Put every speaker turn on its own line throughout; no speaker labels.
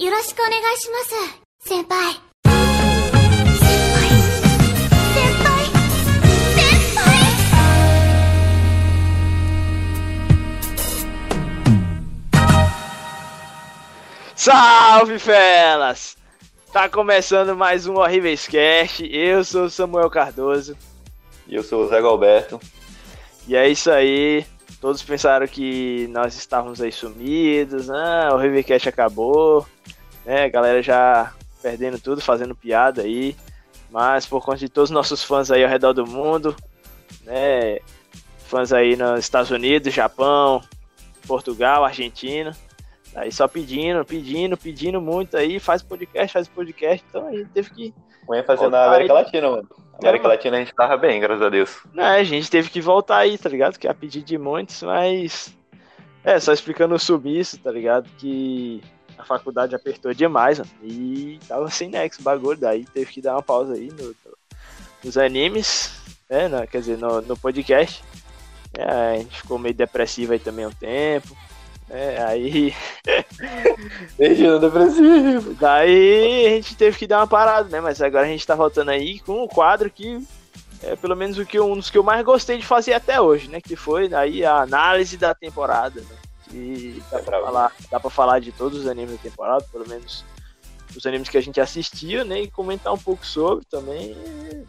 よろしくお願いします先輩先輩先輩先輩
Salve, felas! Tá começando mais um Horríveis Cast. Eu sou o Samuel Cardoso.
E eu sou o Zé Galberto.
E é isso aí. Todos pensaram que nós estávamos aí sumidos. Ah, o Horríveis Cast acabou. Né, a galera já perdendo tudo, fazendo piada aí. Mas por conta de todos os nossos fãs aí ao redor do mundo, né? Fãs aí nos Estados Unidos, Japão, Portugal, Argentina. Aí só pedindo, pedindo, pedindo muito aí, faz podcast, faz podcast, então aí teve que.
O ênfase na América
aí.
Latina, mano. América
É,
Latina a gente tava bem, graças a Deus.
Né, a gente teve que voltar aí, tá ligado? Que é a pedido de muitos, mas. É, só explicando o sumiço, tá ligado? Que a faculdade apertou demais, mano. E tava sem nexo o bagulho, daí teve que dar uma pausa aí no- no- nos animes, né? na- quer dizer, no, no podcast. É, a gente ficou meio depressivo aí também um tempo. É, aí.
Depressivo.
Daí a gente teve que dar uma parada, né? Mas agora a gente tá voltando aí com um quadro que é pelo menos o que um dos que eu mais gostei de fazer até hoje, né? Que foi aí a análise da temporada, né? Que dá pra falar, dá pra falar de todos os animes da temporada, pelo menos os animes que a gente assistia, né? E comentar um pouco sobre também,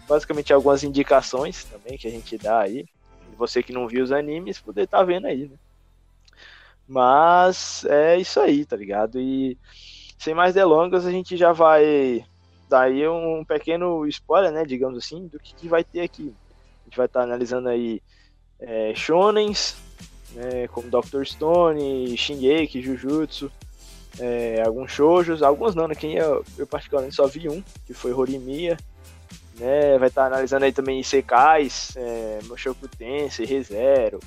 basicamente algumas indicações também que a gente dá aí. Você que não viu os animes, poder tá vendo aí, né? Mas é isso aí, tá ligado? E sem mais delongas, a gente já vai dar aí um pequeno spoiler, né, digamos assim, do que, que vai ter aqui. A gente vai estar analisando aí é, shonens, né, como Dr. Stone, Shingeki, Jujutsu, é, alguns shoujos, alguns não, né, quem eu, eu particularmente só vi um, que foi Horimiya, né, vai estar analisando aí também Isekais, é, Mushoku Tensei, ReZero,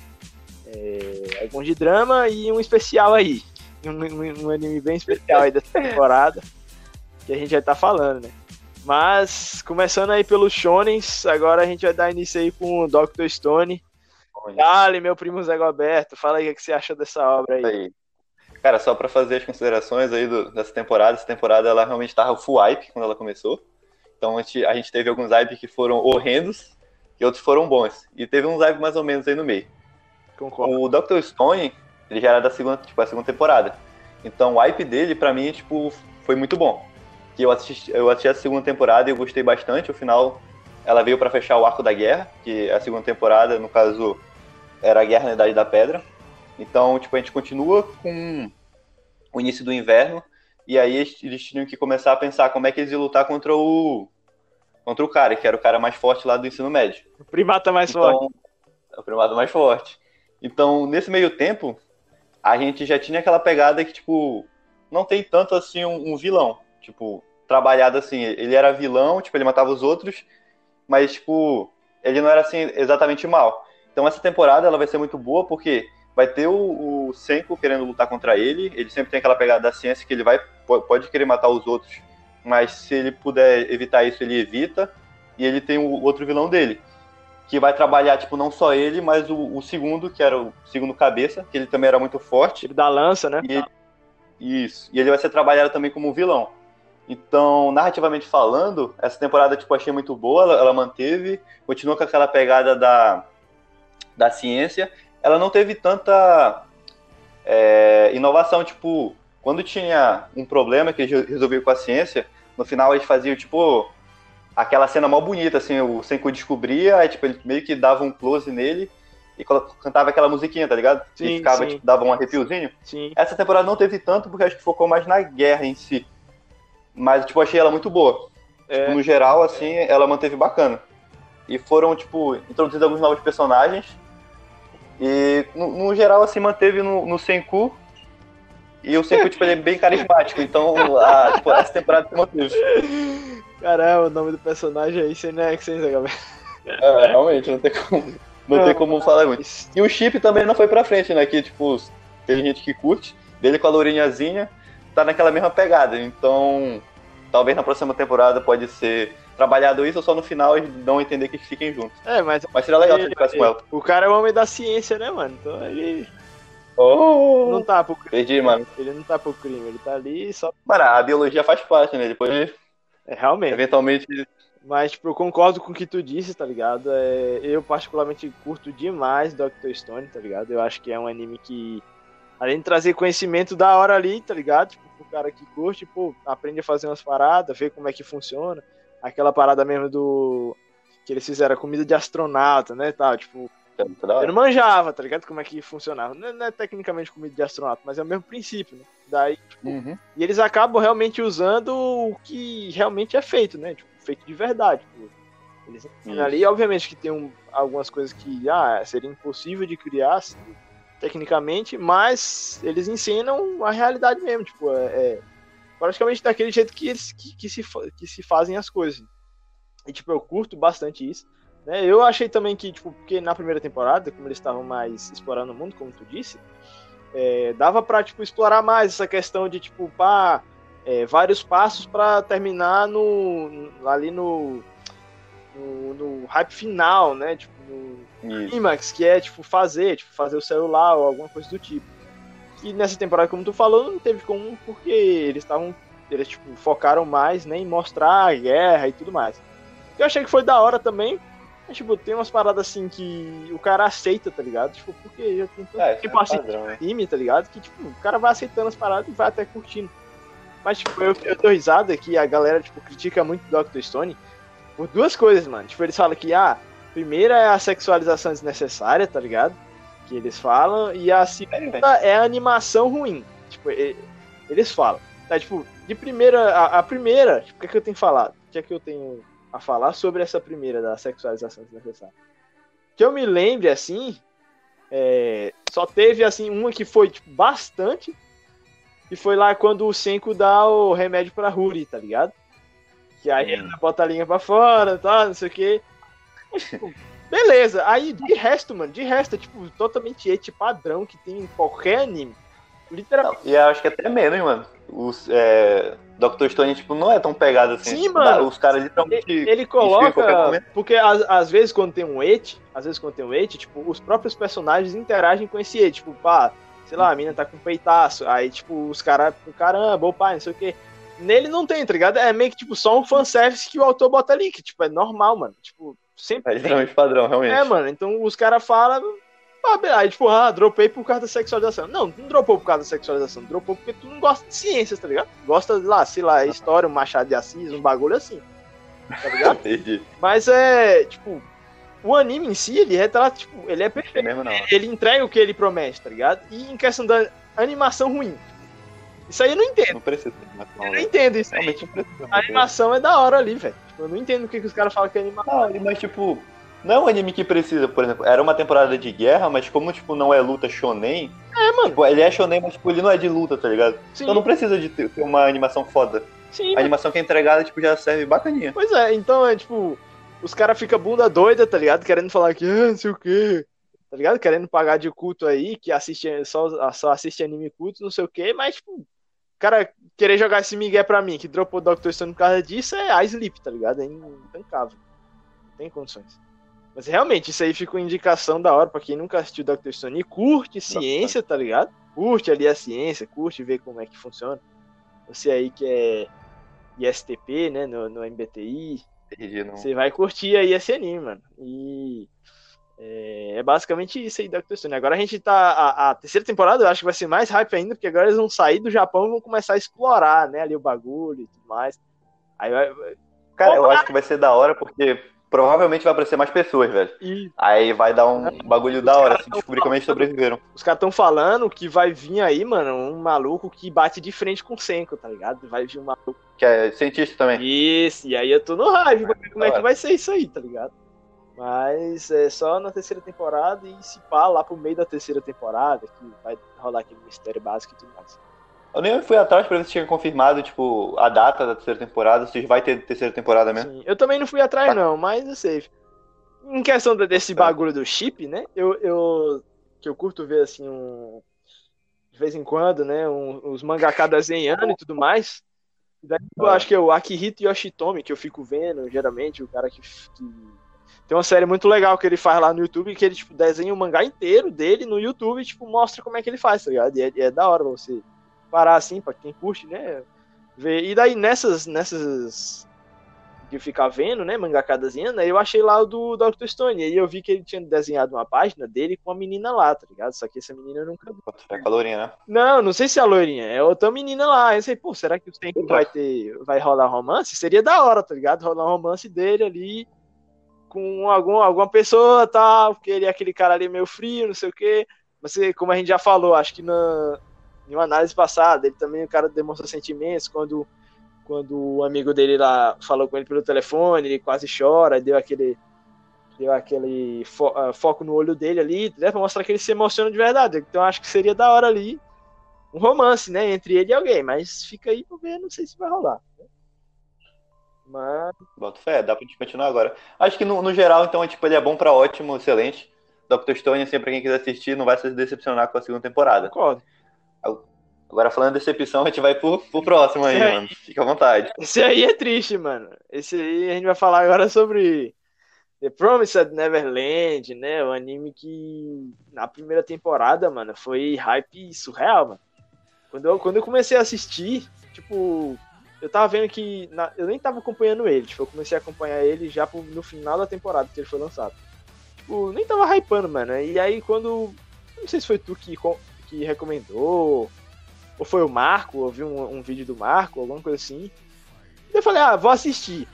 é, alguns de drama e um especial aí, um, um- um anime bem especial aí dessa temporada, que a gente vai estar falando, né. Mas, começando aí pelos shonens, agora a gente vai dar início aí com o Dr. Stone. Dale, meu primo Zé Goberto, fala aí o que você acha dessa obra aí.
Aí. Cara, só pra fazer as considerações aí do- dessa temporada, essa temporada ela realmente tava full hype quando ela começou. Então a gente, a gente teve alguns hype que foram horrendos e outros foram bons. E teve uns hype mais ou menos aí no meio.
Concordo.
O Dr. Stone, ele já era da segunda, tipo, a segunda temporada. Então o hype dele, pra mim, tipo, foi muito bom. Que eu assisti, eu assisti a segunda temporada e eu gostei bastante. O final, ela veio pra fechar o arco da guerra, que a segunda temporada, no caso, era a Guerra na Idade da Pedra. Então, tipo, a gente continua com o início do inverno e aí eles tinham que começar a pensar como é que eles iam lutar contra o contra o cara, que era o cara mais forte lá do ensino médio.
O primata mais forte.
Então, é o primado mais forte. Então, nesse meio tempo, a gente já tinha aquela pegada que, tipo, não tem tanto assim um, um vilão. Tipo, trabalhado assim. Ele era vilão, tipo, ele matava os outros, mas, tipo, ele não era assim exatamente mal. Então, essa temporada ela vai ser muito boa porque vai ter o, o Senko querendo lutar contra ele. Ele sempre tem aquela pegada da ciência que ele vai po- pode querer matar os outros, mas se ele puder evitar isso, ele evita. E ele tem o outro vilão dele que vai trabalhar, tipo, não só ele, mas o, o segundo, que era o segundo cabeça, que ele também era muito forte.
Tiro da lança, né?
E ele- isso. E ele vai ser trabalhado também como vilão. Então, narrativamente falando, essa temporada, tipo, achei muito boa, ela, ela manteve, continua com aquela pegada da, da ciência. Ela não teve tanta é, inovação, tipo, quando tinha um problema que eles resolviam com a ciência, no final eles faziam, tipo, aquela cena mal bonita, assim, o Senku descobria, aí, tipo, ele meio que dava um close nele e cantava aquela musiquinha, tá ligado?
Sim,
e ficava,
sim.
tipo, dava um arrepiozinho.
Sim.
Essa temporada não teve tanto, porque acho que focou mais na guerra em si. Mas, tipo, achei ela muito boa.
É.
Tipo, no geral, assim, ela manteve bacana. E foram, tipo, introduzidos alguns novos personagens. E, no, no geral, assim, manteve no, no Senku. E o Senku, tipo, ele é bem carismático. Então, a, tipo, essa temporada se manteve.
Caramba, o nome do personagem não é que você galera.
É, realmente, não tem como, não tem como falar muito. E o chip também não foi pra frente, né? Que, tipo, tem gente que curte. Dele com a lourinhazinha, tá naquela mesma pegada. Então, talvez na próxima temporada pode ser trabalhado isso ou só no final eles dão a entender que fiquem juntos.
É, mas
Mas seria legal se ele tivesse com ela.
o cara é o homem da ciência, né, mano? Então ele.
Oh,
Não tá pro crime.
Perdi, mano.
Ele não tá pro crime, ele tá ali só.
Mano, a biologia faz parte, né? Depois,
É, realmente.
eventualmente,
Mas, tipo, eu concordo com o que tu disse, tá ligado? É, eu, particularmente, curto demais Dr. Stone, tá ligado? Eu acho que é um anime que, além de trazer conhecimento da hora ali, tá ligado? Tipo, pro cara que curte, pô, aprende a fazer umas paradas, ver como é que funciona. Aquela parada mesmo do. Que eles fizeram a comida de astronauta, né? Tal, tipo,
da
eu não manjava, tá ligado? Como é que funcionava. Não é, não é tecnicamente comida de astronauta, mas é o mesmo princípio, né? Daí,
Uhum.
e eles acabam realmente usando o que realmente é feito, né? Tipo, feito de verdade. Tipo, eles ali, obviamente que tem um- algumas coisas que ah, seria impossível de criar assim, tecnicamente, mas eles ensinam a realidade mesmo. Tipo, é, é praticamente daquele jeito que, eles, que, que se, que se fazem as coisas. E, tipo, eu curto bastante isso. Né? Eu achei também que, tipo, porque na primeira temporada, como eles estavam mais explorando o mundo, como tu disse, é, dava pra, tipo, explorar mais essa questão de, tipo, pá, é, vários passos pra terminar no- ali no, no, no hype final, né? Tipo, no clímax, que é, tipo, fazer, tipo, fazer o celular ou alguma coisa do tipo. E nessa temporada, como tu falou, não teve como, porque eles estavam, eles, tipo, focaram mais, né, em mostrar a guerra e tudo mais. Eu achei que foi da hora também, mas, tipo, tem umas paradas assim que o cara aceita, tá ligado? Tipo, porque já tem tanto
É,
tempo
é
assim
padrão, né?
tá ligado? Que, tipo, o cara vai aceitando as paradas e vai até curtindo. Mas, tipo, eu, eu dou risada que a galera, tipo, critica muito o Dr. Stone por duas coisas, mano. Tipo, eles falam que, ah, primeira é a sexualização desnecessária, tá ligado? Que eles falam, e a segunda é a animação ruim. Tipo, eles falam. Tá, tipo, de primeira, a, a primeira, tipo, o que, é que eu tenho falado? O que é que eu tenho a falar sobre essa primeira da sexualização desnecessária? Que eu me lembre, assim, é, só teve assim uma que foi tipo, bastante. E foi lá quando o Senko dá o remédio pra Ruri, tá ligado? Que aí
Hum.
ela bota a linha pra fora, tá, não sei o quê. Mas, tipo, beleza. Aí de resto, mano, de resto é tipo totalmente ete padrão que tem em qualquer anime. Literalmente.
E eu acho que até menos, mano. Os, é, Dr. Stone, tipo, não é tão pegado assim.
Sim, mano.
Os caras literalmente.
Ele
qualquer
coloca. Porque às, às vezes quando tem um et, às vezes quando tem um et, tipo, os próprios personagens interagem com esse et. Tipo, pá, sei lá, a mina tá com peitaço. Aí, tipo, os caras, caramba, ô pai, não sei o quê. Nele não tem, tá ligado? É meio que, tipo, só um fanservice que o autor bota ali, que, tipo, é normal, mano. Tipo, sempre.
É literalmente padrão, realmente.
É, mano, então os caras falam. ah, Aí, tipo, ah, dropei por causa da sexualização. Não, não dropou por causa da sexualização. Dropou porque tu não gosta de ciências, tá ligado? Gosta de lá, sei lá, história, um Machado de Assis, um bagulho assim. Tá ligado?
Entendi.
Mas é, tipo, o anime em si, ele retrata, tipo, ele é
É
perfeito.
mesmo não.
Ele entrega o que ele promete, tá ligado? E em questão da animação ruim. Isso aí eu não entendo.
Não precisa. Não,
Eu não
velho.
entendo isso.
Realmente não precisa.
A animação é da hora ali, velho. Tipo, eu não entendo o que, que os caras falam que é animação.
Não, mas tipo, não é um anime que precisa, por exemplo, era uma temporada de guerra, mas como tipo não é luta shonen,
É, mano.
tipo, ele é shonen, mas tipo, ele não é de luta, tá ligado?
Sim,
Então não precisa de ter uma animação foda.
sim.
A animação que é entregada, tipo, já serve bacaninha.
Pois é, então é tipo, os caras ficam bunda doida, tá ligado? Querendo falar que, ah, não sei o quê. Tá ligado? Querendo pagar de culto aí, que assiste, só, só assiste anime culto, não sei o quê, mas, tipo, cara querer jogar esse migué pra mim, que dropou o Dr. Stone por causa disso, é a sleep, tá ligado? É intancável. Não tem condições. Mas realmente, isso aí fica uma indicação da hora pra quem nunca assistiu Dr. Stone e curte ciência, tá ligado? Curte ali a ciência, curte ver como é que funciona. Você aí que é ISTP, né, no, no MBTI,
Entendi,
você vai curtir aí esse anime, mano. E é, é basicamente isso aí Dr. Stone. Agora a gente tá. A, a terceira temporada eu acho que vai ser mais hype ainda, porque agora eles vão sair do Japão e vão começar a explorar, né, ali o bagulho e tudo mais. Aí vai.
Cara, eu acho que vai ser da hora porque provavelmente vai aparecer mais pessoas, velho.
E
Aí vai dar um bagulho da hora, assim, descobrir como eles sobreviveram.
os caras tão falando que vai vir aí, mano, um maluco que bate de frente com o Senko, tá ligado? Vai vir um maluco.
Que é cientista também.
Isso, e aí eu tô no hype pra ver como é que vai ser isso aí, tá ligado? Mas é só na terceira temporada e se pá lá pro meio da terceira temporada, que vai rolar aquele mistério básico e tudo mais.
Eu nem fui atrás pra ver se tinha confirmado, tipo, a data da terceira temporada, se vai ter terceira temporada mesmo.
Sim, eu também não fui atrás, não, mas eu sei. Em questão de- desse
Tá.
bagulho do chip, né? Eu, eu. Que eu curto ver assim um. De vez em quando, né? Um, os mangaká desenhando e tudo mais. E daí eu
Ah.
acho que é o Akihito Yoshitomi, que eu fico vendo, geralmente, o cara que, que Tem uma série muito legal que ele faz lá no YouTube, que ele, tipo, desenha o mangá inteiro dele no YouTube e, tipo, mostra como é que ele faz, tá ligado? E é, é da hora você parar assim, pra quem curte, né? Ver. E daí nessas, nessas de ficar vendo, né, mangakadazinha, né, eu achei lá o do Dr. Stone, e aí eu vi que ele tinha desenhado uma página dele com a menina lá, tá ligado? Só que essa menina eu nunca vi.
É a calorinha, né?
Não, não sei se é a loirinha, é outra menina lá. Eu sei, pô, será que o tempo vai ter, vai rolar romance? Seria da hora, tá ligado? Rolar um romance dele ali com algum, alguma pessoa, tal, porque ele é aquele cara ali meio frio, não sei o quê. Mas como a gente já falou, acho que na, em uma análise passada, ele também, o cara demonstra sentimentos quando quando o amigo dele lá falou com ele pelo telefone, ele quase chora, deu aquele deu aquele fo uh, foco no olho dele ali, né, pra mostrar que ele se emociona de verdade. Então acho que seria da hora ali um romance, né, entre ele e alguém, mas fica aí pra ver, não sei se vai rolar. Né? Mas...
Boto fé, dá pra gente continuar agora. Acho que no, no geral, então, tipo, ele é bom pra ótimo, excelente. Dr. Stone, assim, pra quem quiser assistir, não vai se decepcionar com a segunda temporada.
Concordo.
Agora, falando de decepção, a gente vai pro, pro próximo aí, aí, mano. Fica à vontade.
Esse aí é triste, mano. Esse aí a gente vai falar agora sobre The Promised Neverland, né? O anime que na primeira temporada, mano, foi hype surreal, mano. Quando eu, quando eu comecei a assistir, tipo, eu tava vendo que. Na, eu nem tava acompanhando ele, tipo, eu comecei a acompanhar ele já no final da temporada que ele foi lançado. Tipo, nem tava hypando, mano. E aí quando. Não sei se foi tu que, que recomendou ou foi o Marco, eu vi um, um vídeo do Marco, alguma coisa assim. Eu falei, ah, vou assistir.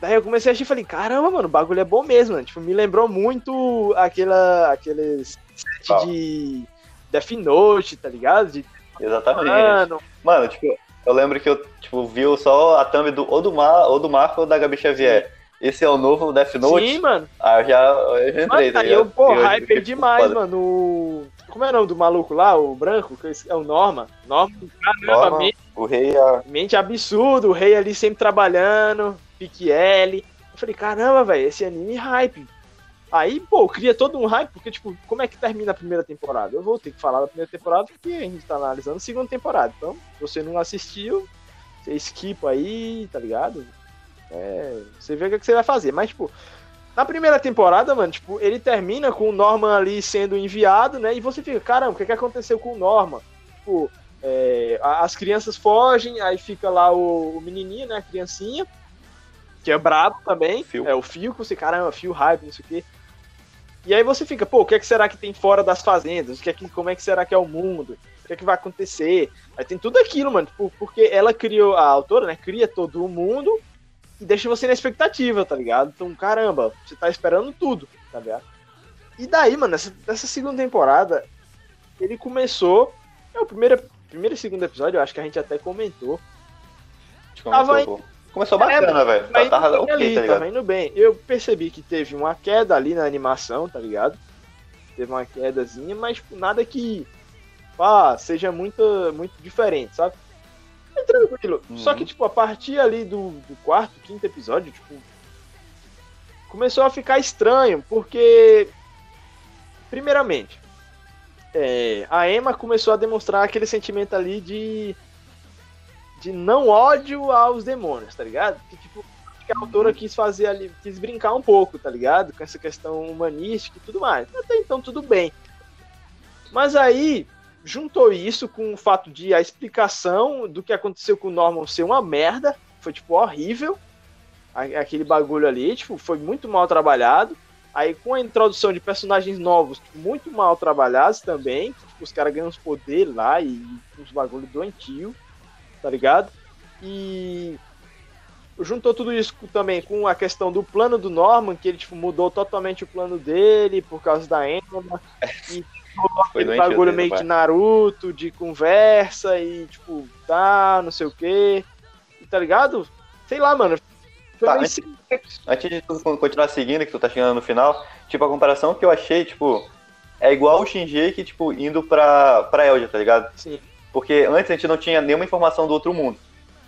Daí eu comecei a assistir e falei, caramba, mano, o bagulho é bom mesmo, mano. Tipo, me lembrou muito aquela, aqueles set de Death Note, tá ligado? De...
Exatamente. Mano. mano, tipo, eu lembro que eu, tipo, vi só a thumb do, ou do, Mar, ou do Marco ou da Gabi Xavier. Sim. Esse é o novo Death Note?
Sim, mano.
Ah, eu já, eu já entrei.
Mano, aí eu, pô, hype demais, mano. Como é o nome do maluco lá, o branco? É o Norma. Norma, caramba,
Norma, mente, o rei é...
mente absurdo, o rei ali sempre trabalhando, pique L. Eu falei, caramba, velho, esse anime é hype. Aí, pô, cria todo um hype, porque, tipo, como é que termina a primeira temporada? Eu vou ter que falar da primeira temporada, porque a gente tá analisando a segunda temporada. Então, se você não assistiu, você esquipa aí, tá ligado? É, você vê o que você vai fazer. Mas, tipo, na primeira temporada, mano, tipo, ele termina com o Norman ali sendo enviado, né? E você fica, caramba, o que, que aconteceu com o Norman? Tipo, é, as crianças fogem, aí fica lá o, o, menininho, né? A criancinha, que é brabo também. Fio. É o Fio, que você, caramba, Fio hype, não sei o quê. E aí você fica, pô, o que, é que será que tem fora das fazendas? O que é que, como é que será que é o mundo? O que é que vai acontecer? Aí tem tudo aquilo, mano, tipo, porque ela criou, a autora, né, cria todo o mundo e deixa você na expectativa, tá ligado? Então, caramba, você tá esperando tudo, tá ligado? E daí, mano, nessa, nessa segunda temporada, ele começou. É o primeiro, primeiro e segundo episódio, eu acho que a gente até comentou.
Tava in... Começou bacana, é, velho.
Tava, tava, okay, ali, tá tava indo bem. Eu percebi que teve uma queda ali na animação, tá ligado? Teve uma quedazinha, mas tipo, nada que ah, seja muito, muito diferente, sabe? É tranquilo. Uhum. Só que, tipo, a partir ali do, do quarto, quinto episódio, tipo, começou a ficar estranho, porque, primeiramente, é, a Emma começou a demonstrar aquele sentimento ali de de não ódio aos demônios, tá ligado? Que, tipo, que a autora quis fazer ali, quis brincar um pouco, tá ligado? Com essa questão humanística e tudo mais. Até então, tudo bem. Mas aí, juntou isso com o fato de a explicação do que aconteceu com o Norman ser uma merda, foi tipo horrível, aquele bagulho ali, tipo, foi muito mal trabalhado. Aí com a introdução de personagens novos, tipo, muito mal trabalhados também, tipo, os caras ganham os poderes lá e uns bagulho doentio, tá ligado? E juntou tudo isso também com a questão do plano do Norman, que ele tipo, mudou totalmente o plano dele por causa da Emma. E aquele bagulho meio de Naruto, de conversa e tipo, tá, não sei o que. Tá ligado? Sei lá, mano.
Tá, antes, antes, de tu continuar seguindo, que tu tá chegando no final, tipo, a comparação que eu achei, tipo, é igual o Shinji que, tipo, indo pra, pra Eldia, tá ligado?
Sim.
Porque antes a gente não tinha nenhuma informação do outro mundo.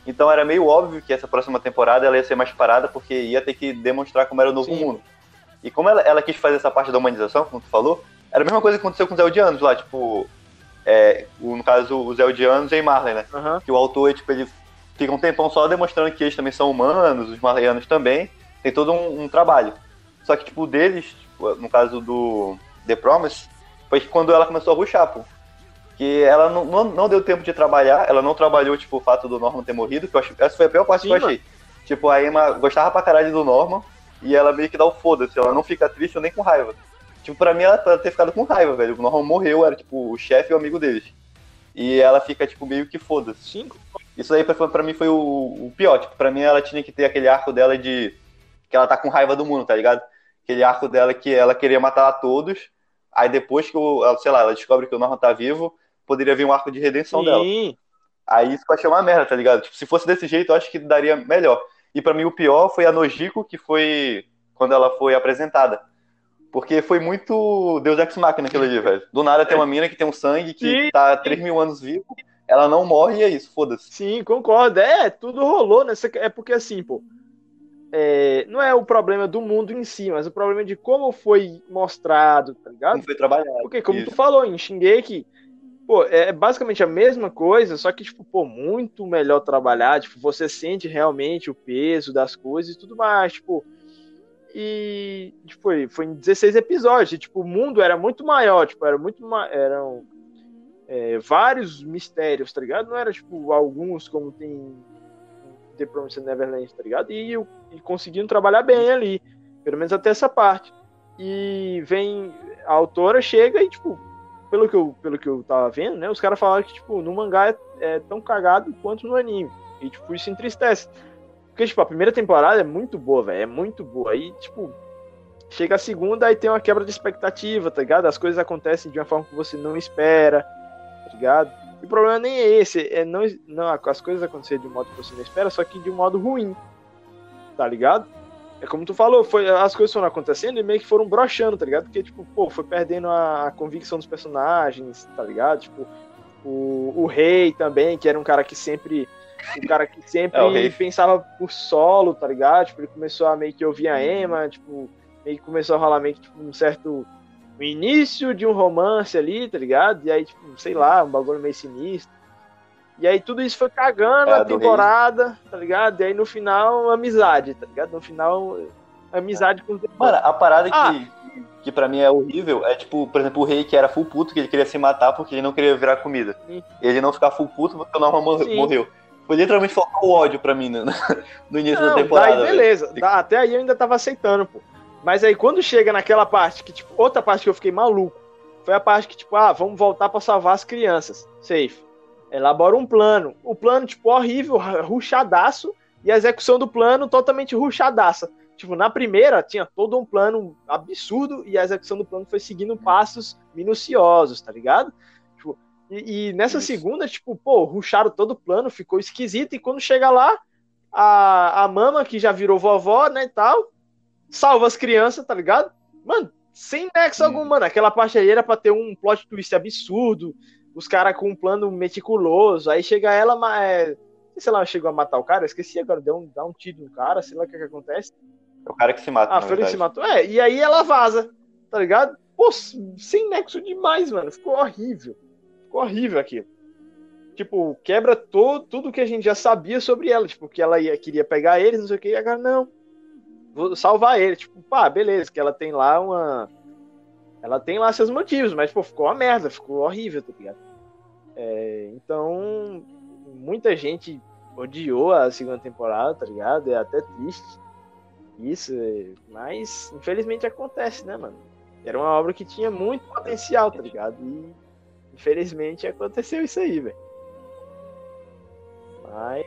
Então era meio óbvio que essa próxima temporada ela ia ser mais parada, porque ia ter que demonstrar como era o novo Sim. mundo. E como ela, ela quis fazer essa parte da humanização, como tu falou, era a mesma coisa que aconteceu com os Eldianos lá, tipo. É, no caso, os Eldianos e Marley, né?
Uhum.
Que o autor, tipo, ele fica um tempão só demonstrando que eles também são humanos, os Marleyanos também. Tem todo um, um trabalho. Só que, tipo, o deles, tipo, no caso do The Promise, foi quando ela começou a ruxar, pô. Que ela não, não, não, deu tempo de trabalhar, ela não trabalhou, tipo, o fato do Norman ter morrido, que eu acho, essa foi a pior parte Sim, que eu achei. Mano. Tipo, a Emma gostava pra caralho do Norman, e ela meio que dá o foda-se, ela não fica triste nem com raiva. Tipo, pra mim ela ter ficado com raiva, velho. O Norman morreu, era tipo o chefe e o amigo deles. E ela fica, tipo, meio que foda-se. Isso aí pra, pra mim foi o, o, pior. Tipo, pra mim ela tinha que ter aquele arco dela de. Que ela tá com raiva do mundo, tá ligado? Aquele arco dela que ela queria matar a todos. Aí depois que, o, sei lá, ela descobre que o Norman tá vivo, poderia vir um arco de redenção Sim. dela. Aí isso vai ser uma merda, tá ligado? Tipo, se fosse desse jeito, eu acho que daria melhor. E para mim o pior foi a Nojiko, que foi quando ela foi apresentada. Porque foi muito Deus Ex Machina aquilo ali, velho. Do nada tem uma mina que tem um sangue que Sim. tá 3 mil anos vivo, ela não morre e é isso, foda-se.
Sim, concordo. É, tudo rolou nessa. É porque assim, pô. É, não é o problema do mundo em si, mas o problema de como foi mostrado, tá ligado? Como
foi trabalhado.
Porque, como isso. tu falou, em Shingeki, pô, é basicamente a mesma coisa, só que, tipo, pô, muito melhor trabalhar, tipo, você sente realmente o peso das coisas e tudo mais, tipo, e tipo, foi, foi em 16 episódios, e, tipo, o mundo era muito maior, tipo, era muito ma eram é, vários mistérios, tá ligado? Não era, tipo, alguns como tem The Promised Neverland, tá ligado? E, e conseguindo trabalhar bem ali, pelo menos até essa parte. E vem, a autora chega e, tipo, pelo que eu, pelo que eu tava vendo, né? Os caras falaram que, tipo, no mangá é, é, tão cagado quanto no anime. E, tipo, isso entristece. Porque, tipo, a primeira temporada é muito boa, velho. É muito boa. Aí, tipo, chega a segunda e tem uma quebra de expectativa, tá ligado? As coisas acontecem de uma forma que você não espera, tá ligado? E o problema nem é esse, é não, não as coisas acontecerem de um modo que você não espera, só que de um modo ruim, tá ligado? É como tu falou, foi, as coisas foram acontecendo e meio que foram brochando, tá ligado? Porque, tipo, pô, foi perdendo a, convicção dos personagens, tá ligado? Tipo, o, o rei também, que era um cara que sempre. O cara que sempre é, pensava por solo, tá ligado? Tipo, ele começou a meio que ouvir a Emma, tipo, meio que começou a rolar meio que tipo, um certo. O início de um romance ali, tá ligado? E aí, tipo, sei lá, um bagulho meio sinistro. E aí tudo isso foi cagando é, a temporada, tá ligado? E aí no final, amizade, tá ligado? No final, amizade com os
Mano, a parada ah. que, que pra mim é horrível é tipo, por exemplo, o rei que era full puto, que ele queria se matar porque ele não queria virar comida. Sim. Ele não ficar full puto porque o Norman morreu. Foi literalmente o ódio pra mim no, no início não, da temporada.
Daí beleza, dá, até aí eu ainda tava aceitando, pô. Mas aí quando chega naquela parte, que tipo, outra parte que eu fiquei maluco, foi a parte que tipo, ah, vamos voltar pra salvar as crianças. Safe elabora um plano. O plano, tipo, horrível, ruchadaço, e a execução do plano totalmente ruchadaça. Tipo, na primeira tinha todo um plano absurdo e a execução do plano foi seguindo passos minuciosos, tá ligado? Tipo, e, e, nessa Isso. segunda, tipo, pô, ruxaram todo o plano, ficou esquisito, e quando chega lá, a, a mama, que já virou vovó, né, e tal, salva as crianças, tá ligado? Mano, sem nexo hum. algum, mano. Aquela parte aí era pra ter um plot twist absurdo, os caras com um plano meticuloso, aí chega ela, mas. Não sei se ela chegou a matar o cara, eu esqueci agora, deu um, dá um tiro no cara, sei lá o que, que acontece.
É o cara que se mata.
Ah, foi ele que se matou. É, e aí ela vaza, tá ligado? Pô, sem nexo demais, mano. Ficou horrível. Ficou horrível aquilo. Tipo, quebra todo, tudo que a gente já sabia sobre ela. Tipo, que ela ia, queria pegar eles, não sei o que, e agora não. Vou salvar ele. Tipo, pá, beleza, que ela tem lá uma. Ela tem lá seus motivos, mas, pô, ficou uma merda, ficou horrível, tá ligado? É, então, muita gente odiou a segunda temporada, tá ligado? É até triste isso, mas infelizmente acontece, né, mano? Era uma obra que tinha muito potencial, tá ligado? E infelizmente aconteceu isso aí, velho. Mas.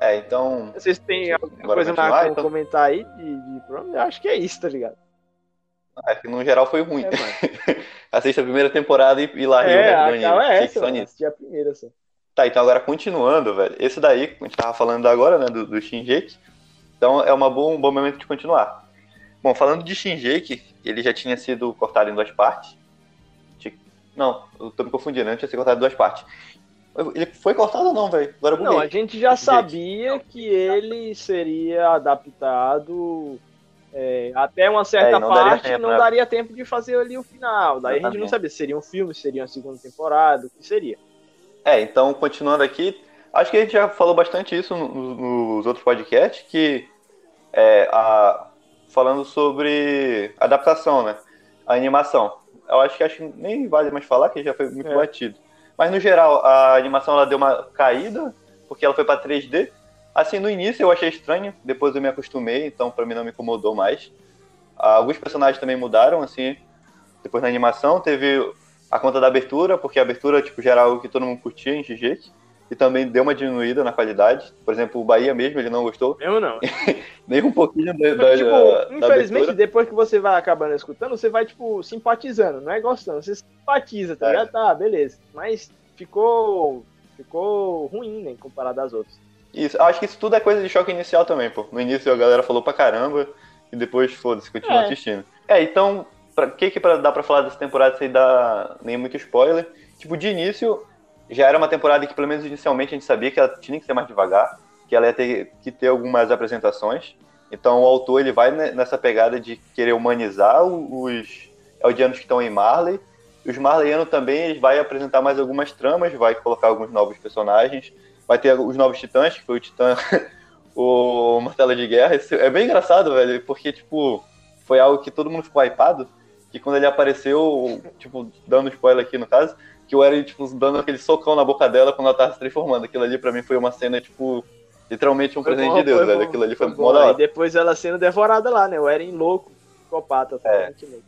É, então.
Vocês têm alguma coisa mais pra então... comentar aí de, de Eu acho que é isso, tá ligado?
Acho que no geral foi ruim. É, Assista a primeira temporada e, e lá
é, a real é essa, assisti a primeira só.
Tá, então agora continuando, velho. Esse daí, a gente tava falando agora, né, do, do Shinjeki. Então é uma boa, um bom momento de continuar. Bom, falando de Shinjeki, ele já tinha sido cortado em duas partes. Não, eu tô me confundindo, né? Não tinha sido cortado em duas partes. Ele foi cortado ou não, velho?
Agora Não, a gente já sabia que ele seria adaptado é, até uma certa é, parte daria tempo, não né? daria tempo de fazer ali o final. Daí Exatamente. a gente não sabia se seria um filme, se seria uma segunda temporada, o que seria.
É, então, continuando aqui, acho que a gente já falou bastante isso nos outros podcasts, que é, a, falando sobre adaptação, né? A animação. Eu acho que acho que nem vale mais falar, que já foi muito
É.
batido. Mas no geral, a animação ela deu uma caída, porque ela foi para 3D. Assim, no início eu achei estranho, depois eu me acostumei, então pra mim não me incomodou mais. Ah, Alguns personagens também mudaram, assim, depois na animação. Teve a conta da abertura, porque a abertura, tipo, já era algo que todo mundo curtia em Shingeki. E também deu uma diminuída na qualidade. Por exemplo, o Bahia mesmo, ele não gostou
Mesmo não.
nem um pouquinho da, da,
tipo,
da
infelizmente,
abertura.
depois que você vai acabando escutando, você vai, tipo, simpatizando, não é gostando. Você simpatiza, tá
É.
ligado? Tá, beleza. Mas ficou. Ficou ruim, né? Comparado às outras.
Isso, acho que isso tudo é coisa de choque inicial também, pô. No início a galera falou pra caramba e depois, foda-se, continua
É.
assistindo. É, então, pra, o que que pra, dá pra falar dessa temporada sem dar nem muito spoiler? Tipo, de início, já era uma temporada que, pelo menos inicialmente, a gente sabia que ela tinha que ser mais devagar, que ela ia ter que ter algumas apresentações. Então o autor, ele vai ne- nessa pegada de querer humanizar os eldianos que estão em Marley. Os Marleyanos também, ele vai apresentar mais algumas tramas, vai colocar alguns novos personagens. Vai ter os novos titãs, que foi o titã, o Martelo de Guerra. Esse- é bem engraçado, velho, porque, tipo, foi algo que todo mundo ficou hypado. Que quando ele apareceu, tipo, dando spoiler aqui no caso, que o Eren, tipo, dando aquele socão na boca dela quando ela tava se transformando. Aquilo ali pra mim foi uma cena, tipo, literalmente um
Foi
presente
bom,
de Deus,
foi
velho.
bom,
Aquilo ali foi, mó da
E depois ela sendo devorada lá, né? O Eren louco, psicopata.
É.
totalmente louco.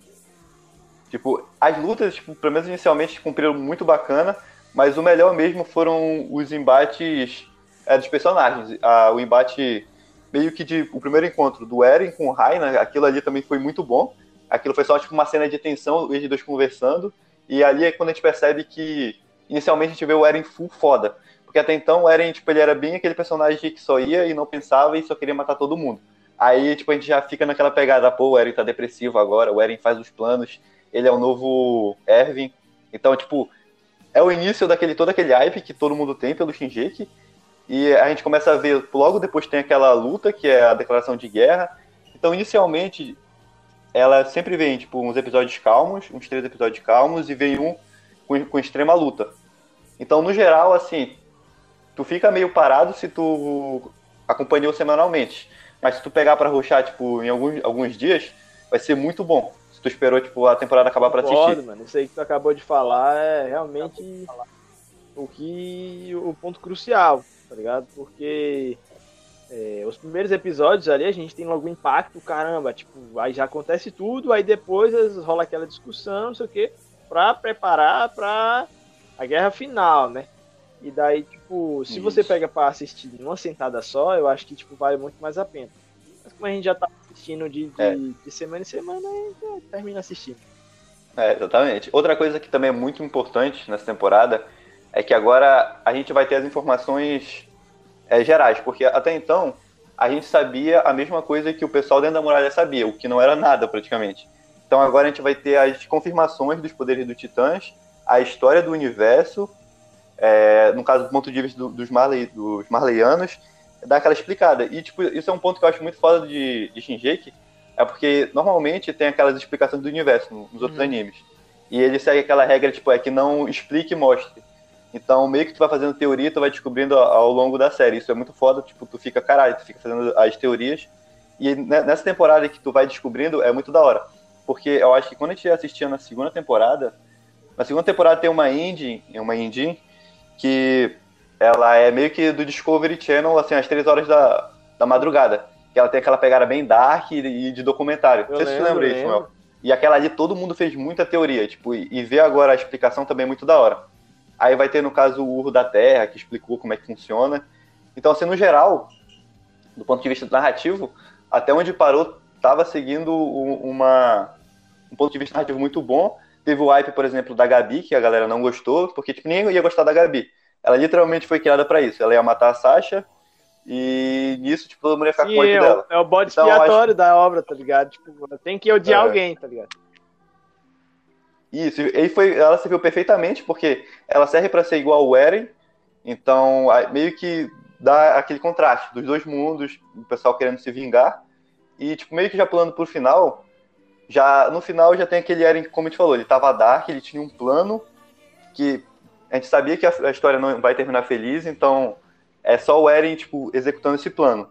Tipo, as lutas, tipo, pelo menos inicialmente, cumpriram muito bacana, mas o melhor mesmo foram os embates é, dos personagens. Ah, o embate meio que de. O primeiro encontro do Eren com o Raina, aquilo ali também foi muito bom. Aquilo foi só tipo uma cena de tensão, eles dois conversando. E ali é quando a gente percebe que inicialmente a gente vê o Eren full foda. Porque até então o Eren, tipo, ele era bem aquele personagem que só ia e não pensava e só queria matar todo mundo. Aí, tipo, a gente já fica naquela pegada, pô, o Eren tá depressivo agora, o Eren faz os planos, ele é o novo Erwin. Então, tipo, é o início daquele todo aquele hype que todo mundo tem pelo Shinjeki. E a gente começa a ver, logo depois tem aquela luta, que é a declaração de guerra. Então, inicialmente, ela sempre vem, tipo, uns episódios calmos, uns três episódios calmos, e vem um com, com extrema luta. Então, no geral, assim, tu fica meio parado se tu acompanhou semanalmente. Mas se tu pegar pra ruxar, tipo, em alguns, alguns dias, vai ser muito bom. Tu esperou, tipo, a temporada acabar pra assistir.
Concordo, mano. Isso aí que tu acabou de falar é realmente o que. o ponto crucial, tá ligado? Porque é, os primeiros episódios ali a gente tem logo um impacto, caramba, tipo, aí já acontece tudo, aí depois rola aquela discussão, não sei o quê, pra preparar pra a guerra final, né? E daí, tipo, se você
Isso.
pega pra assistir numa sentada só, eu acho que, tipo, vale muito mais a pena. Mas como a gente já tá assistindo de, de,
É.
de semana em semana, aí já termina assistindo.
É, exatamente. Outra coisa que também é muito importante nessa temporada é que agora a gente vai ter as informações é, gerais, porque até então a gente sabia a mesma coisa que o pessoal dentro da muralha sabia, o que não era nada praticamente. Então agora a gente vai ter as confirmações dos poderes do Titãs, a história do universo, é, no caso do ponto de vista do- dos, Marley, dos Marleyanos, dar aquela explicada. E tipo, isso é um ponto que eu acho muito foda de, de Shinjeki, é porque normalmente tem aquelas explicações do universo no- nos outros
Uhum.
animes. E ele segue aquela regra, tipo, é que não explique e mostre. Então, meio que tu vai fazendo teoria, tu vai descobrindo ao, longo da série. Isso é muito foda, tipo, tu fica, caralho, tu fica fazendo as teorias. E ne- nessa temporada que tu vai descobrindo, é muito da hora. Porque eu acho que quando a gente assistia na segunda temporada, na segunda temporada tem uma engine, uma engine, que ela é meio que do Discovery Channel, assim, às três horas da, da madrugada. Que ela tem aquela pegada bem dark e, e de documentário.
Eu
Não sei se você
lembro,
lembra isso,
lembro.
Mel. E aquela ali todo mundo fez muita teoria, tipo, e, e ver agora a explicação também é muito da hora. Aí vai ter, no caso, o Urro da Terra, que explicou como é que funciona. Então, assim, no geral, do ponto de vista narrativo, até onde parou, tava seguindo uma, um ponto de vista narrativo muito bom. Teve o hype, por exemplo, da Gabi, que a galera não gostou, porque tipo, ninguém ia gostar da Gabi. Ela literalmente foi criada pra isso. Ela ia matar a Sasha, e nisso, tipo, todo mundo ia ficar
Sim,
com ódio
é,
dela.
o, é o bode
Então,
expiatório da obra, tá ligado? Tipo, tem que odiar
É.
alguém, tá ligado?
Isso, e foi, ela serviu perfeitamente, porque ela serve pra ser igual ao Eren, então meio que dá aquele contraste dos dois mundos, o pessoal querendo se vingar, e tipo, meio que já pulando pro final, já no final já tem aquele Eren, como a gente falou, ele tava dark, ele tinha um plano que a gente sabia que a, história não vai terminar feliz, então é só o Eren, tipo, executando esse plano.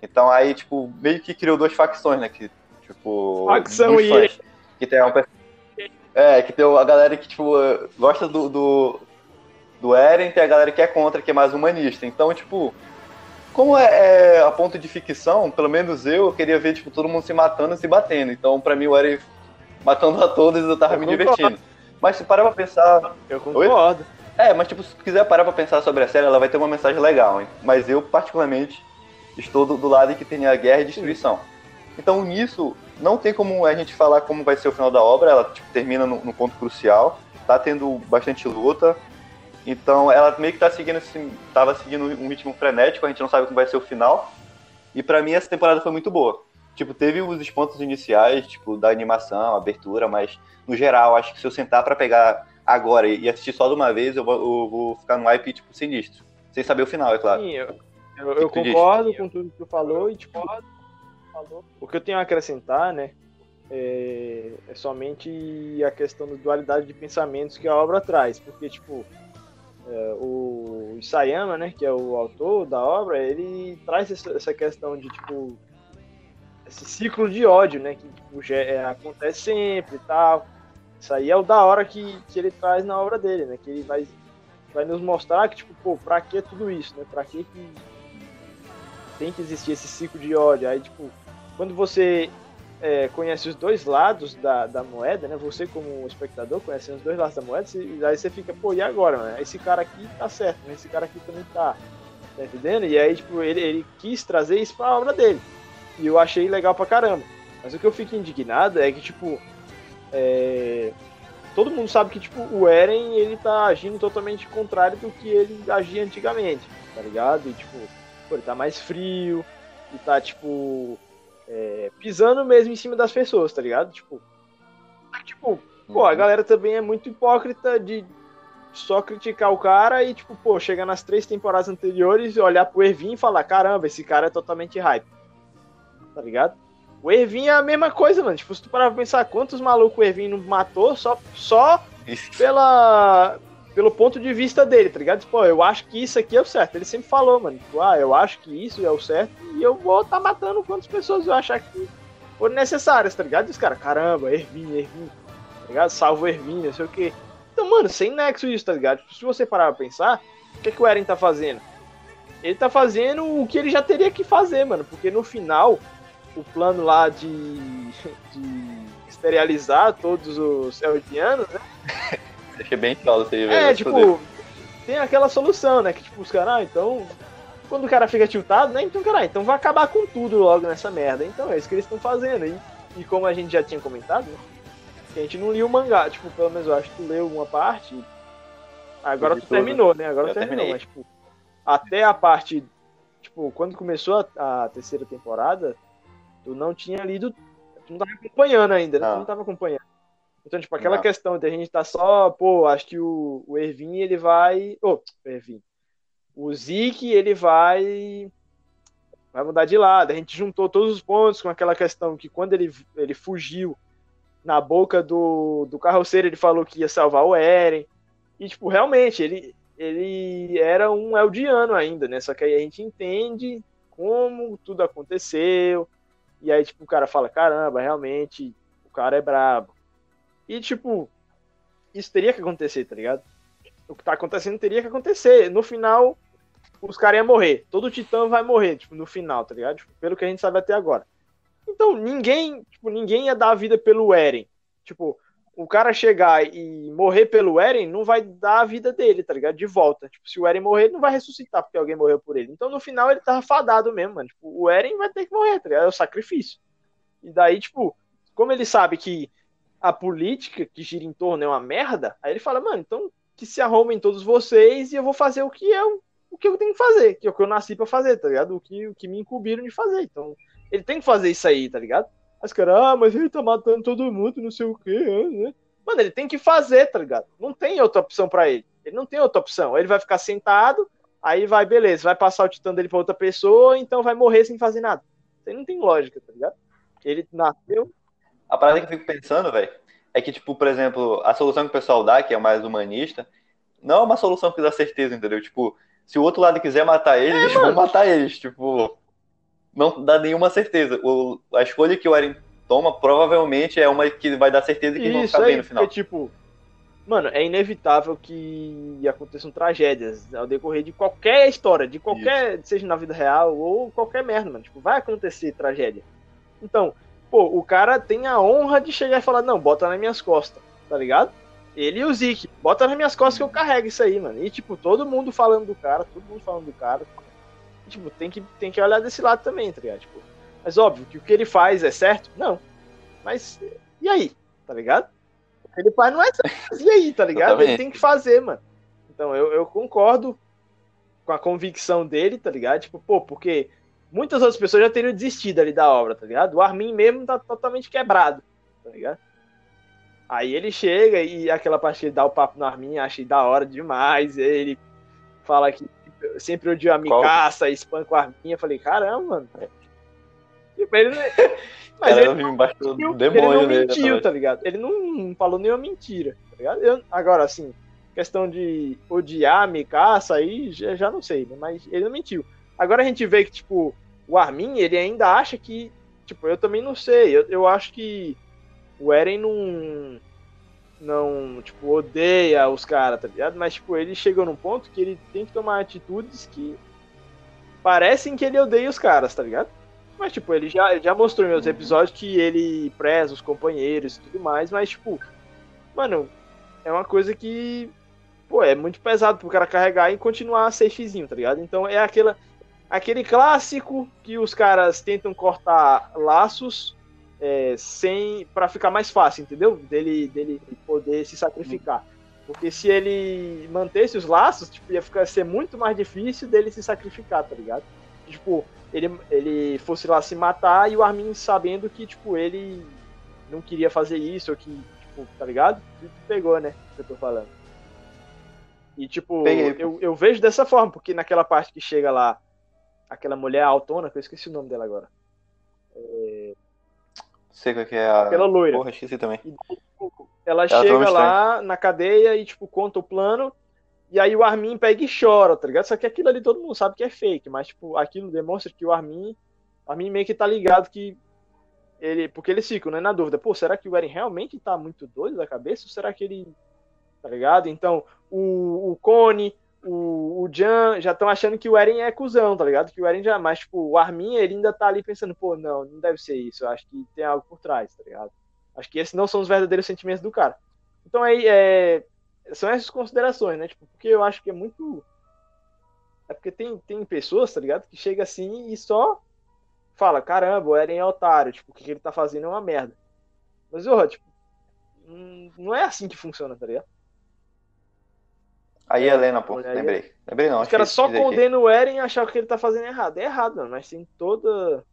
Então aí, tipo, meio que criou duas facções, né, que Tipo,
Facção e
fãs. Que tem uma, é, que tem a galera que, tipo, gosta do, do, do Eren, tem a galera que é contra, que é mais humanista. Então, tipo, como é, é a ponto de ficção, pelo menos eu, eu queria ver, tipo, todo mundo se matando e se batendo. Então, pra mim, o Eren matando a todos, eu tava
Eu
me divertindo. Mas se parar pra pensar.
Eu concordo.
É, mas tipo, se quiser parar pra pensar sobre a série, ela vai ter uma mensagem legal, hein? Mas eu, particularmente, estou do, do lado que tem a guerra e destruição. Então, nisso, não tem como a gente falar como vai ser o final da obra, ela tipo, termina no, no ponto crucial, tá tendo bastante luta. Então, ela meio que tá seguindo esse, tava seguindo um ritmo frenético, a gente não sabe como vai ser o final. E pra mim essa temporada foi muito boa. Tipo, teve os pontos iniciais, tipo, da animação, abertura, mas no geral, acho que se eu sentar pra pegar agora e assistir só de uma vez, eu vou, eu vou ficar no hype, tipo, sinistro. Sem saber o final, é claro.
Sim, eu, eu, eu
que tu diz?
concordo com tudo que tu falou e tipo, o que eu tenho a acrescentar, né, é, é somente a questão da dualidade de pensamentos que a obra traz, porque tipo é, o Isayama, né, que é o autor da obra, ele traz essa questão de tipo esse ciclo de ódio, né, que tipo, é- acontece sempre e tal. Isso aí é o da hora que, que ele traz na obra dele, né, que ele vai vai nos mostrar que, tipo, pô, pra que tudo isso, né? Pra que que tem que existir esse ciclo de ódio? Aí, tipo, quando você é, conhece os dois lados da, da moeda, né? Você como espectador conhece os dois lados da moeda, você- aí você fica, pô, e agora, mano? Esse cara aqui tá certo, mas esse cara aqui também tá. Tá entendendo? E aí, tipo, ele, ele quis trazer isso pra obra dele. E eu achei legal pra caramba. Mas o que eu fico indignado é que, tipo, é, todo mundo sabe que, tipo, o Eren, ele tá agindo totalmente contrário do que ele agia antigamente, tá ligado? E, tipo, pô, ele tá mais frio, e tá, tipo, é, pisando mesmo em cima das pessoas, tá ligado? Tipo, tipo, pô, a galera também é muito hipócrita de só criticar o cara e, tipo, pô, chegar nas três temporadas anteriores e olhar pro Ervin e falar, caramba, esse cara é totalmente hype. Tá ligado? O Ervin é a mesma coisa, mano. Tipo, se tu parar pra pensar quantos malucos o Ervin não matou só, só pela, pelo ponto de vista dele, tá ligado? Tipo, ó, eu acho que isso aqui é o certo. Ele sempre falou, mano, tipo, ah, eu acho que isso é o certo e eu vou tá matando quantas pessoas eu achar que forem necessárias, tá ligado? E os caras, caramba, Ervin, Ervin, tá ligado? Salvo Ervin, não sei o quê. Então, mano, sem nexo isso, tá ligado? Tipo, se você parar pra pensar, o que, que o Eren tá fazendo? Ele tá fazendo o que ele já teria que fazer, mano, porque no final, o plano lá de, de esterilizar todos os Eldianos, né?
Achei bem solo isso aí, velho.
É, tipo,
foder.
tem aquela solução, né? Que tipo, os caras, ah, então. Quando o cara fica tiltado, né? Então, cara, então vai acabar com tudo logo nessa merda. Então é isso que eles estão fazendo. E, e como a gente já tinha comentado, né? A gente não lia o mangá. Tipo, pelo menos eu acho que tu leu uma parte. Agora tu terminou, né? Agora
Eu
tu terminou.
terminei.
Mas, tipo, até a parte. Tipo, quando começou a, a terceira temporada, tu não tinha lido. Tu não tava acompanhando ainda, né? Tu
Não.
não tava acompanhando. Então, tipo, aquela
Não.
questão de a gente tá só, pô, acho que o, o Ervin, ele vai. Ô, o Ervin. O Zeke, ele vai. Vai mudar de lado. A gente juntou todos os pontos com aquela questão que quando ele, ele fugiu na boca do, do carroceiro, ele falou que ia salvar o Eren. E, tipo, realmente, ele, ele era um Eldiano ainda, né? Só que aí a gente entende como tudo aconteceu. E aí, tipo, o cara fala: caramba, realmente, o cara é brabo. E, tipo, isso teria que acontecer, tá ligado? O que tá acontecendo teria que acontecer. No final, os caras iam morrer. Todo titã vai morrer, tipo, no final, tá ligado? Tipo, pelo que a gente sabe até agora. Então, ninguém, tipo, ninguém ia dar a vida pelo Eren. Tipo, o cara chegar e morrer pelo Eren não vai dar a vida dele, tá ligado? De volta. Tipo, se o Eren morrer, ele não vai ressuscitar porque alguém morreu por ele. Então, no final, ele tava fadado mesmo, mano. Tipo, o Eren vai ter que morrer, tá ligado? É o sacrifício. E daí, tipo, como ele sabe que a política que gira em torno é uma merda, aí ele fala, mano, então que se arrumem todos vocês e eu vou fazer o que eu, o que eu tenho que fazer, que é o que eu nasci pra fazer, tá ligado? O que, o que me incumbiram de fazer. Então, ele tem que fazer isso aí, tá ligado? Aí os caras, ah, mas ele tá matando todo mundo, não sei o quê, né? Mano, ele tem que fazer, tá ligado? Não tem outra opção pra ele. Ele não tem outra opção. Ele vai ficar sentado, aí vai, beleza, vai passar o titã dele pra outra pessoa, então vai morrer sem fazer nada. Isso aí não tem lógica, tá ligado? Ele nasceu.
A parada que eu fico pensando, velho, é que, tipo, por exemplo, a solução que o pessoal dá, que é mais humanista, não é uma solução que dá certeza, entendeu? Tipo, se o outro lado quiser matar eles, eles vão matar eles. Tipo, não dá nenhuma certeza. O, a escolha que o Eren toma, provavelmente é uma que vai dar certeza que vão
Isso
ficar bem
aí,
no final.
porque, tipo, mano, é inevitável que aconteçam tragédias ao decorrer de qualquer história, de qualquer, seja na vida real ou qualquer merda, mano. Tipo, vai acontecer tragédia. Então, pô, o cara tem a honra de chegar e falar, não, bota nas minhas costas, tá ligado? Ele e o Zeke, bota nas minhas costas que eu carrego isso aí, mano. E, tipo, todo mundo falando do cara, todo mundo falando do cara. Tipo, tem que, tem que olhar desse lado também, tá ligado? Tipo, mas óbvio que o que ele faz é certo? Não. Mas, e aí? Tá ligado? O que ele faz não é certo. E aí, tá ligado? Ele tem que fazer, mano. Então, eu, eu concordo com a convicção dele, tá ligado? Tipo, pô, porque muitas outras pessoas já teriam desistido ali da obra, tá ligado? O Armin mesmo tá totalmente quebrado, tá ligado? Aí ele chega e aquela parte que ele dá o papo no Armin, achei da hora demais. Ele fala que sempre odiou a? Micaça, espanca o Armin. Eu falei, caramba, mano. Tipo, ele, mas ele
do
mentiu, ele não mentiu, tá ligado? Ele não falou nenhuma mentira, tá ligado? Eu- agora, assim, questão de odiar a Mikasa aí, já, já não sei, né? mas ele não mentiu. Agora a gente vê que, tipo, o Armin, ele ainda acha que, tipo, eu também não sei, eu, eu acho que o Eren não, não, tipo, odeia os caras, tá ligado? Mas, tipo, ele chegou num ponto que ele tem que tomar atitudes que parecem que ele odeia os caras, tá ligado? Mas, tipo, ele já, ele já mostrou em outros
Uhum.
episódios que ele preza os companheiros e tudo mais, mas, tipo, mano, é uma coisa que, pô, é muito pesado pro cara carregar e continuar safezinho, tá ligado? Então é aquela, aquele clássico que os caras tentam cortar laços é, sem para ficar mais fácil, entendeu? Dele, dele poder se sacrificar. Porque se ele mantesse os laços, tipo, ia ficar, ser muito mais difícil dele se sacrificar, tá ligado? Tipo, ele, ele fosse lá se matar e o Armin sabendo que, tipo, ele não queria fazer isso, ou que, tipo, tá ligado? Pegou, né? O que eu tô falando. E, tipo,
Peguei.
eu, eu vejo dessa forma, porque naquela parte que chega lá, aquela mulher autona, que eu esqueci o nome dela agora.
Sei qual que é a.
Aquela loira.
Porra, esqueci também.
Tipo, ela
toma
chega lá na cadeia e, tipo, conta o plano. E aí o Armin pega e chora, tá ligado? Só que aquilo ali todo mundo sabe que é fake, mas, tipo, aquilo demonstra que o Armin. O Armin meio que tá ligado que. Ele, porque eles ficam, né, na dúvida, pô, será que o Eren realmente tá muito doido da cabeça? Ou será que ele. Tá ligado? Então, o, o Cone, o, o Jan já estão achando que o Eren é cuzão, tá ligado? Que o Eren já. Mas, tipo, o Armin, ele ainda tá ali pensando, pô, não, não deve ser isso. Eu acho que tem algo por trás, tá ligado? Acho que esses não são os verdadeiros sentimentos do cara. Então aí é, são essas considerações, né? Tipo, porque eu acho que é muito. É porque tem, tem pessoas, tá ligado? Que chega assim e só fala, caramba, o Eren é otário, tipo, o que ele tá fazendo é uma merda. Mas, ó, tipo, hum, não é assim que funciona, tá ligado?
Aí,
É,
Helena, pô. Lembrei. Lembrei não.
Os caras só condenam o Eren e acham que ele tá fazendo é errado. É errado, mano, mas tem toda.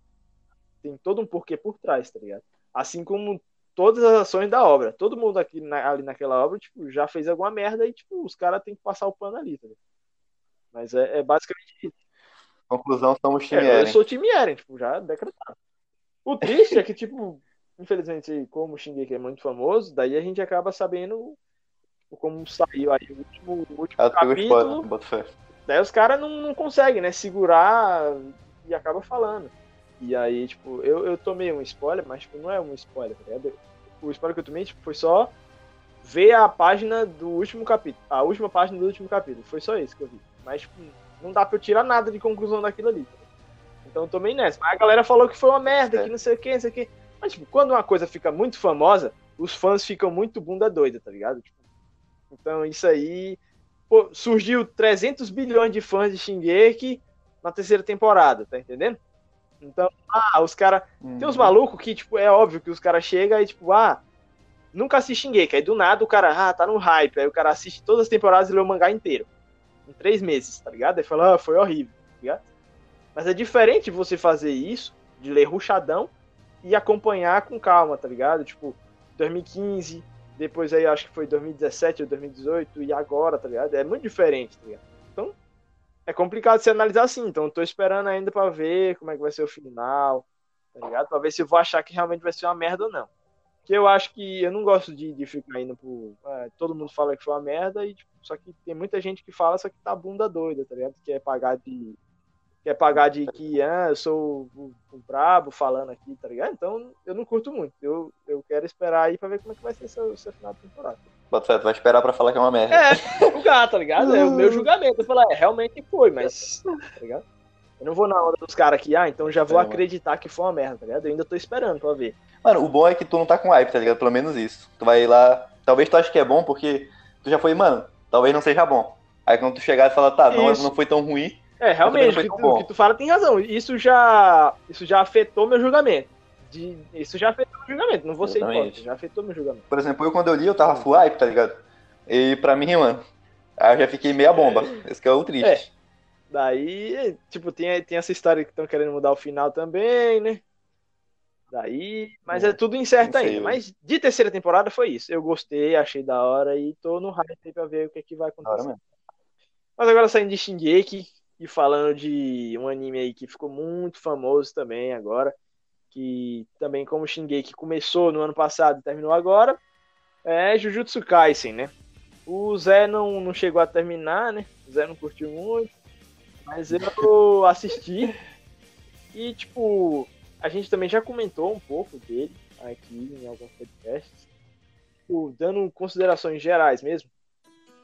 Tem todo um porquê por trás, tá ligado? Assim como todas as ações da obra. Todo mundo aqui na- ali naquela obra, tipo, já fez alguma merda e, tipo, os caras têm que passar o pano ali, tá ligado? Mas é, é basicamente isso.
Conclusão, somos time
É, eu
Eren.
sou time Eren, tipo, já decretado. O triste é que, tipo, infelizmente, como o Shingeki é muito famoso, daí a gente acaba sabendo como saiu aí o último, o último
spoiler,
capítulo.
fé.
Daí os caras não, não conseguem, né, segurar e acaba falando. E aí, tipo, eu, eu tomei um spoiler, mas tipo, não é um spoiler, tá ligado? O spoiler que eu tomei, tipo, foi só ver a página do último capítulo. A última página do último capítulo. Foi só isso que eu vi. Mas, tipo, não dá pra eu tirar nada de conclusão daquilo ali. tá? Então eu tomei nessa. Mas a galera falou que foi uma merda,
É.
que não sei o que, não sei o que. Mas, tipo, quando uma coisa fica muito famosa, os fãs ficam muito bunda doida, tá ligado? Tipo, então isso aí. Pô, surgiu 300 bilhões de fãs de Shingeki na terceira temporada, tá entendendo? Então, ah, os caras. Tem uns
Uhum.
malucos que, tipo, é óbvio que os caras chegam e, tipo, ah, nunca assisti Shingeki. Aí do nada o cara, ah, tá no hype. Aí o cara assiste todas as temporadas e lê o mangá inteiro. Em três meses, tá ligado? Aí fala, ah, foi horrível, tá ligado? Mas é diferente você fazer isso, de ler ruchadão e acompanhar com calma, tá ligado? Tipo, 2015, depois aí acho que foi 2017 ou 2018 e agora, tá ligado? É muito diferente, tá ligado? Então, é complicado se analisar assim. Então, eu tô esperando ainda pra ver como é que vai ser o final, tá ligado? Pra ver se eu vou achar que realmente vai ser uma merda ou não. Porque eu acho que eu não gosto de, de ficar indo pro. ah, todo mundo fala que foi uma merda, e tipo, só que tem muita gente que fala, só que tá bunda doida, tá ligado? Que é pagar de. Quer pagar de que ah, eu sou o, o brabo falando aqui, tá ligado? Então eu não curto muito. Eu, eu quero esperar aí pra ver como é que vai ser esse, esse final de temporada.
Bota vai esperar pra falar que é uma merda.
É, julgar, tá ligado? É o meu julgamento. Eu falar, é, realmente foi, mas. Tá ligado? Eu não vou na onda dos caras aqui, ah, então já vou
É, mano.
acreditar que foi uma merda, tá ligado? Eu ainda tô esperando pra ver.
Mano, o bom é que tu não tá com hype, tá ligado? Pelo menos isso. Tu vai lá. Talvez tu ache que é bom porque tu já foi, mano, talvez não seja bom. Aí quando tu chegar e falar, tá, não,
Isso.
não foi tão ruim.
É, realmente, o que, tu, que tu fala tem razão. Isso já, isso já afetou meu julgamento. De, isso já afetou meu julgamento. Não vou ser hipócrita, já afetou meu julgamento.
Por exemplo, eu quando eu li, eu tava full hype, tá ligado? E pra mim, mano, aí eu já fiquei meia bomba. Esse que é o triste.
Daí, tipo, tem, tem essa história que estão querendo mudar o final também, né? Daí, mas é,
É,
tudo incerto ainda. Mas de terceira temporada foi isso. Eu gostei, achei da hora e tô no hype aí pra ver o que, é que vai acontecer. Mas agora saindo de Shingeki e falando de um anime aí que ficou muito famoso também agora, que também como Shingeki começou no ano passado e terminou agora, é Jujutsu Kaisen, né? O Zé não, não chegou a terminar, né? O Zé não curtiu muito, mas eu assisti e, tipo, a gente também já comentou um pouco dele aqui em alguns podcasts. Tipo, dando considerações gerais mesmo,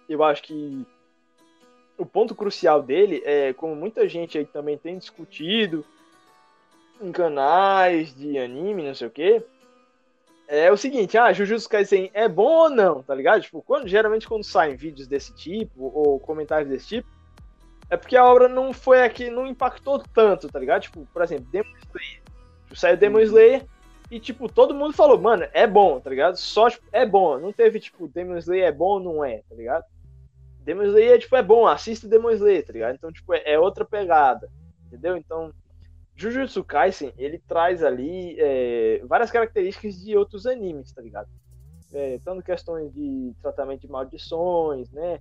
eu acho que o ponto crucial dele é, como muita gente aí também tem discutido em canais de anime, não sei o que, é o seguinte, ah, Jujutsu Kaisen é bom ou não, tá ligado? Tipo, quando, geralmente quando saem vídeos desse tipo, ou comentários desse tipo, é porque a obra não foi aqui, não impactou tanto, tá ligado? Tipo, por exemplo, Demon Slayer. Saiu Demon Slayer e, tipo, todo mundo falou, mano, é bom, tá ligado? Só, tipo, é bom. Não teve, tipo, Demon Slayer é bom ou não é, tá ligado? Demon Slayer, tipo, é bom, assista Demon Slayer, tá ligado? Então, tipo, é, é outra pegada, entendeu? Então, Jujutsu Kaisen, ele traz ali é, várias características de outros animes, tá ligado? É, tanto questões de tratamento de maldições, né?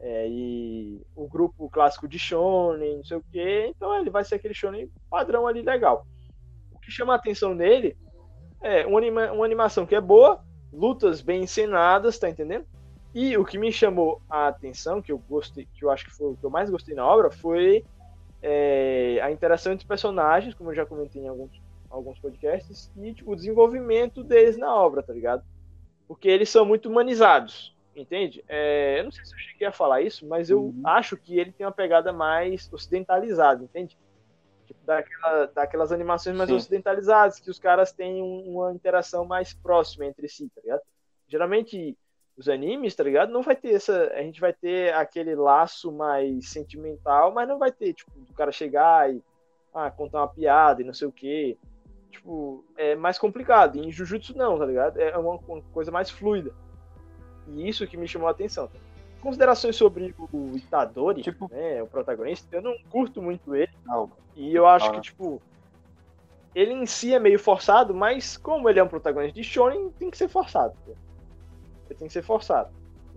É, e o grupo clássico de shonen, não sei o que, então ele vai ser aquele shonen padrão ali legal. O que chama a atenção nele é uma, anima uma animação que é boa, lutas bem encenadas, tá entendendo? E o que me chamou a atenção, que eu gostei, que eu acho que foi o que eu mais gostei na obra, foi é, a interação entre os personagens, como eu já comentei em alguns, alguns podcasts, e tipo, o desenvolvimento deles na obra, tá ligado? Porque eles são muito humanizados, entende? É, eu não sei se eu cheguei a falar isso, mas eu
Uhum.
acho que ele tem uma pegada mais ocidentalizada, entende? Tipo, daquela, daquelas animações mais
Sim.
ocidentalizadas, que os caras têm um- uma interação mais próxima entre si, tá ligado? Geralmente, os animes, tá ligado? Não vai ter essa. A gente vai ter aquele laço mais sentimental, mas não vai ter, tipo, do cara chegar e ah, contar uma piada e não sei o quê. Tipo, é mais complicado. E em Jujutsu não, tá ligado? É uma, uma coisa mais fluida. E isso que me chamou a atenção. tá? Considerações sobre o Itadori,
Tipo-
né, o protagonista, eu não curto muito ele.
Não,
E eu acho
Não,
que, tipo, ele em si é meio forçado, mas como ele é um protagonista de Shonen, tem que ser forçado. pô. Ele tem que ser forçado.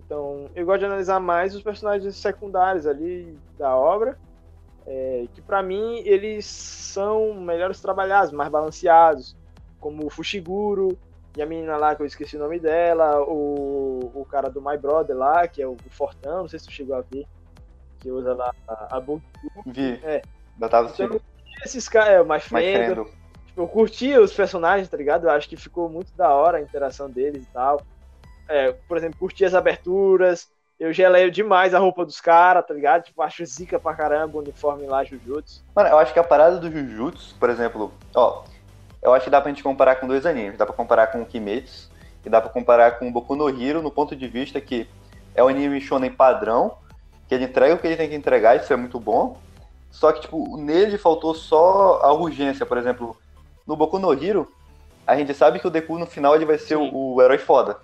Então, eu gosto de analisar mais os personagens secundários ali da obra, é, que pra mim eles são melhores trabalhados, mais balanceados, como o Fushiguro e a menina lá que eu esqueci o nome dela, o, o cara do My Brother lá, que é o Fortão, não sei se tu chegou a ver, que usa lá a, a Book
vi.
É.
Já tava
então, esses caras, é, o My Friend, tipo, eu curti os personagens, tá ligado? Eu acho que ficou muito da hora a interação deles e tal. É, por exemplo, curti as aberturas, eu geleio demais a roupa dos caras, tá ligado? Tipo, acho zica pra caramba o uniforme lá, Jujutsu.
Mano, eu acho que a parada do Jujutsu, por exemplo, ó, eu acho que dá pra gente comparar com dois animes. Dá pra comparar com o Kimetsu e dá pra comparar com o Boku no Hero no ponto de vista que é um anime shonen padrão, que ele entrega o que ele tem que entregar, isso é muito bom. Só que, tipo, nele faltou só a urgência, por exemplo, no Boku no Hero, a gente sabe que o Deku no final ele vai ser o, o herói foda.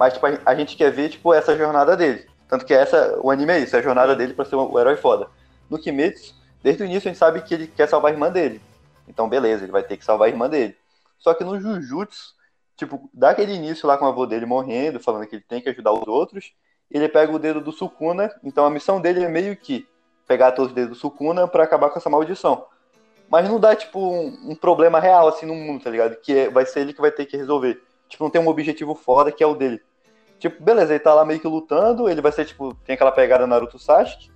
Mas, tipo, a, gente quer ver, tipo, essa jornada dele. Tanto que essa, o anime é isso, é a jornada dele pra ser o, herói foda. No Kimetsu, desde o início a gente sabe que ele quer salvar a irmã dele. Então, beleza, ele vai ter que salvar a irmã dele. Só que no Jujutsu, tipo, dá aquele início lá com o avô dele morrendo, falando que ele tem que ajudar os outros, ele pega o dedo do Sukuna, então a missão dele é meio que pegar todos os dedos do Sukuna pra acabar com essa maldição. Mas não dá, tipo, um, um problema real, assim, no mundo, tá ligado? Que é- vai ser ele que vai ter que resolver. Tipo, não tem um objetivo foda que é o dele. Tipo, beleza, ele tá lá meio que lutando, ele vai ser, tipo, tem aquela pegada Naruto Sasuke,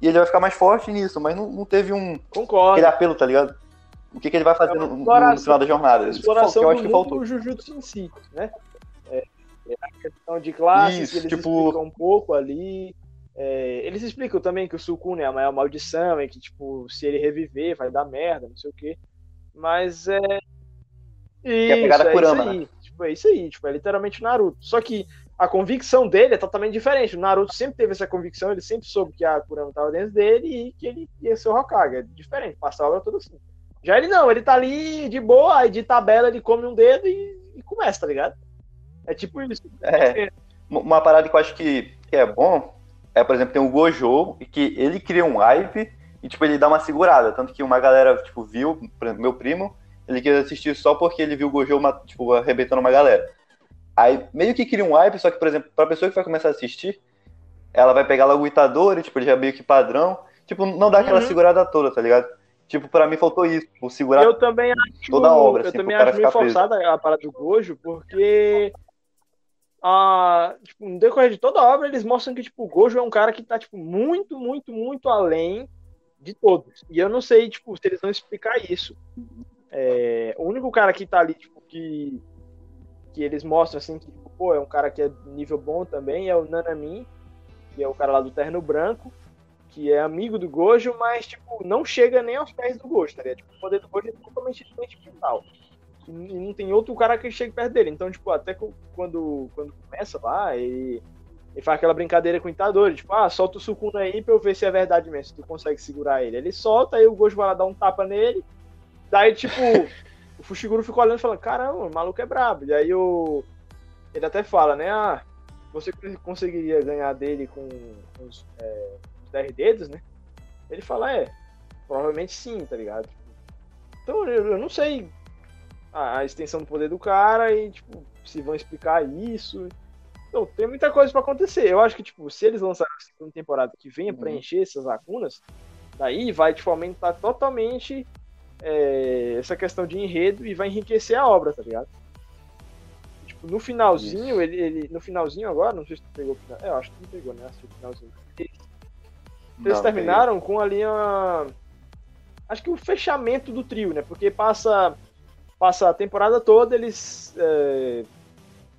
e ele vai ficar mais forte nisso, mas não, não teve um
Concordo.
aquele apelo, tá ligado? O que, que ele vai fazer
É
no, no final da jornada? Que
exploração
eu acho que faltou.
do Jujutsu em si, né? É, é a questão de classes,
Isso,
que eles
tipo-
explicam um pouco ali. É, eles explicam também que o Sukuna é a maior maldição e que, tipo, se ele reviver vai dar merda, não sei o quê. Mas é. Isso,
é a pegada
é
Kurama,
isso aí. Tipo, é isso aí, tipo, é literalmente Naruto. Só que a convicção dele é totalmente diferente. O Naruto sempre teve essa convicção, ele sempre soube que a Kurama estava dentro dele e que ele ia ser o Hokage. É diferente, passa a obra toda assim. Já ele não, ele tá ali de boa, aí de tabela ele come um dedo e, e começa, tá ligado? É tipo isso.
É. Uma parada que eu acho que, que é bom é, por exemplo, tem o Gojo, que ele cria um hype e, tipo, ele dá uma segurada. Tanto que uma galera, tipo, viu, meu primo, ele quis assistir só porque ele viu o Gojo, tipo, arrebentando uma galera. Aí, meio que cria um hype, só que, por exemplo, pra pessoa que vai começar a assistir, ela vai pegar logo o Itadori, tipo, ele já é meio que padrão. Tipo, não dá aquela
Uhum.
segurada toda, tá ligado? Tipo, pra mim faltou isso, tipo, segurar
Eu também acho,
toda a obra,
eu
assim,
também acho meio
preso.
forçada a parada do Gojo, porque ah, tipo, no decorrer de toda a obra eles mostram que tipo, o Gojo é um cara que tá tipo, muito, muito, muito além de todos. E eu não sei tipo, se eles vão explicar isso. É, o único cara que tá ali, tipo, que, que eles mostram assim, que pô, é um cara que é nível bom também, é o Nanamin, que é o cara lá do terno branco, que é amigo do Gojo, mas tipo, não chega nem aos pés do Gojo, tá ligado? Tipo, o poder do Gojo é totalmente sentimental. E não tem outro cara que chegue perto dele. Então, tipo, até quando, quando começa lá, ele, ele faz aquela brincadeira com o Itadori, tipo, ah, solta o Sukuna aí pra eu ver se é verdade mesmo, se tu consegue segurar ele. Ele solta, aí o Gojo vai lá dar um tapa nele, daí, tipo, o Fushiguro fica olhando e fala, caramba, o maluco é brabo. E aí o... ele até fala, né, ah, você conseguiria ganhar dele com os, é, os 10 dedos, né? Ele fala, é, provavelmente sim, tá ligado? Então eu, eu não sei a, a extensão do poder do cara e, tipo, se vão explicar isso. Então, tem muita coisa pra acontecer. Eu acho que, tipo, se eles lançarem a segunda temporada que venha
Uhum.
preencher essas lacunas, daí vai, tipo, aumentar totalmente é, essa questão de enredo e vai enriquecer a obra, tá ligado? Tipo, no finalzinho, ele, ele- No finalzinho agora, não sei se tu pegou o final. É, eu acho que não pegou, né? Assistiu o finalzinho. Eles
Não,
terminaram com ali uma. Acho que o fechamento do trio, né? Porque passa, passa a temporada toda eles é,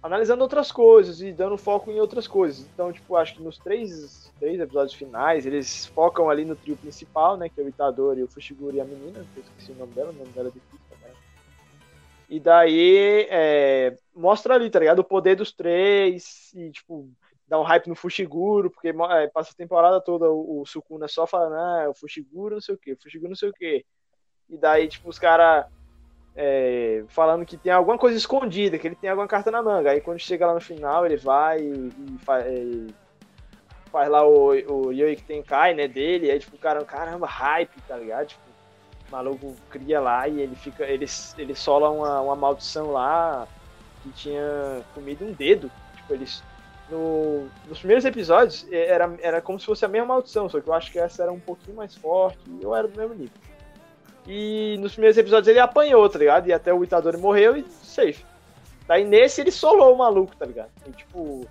analisando outras coisas e dando foco em outras coisas. Então, tipo, acho que nos três, três episódios finais eles focam ali no trio principal, né? Que é o Itadori, o Fushiguro e a menina, que eu esqueci o nome dela, o nome dela é difícil também. E daí é, mostra ali, tá ligado? O poder dos três e, tipo, dá um hype no Fushiguro, porque é, passa a temporada toda o, o Sukuna só falando, ah, o Fushiguro não sei o que, o Fushiguro não sei o que. E daí, tipo, os caras é, falando que tem alguma coisa escondida, que ele tem alguma carta na manga. Aí quando chega lá no final, ele vai e, e e faz lá o, o Yoik Tenkai, né, dele, aí tipo, o cara, caramba, hype, tá ligado? Tipo, o maluco cria lá e ele fica, ele, ele sola uma, uma maldição lá que tinha comido um dedo. Tipo, eles no, nos primeiros episódios era, era como se fosse a mesma maldição, só que eu acho que essa era um pouquinho mais forte, eu era do mesmo nível. E nos primeiros episódios ele apanhou, tá ligado? E até o Itadori morreu e safe. Daí nesse ele solou o maluco, tá ligado? E tipo,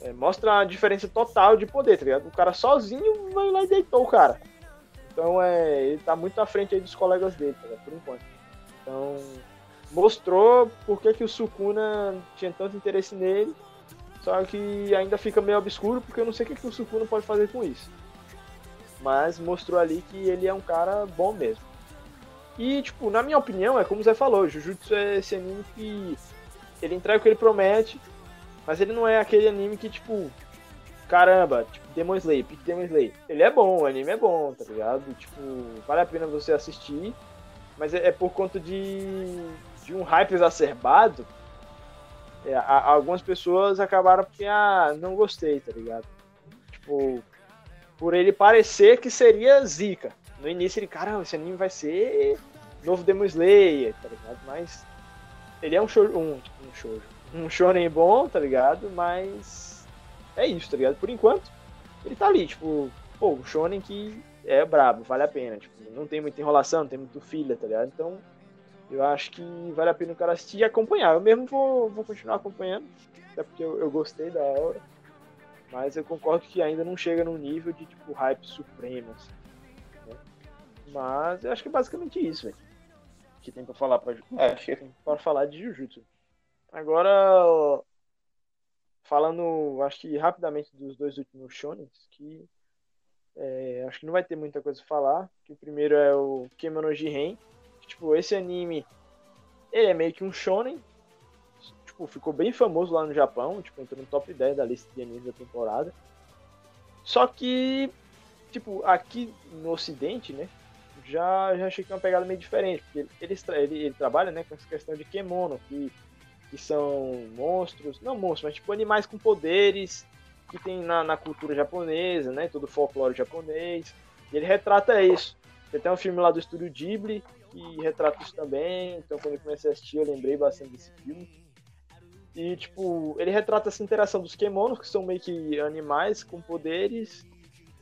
é, mostra a diferença total de poder, tá ligado? O cara sozinho vai lá e deitou o cara. Então é, ele tá muito à frente aí dos colegas dele, tá ligado? Por enquanto. Então, mostrou por que, que o Sukuna tinha tanto interesse nele. Só que ainda fica meio obscuro porque eu não sei o que, que o Sukuna pode fazer com isso. Mas mostrou ali que ele é um cara bom mesmo. E, tipo, na minha opinião, é como o Zé falou, Jujutsu é esse anime que ele entrega o que ele promete, mas ele não é aquele anime que, tipo, caramba, tipo, Demon Slayer, pique Demon Slayer. Ele é bom, o anime é bom, tá ligado? Tipo, vale a pena você assistir, mas é, é por conta de, de um hype exacerbado. É, a- algumas pessoas acabaram porque, ah, não gostei, tá ligado? Tipo, por ele parecer que seria zica. No início ele, caramba, esse anime vai ser novo Demon Slayer, tá ligado? Mas ele é um show, um, um shoujo, um shonen bom, tá ligado? Mas é isso, tá ligado? Por enquanto, ele tá ali, tipo, pô, um shonen que é brabo, vale a pena, tipo, não tem muita enrolação, não tem muito filha, tá ligado? Então, eu acho que vale a pena o cara assistir e acompanhar. Eu mesmo vou, vou continuar acompanhando, até porque eu, eu gostei da hora. Mas eu concordo que ainda não chega num nível de tipo hype supremo, assim, né? Mas eu acho que é basicamente isso, velho. Que tem pra falar pra,
É, acho que
tem pra falar de Jujutsu. Agora, falando, acho que rapidamente dos dois últimos shonens, que é, acho que não vai ter muita coisa pra falar. Que o primeiro é o Kemono Jiren. que, Tipo, esse anime, ele é meio que um shonen. Tipo, ficou bem famoso lá no Japão. Tipo, entrou no top 10 da lista de animes da temporada. Só que, tipo, aqui no ocidente, né? Já, já achei que é uma pegada meio diferente. Porque ele, ele, ele, ele trabalha, né, com essa questão de Kemono, que, que são monstros. Não monstros, mas tipo animais com poderes que tem na, na cultura japonesa, né? Todo o folclore japonês. E ele retrata isso. Tem até um filme lá do estúdio Ghibli que retrata isso também. Então, quando eu comecei a assistir, eu lembrei bastante desse filme. E, tipo, ele retrata essa interação dos Kemonos, que são meio que animais com poderes,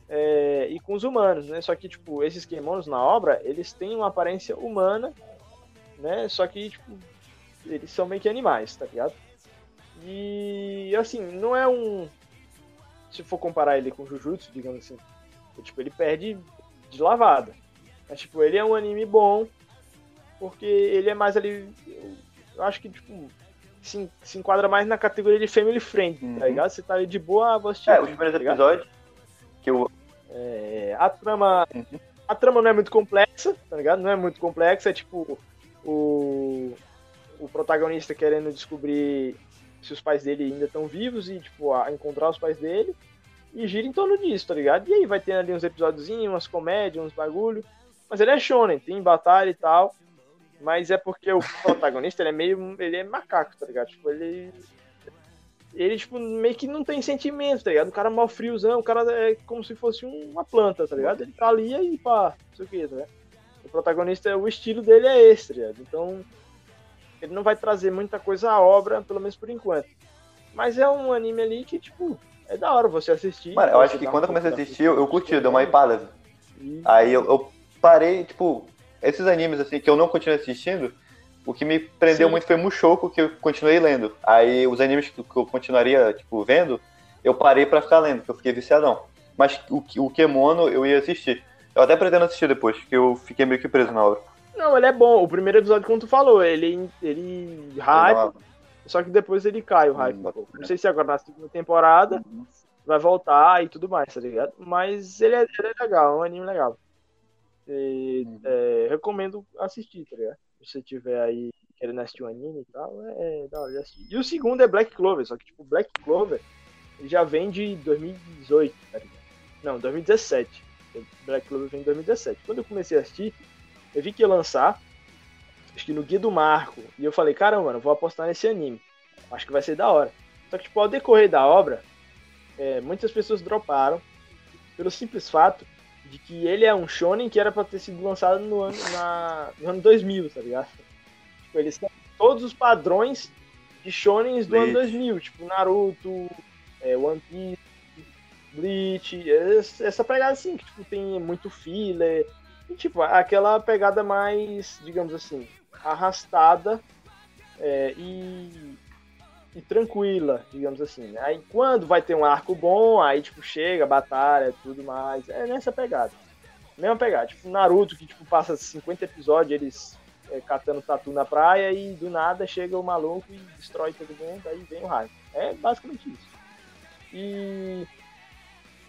é, e com os humanos, né? Só que, tipo, esses Kemonos na obra, eles têm uma aparência humana, né? Só que, tipo, eles são meio que animais, tá ligado? E, assim, não é um. Se for comparar ele com Jujutsu, digamos assim, tipo, ele perde de lavada. Mas, tipo, ele é um anime bom, porque ele é mais ali. Eu, acho que, tipo, se, se enquadra mais na categoria de family friend,
Uhum.
tá ligado? Você tá ali de boa, ah, vou assistir.
É, os
tá
primeiros
ligado?
episódios que eu.
É, a trama.
Uhum.
A trama não é muito complexa, tá ligado? Não é muito complexa, é tipo o, o protagonista querendo descobrir se os pais dele ainda estão vivos e, tipo, encontrar os pais dele. E gira em torno disso, tá ligado? E aí vai tendo ali uns episódiozinhos, umas comédias, uns bagulho. Mas ele é shonen, tem batalha e tal. Mas é porque o protagonista, ele é meio. Ele é macaco, tá ligado? Tipo, ele. Ele, tipo, meio que não tem sentimento, tá ligado? O cara é mal friozão, o cara é como se fosse um- uma planta, tá ligado? Ele tá ali e aí, pá, não sei o que, tá ligado? O protagonista, o estilo dele é esse, tá ligado? Então, ele não vai trazer muita coisa à obra, pelo menos por enquanto. Mas é um anime ali que, tipo, é da hora você assistir.
Mano, eu acho que quando eu comecei a assistir, eu, eu curti, eu dei uma hypada.
E-
Aí eu, eu parei, tipo, esses animes assim que eu não continuei assistindo, o que me prendeu
Sim.
muito foi Mushoku, que eu continuei lendo. Aí os animes que que eu continuaria, tipo, vendo, eu parei pra ficar lendo, porque eu fiquei viciadão. Mas o, o Kemono eu ia assistir. Eu até pretendo assistir depois, que eu fiquei meio que preso na obra.
Não, ele é bom. O primeiro episódio, como tu falou, ele, ele hype, só que depois ele cai o hype.
Hum,
um pouco. Não sei se agora na segunda temporada vai voltar e tudo mais, tá ligado? Mas ele é, ele é legal, é um anime legal. E,
Uhum.
é, recomendo assistir, tá ligado? Se você tiver aí querendo assistir um anime e tal, é, é da hora de assistir. E o segundo é Black Clover, só que tipo, Black Clover já vem de 2018, tá ligado? Não, 2017. Black Clover vem de 2017. Quando eu comecei a assistir, eu vi que ia lançar, acho que no Guia do Marco, e eu falei, caramba, mano, vou apostar nesse anime. Acho que vai ser da hora. Só que, tipo, ao decorrer da obra, é, muitas pessoas droparam pelo simples fato de que ele é um shonen que era pra ter sido lançado no ano, na, no ano 2000, tá ligado? Tipo, eles têm todos os padrões de shonens do ano
Bleach.
2000, tipo Naruto, é, One Piece, Bleach, essa essa pegada assim, que tipo, tem muito filler, e tipo, aquela pegada mais, digamos assim, arrastada é, e, e tranquila, digamos assim. né? Aí quando vai ter um arco bom, aí tipo, chega, batalha, tudo mais. É nessa pegada. Mesma pegada. Tipo, Naruto, que tipo, passa 50 episódios, eles é, catando tatu na praia e do nada chega o maluco e destrói todo mundo, aí vem o raio. É basicamente isso. E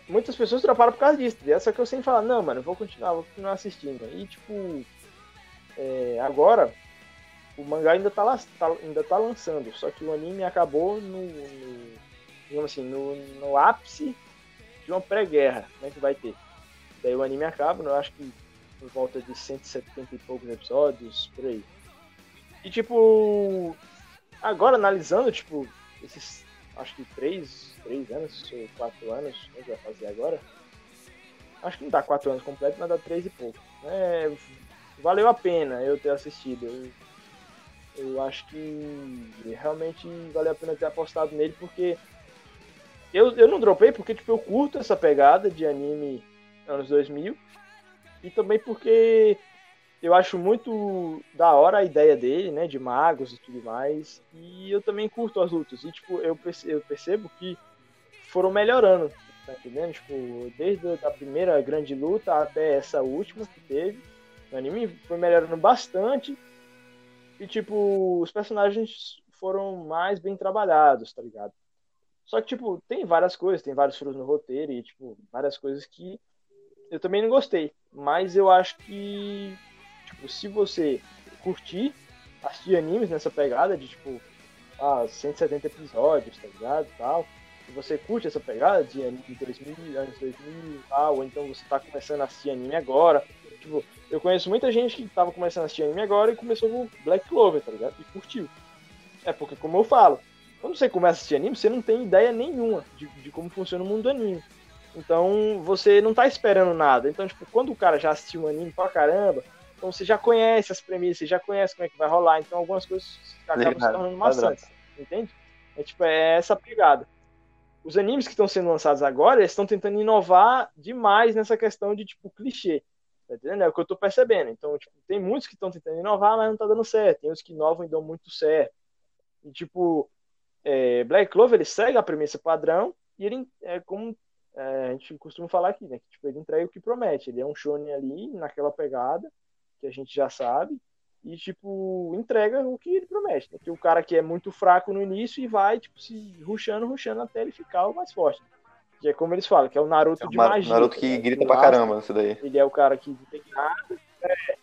muitas pessoas droparam por causa disso. Só que eu sempre falo, não, mano, vou continuar, vou continuar assistindo. E tipo, é, agora o mangá ainda tá, lá- tá- ainda tá lançando, só que o anime acabou no, no digamos assim, no, no ápice de uma pré-guerra, né, que vai ter. Daí o anime acaba, eu acho que por volta de 170 e poucos episódios, por aí. E tipo, agora analisando, tipo, esses, acho que três, três anos, ou quatro anos, né, que vai fazer agora. Acho que não dá quatro anos completo, mas dá três e pouco. É, valeu a pena eu ter assistido. Eu, eu acho que realmente valeu a pena ter apostado nele, porque eu, eu não dropei porque tipo, eu curto essa pegada de anime anos 2000 e também porque eu acho muito da hora a ideia dele, né, de magos e tudo mais, e eu também curto as lutas, e tipo, eu perce- eu percebo que foram melhorando, tá entendendo? Tipo, desde a primeira grande luta até essa última que teve, o anime foi melhorando bastante. E, tipo, os personagens foram mais bem trabalhados, tá ligado? Só que, tipo, tem várias coisas, tem vários furos no roteiro e, tipo, várias coisas que eu também não gostei. Mas eu acho que, se você curtir, assistir animes nessa pegada de, tipo, ah, 170 episódios, tá ligado? Tal. Se você curte essa pegada de anime de 2000, anos 2000 e tal, ou então você tá começando a assistir anime agora. Tipo, eu conheço muita gente que tava começando a assistir anime agora e começou com Black Clover, tá ligado? E curtiu. É porque, como eu falo, quando você começa a assistir anime, você não tem ideia nenhuma de, de como funciona o mundo do anime. Então, você não tá esperando nada. Então, tipo, quando o cara já assistiu um anime pra caramba, então você já conhece as premissas, você já conhece como é que vai rolar. Então, algumas coisas acabam se tornando maçantes. Entende? É tipo, é essa pegada. Os animes que estão sendo lançados agora, eles estão tentando inovar demais nessa questão de, tipo, clichê. Tá entendendo? É o que eu tô percebendo. Então, tipo, tem muitos que estão tentando inovar, mas não tá dando certo. Tem os que inovam e dão muito certo. E, tipo, é, Black Clover, ele segue a premissa padrão e ele é como é, a gente costuma falar aqui, né? Que, tipo, ele entrega o que promete. Ele é um shonen ali, naquela pegada, que a gente já sabe, e, tipo, entrega o que ele promete. Né? Que o cara que é muito fraco no início e vai, tipo, se ruxando, ruxando até ele ficar o mais forte. Que é como eles falam, que é o Naruto é o de magia.
Naruto que né? grita pra caramba, isso daí.
Ele é o cara que não tem nada. É,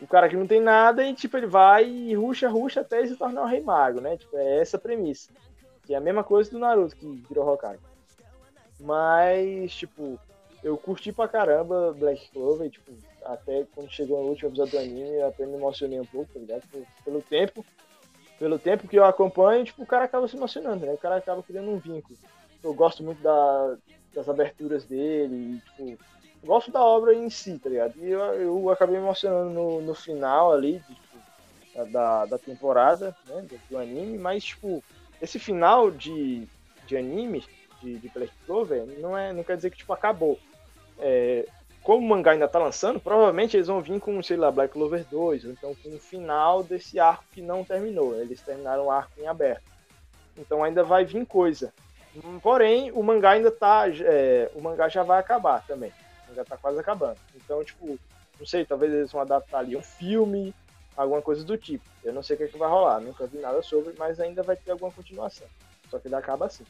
o cara que não tem nada e, tipo, ele vai e ruxa, ruxa até ele se tornar o Rei Mago, né? Tipo, é essa a premissa. Que é a mesma coisa do Naruto que virou Hokage. Mas, tipo, eu curti pra caramba Black Clover, tipo, até quando chegou no último episódio do anime, eu até me emocionei um pouco, tá ligado? Pelo tempo, pelo tempo que eu acompanho, tipo, o cara acaba se emocionando, né? O cara acaba criando um vínculo. Eu gosto muito da, das aberturas dele, e, tipo, gosto da obra em si, tá ligado? E eu, eu acabei me emocionando no, no final ali, tipo, da, da temporada, né, do, do, anime, mas, tipo, esse final de, de anime, de, de Black Clover, não, é, não quer dizer que, tipo, acabou. É, como o mangá ainda tá lançando, provavelmente eles vão vir com, sei lá, Black Clover 2, ou então com o final desse arco que não terminou. Eles terminaram o arco em aberto. Então ainda vai vir coisa. Porém, o mangá ainda tá. É, o mangá já vai acabar também. O mangá tá quase acabando. Então, tipo, não sei, talvez eles vão adaptar ali um filme, alguma coisa do tipo. Eu não sei o que, é que vai rolar, nunca vi nada sobre, mas ainda vai ter alguma continuação. Só que ele acaba assim.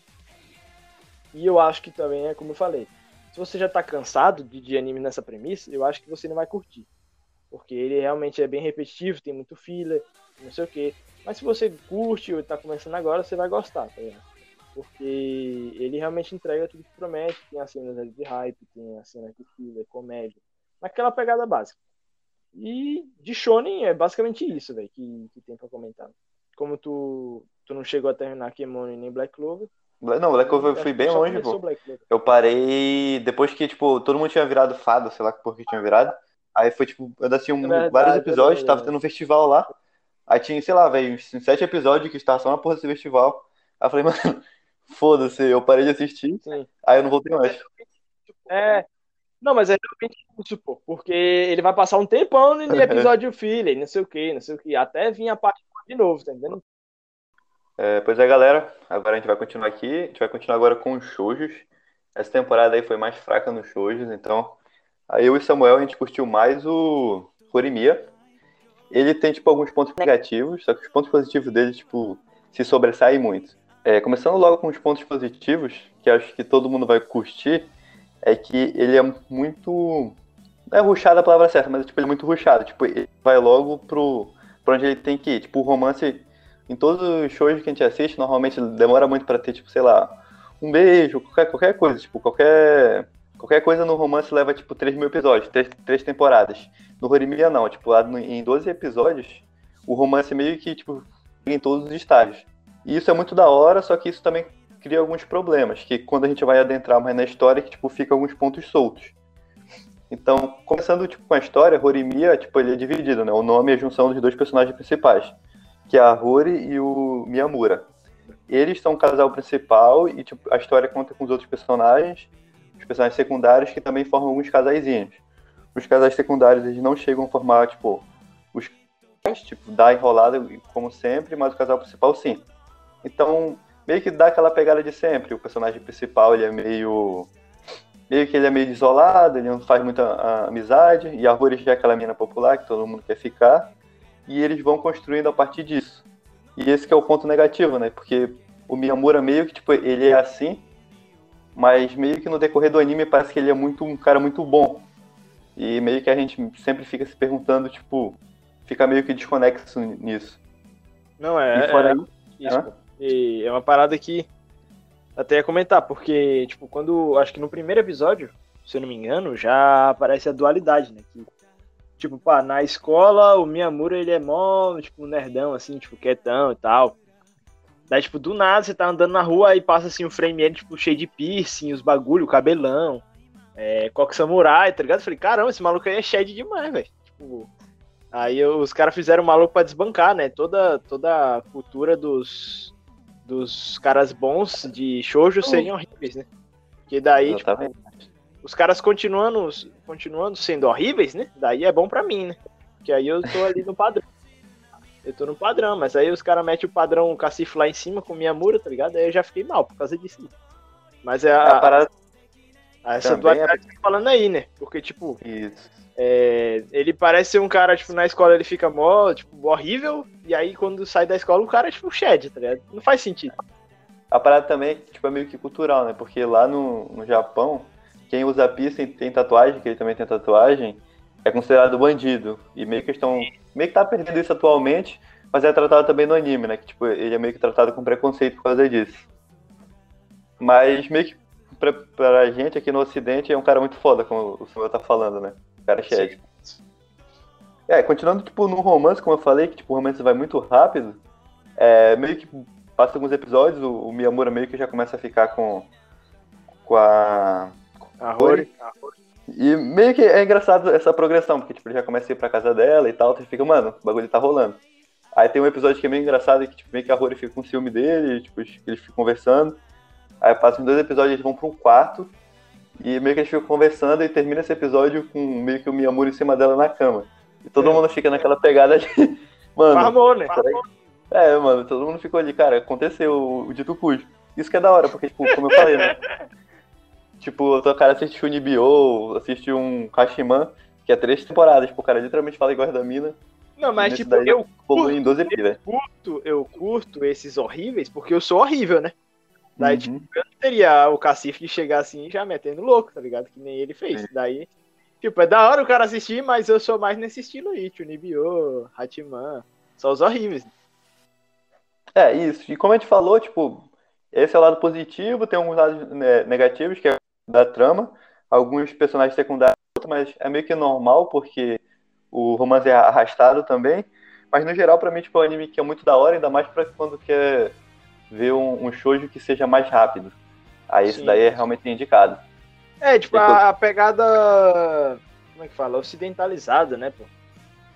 E eu acho que também é como eu falei se você já tá cansado de, de anime nessa premissa, eu acho que você não vai curtir. Porque ele realmente é bem repetitivo, tem muito filler, não sei o que. Mas se você curte ou tá começando agora, você vai gostar, tá ligado? Porque ele realmente entrega tudo que promete, tem as cenas de hype, tem as cenas de filler, comédia. Naquela pegada básica. E de Shonen é basicamente isso, velho, que, que tem pra comentar. Como tu, tu não chegou a terminar Kemon nem Black Clover,
não, Black Clover eu fui bem longe, pô. Eu parei depois que, tipo, todo mundo tinha virado fado, sei lá por que tinha virado. Aí foi, tipo, eu assisti um, é vários episódios, é tava tendo um festival lá. Aí tinha, sei lá, velho, uns sete episódios que estavam só na porra desse festival. Aí eu falei, mano, foda-se, eu parei de assistir. Sim. Aí eu não voltei mais.
É. Não, mas é realmente isso, pô. Porque ele vai passar um tempão no episódio filler, não sei o que, não sei o que. Até vir a parte de novo, tá entendendo?
É, pois é, galera. Agora a gente vai continuar aqui. A gente vai continuar agora com os shoujos. Essa temporada aí foi mais fraca nos shoujos, então aí eu e Samuel a gente curtiu mais o Horimiya. Ele tem tipo alguns pontos negativos, só que os pontos positivos dele tipo se sobressaem muito. É, começando logo com os pontos positivos, que acho que todo mundo vai curtir, é que ele é muito não é ruxado a palavra certa, mas tipo ele é muito ruxado, tipo ele vai logo pro para onde ele tem que ir. Tipo o romance em todos os shows que a gente assiste, normalmente demora muito para ter, tipo, sei lá, um beijo, qualquer, qualquer coisa, tipo, qualquer. Qualquer coisa no romance leva, tipo, 3 mil episódios, 3, 3 temporadas. No Horimiya, não. Tipo, lá no, em 12 episódios, o romance meio que, tipo, em todos os estágios. E isso é muito da hora, só que isso também cria alguns problemas, que quando a gente vai adentrar mais na história, que, tipo, fica alguns pontos soltos. Então, começando, tipo, com a história, Horimiya, tipo, ele é dividido, né? O nome é a junção dos dois personagens principais que é a Rory e o Miyamura. Eles são o casal principal e tipo, a história conta com os outros personagens, os personagens secundários que também formam alguns casaizinhos. Os casais secundários eles não chegam a formar tipo os tipo dá enrolada como sempre, mas o casal principal sim. Então meio que dá aquela pegada de sempre. O personagem principal, ele é meio... Meio que ele é meio isolado, ele não faz muita amizade, e a Rory já é aquela mina popular que todo mundo quer ficar, e eles vão construindo a partir disso. E esse é o ponto negativo, né? Porque o Miyamura meio que, tipo, ele é assim, mas meio que no decorrer do anime parece que ele é muito um cara muito bom. E meio que a gente sempre fica se perguntando, tipo, fica meio que desconexo nisso.
Não, é. E fora é, isso, e é uma parada que até ia comentar, porque, tipo, quando. Acho que no primeiro episódio, se eu não me engano, já aparece a dualidade, né? Que, tipo, pá, na escola o Miyamura ele é mó, tipo, nerdão, assim, tipo, quietão e tal. Daí, tipo, do nada você tá andando na rua e passa assim o frame ele, tipo, cheio de piercing, os bagulho, o cabelão, é, coque samurai, tá ligado? Eu falei, caramba, esse maluco aí é shed demais, velho. Tipo, aí os caras fizeram o maluco pra desbancar, né? Toda, toda a cultura dos, dos caras bons de shoujo seriam horríveis, né? Porque daí, tipo, os caras continuando, continuando sendo horríveis, né? Daí é bom pra mim, né? Porque aí eu tô ali no padrão. Eu tô no padrão, mas aí os caras metem o padrão cacifo lá em cima com minha mura, tá ligado? Aí eu já fiquei mal por causa disso. Mas é a, a parada. Essa dualidade é... que tá falando aí, né? Porque, tipo. Isso. É, ele parece ser um cara, tipo, na escola ele fica mó, tipo, horrível, e aí quando sai da escola o cara é tipo shed, tá ligado? Não faz sentido.
A parada também tipo, é meio que cultural, né? Porque lá no, no Japão, quem usa piercing tem tatuagem, que ele também tem tatuagem, é considerado bandido. E meio que estão. Meio que tá perdendo isso atualmente, mas é tratado também no anime, né? Que tipo, ele é meio que tratado com preconceito por causa disso. Mas meio que pra, pra gente aqui no ocidente é um cara muito foda, como o senhor tá falando, né? O cara é Shed. É, continuando tipo no romance, como eu falei, que tipo, o romance vai muito rápido, é, meio que passa alguns episódios, o, o Miyamura meio que já começa a ficar com com a
a Rory. A
Rory. E meio que é engraçado essa progressão, porque tipo, ele já começa a ir pra casa dela e tal, tu fica, mano, o bagulho tá rolando. Aí tem um episódio que é meio engraçado, que tipo, meio que a Rory fica com ciúme dele, tipo, eles ficam conversando. Aí passam dois episódios, eles vão pra um quarto, e meio que eles ficam conversando e termina esse episódio com meio que o Miyamura em cima dela na cama. E todo é. mundo fica naquela pegada de. Mano.
Farmou, né?
É, mano, todo mundo ficou ali, cara, aconteceu o, o dito cujo. Isso que é da hora, porque, tipo, como eu falei, né? Tipo, o cara assiste um Nibio, assiste um Kashiman, que é três temporadas, tipo, o cara literalmente fala igual da mina.
Não, mas tipo, eu curto, em 12 eu curto, eu curto esses horríveis porque eu sou horrível, né? Daí, uhum. tipo, eu não teria o Cacife de chegar assim já metendo louco, tá ligado? Que nem ele fez. É. Daí, tipo, é da hora o cara assistir, mas eu sou mais nesse estilo aí, tipo, Nibio, Hatiman, só os horríveis.
É, isso. E como a gente falou, tipo, esse é o lado positivo, tem alguns lados né, negativos, que é da trama, alguns personagens secundários, mas é meio que normal, porque o romance é arrastado também. Mas no geral, pra mim, tipo, é um anime que é muito da hora, ainda mais pra quando quer ver um, um shoujo que seja mais rápido. Aí Sim. isso daí é realmente indicado.
É, tipo, a, a, pegada. Como é que fala? Ocidentalizada, né, pô?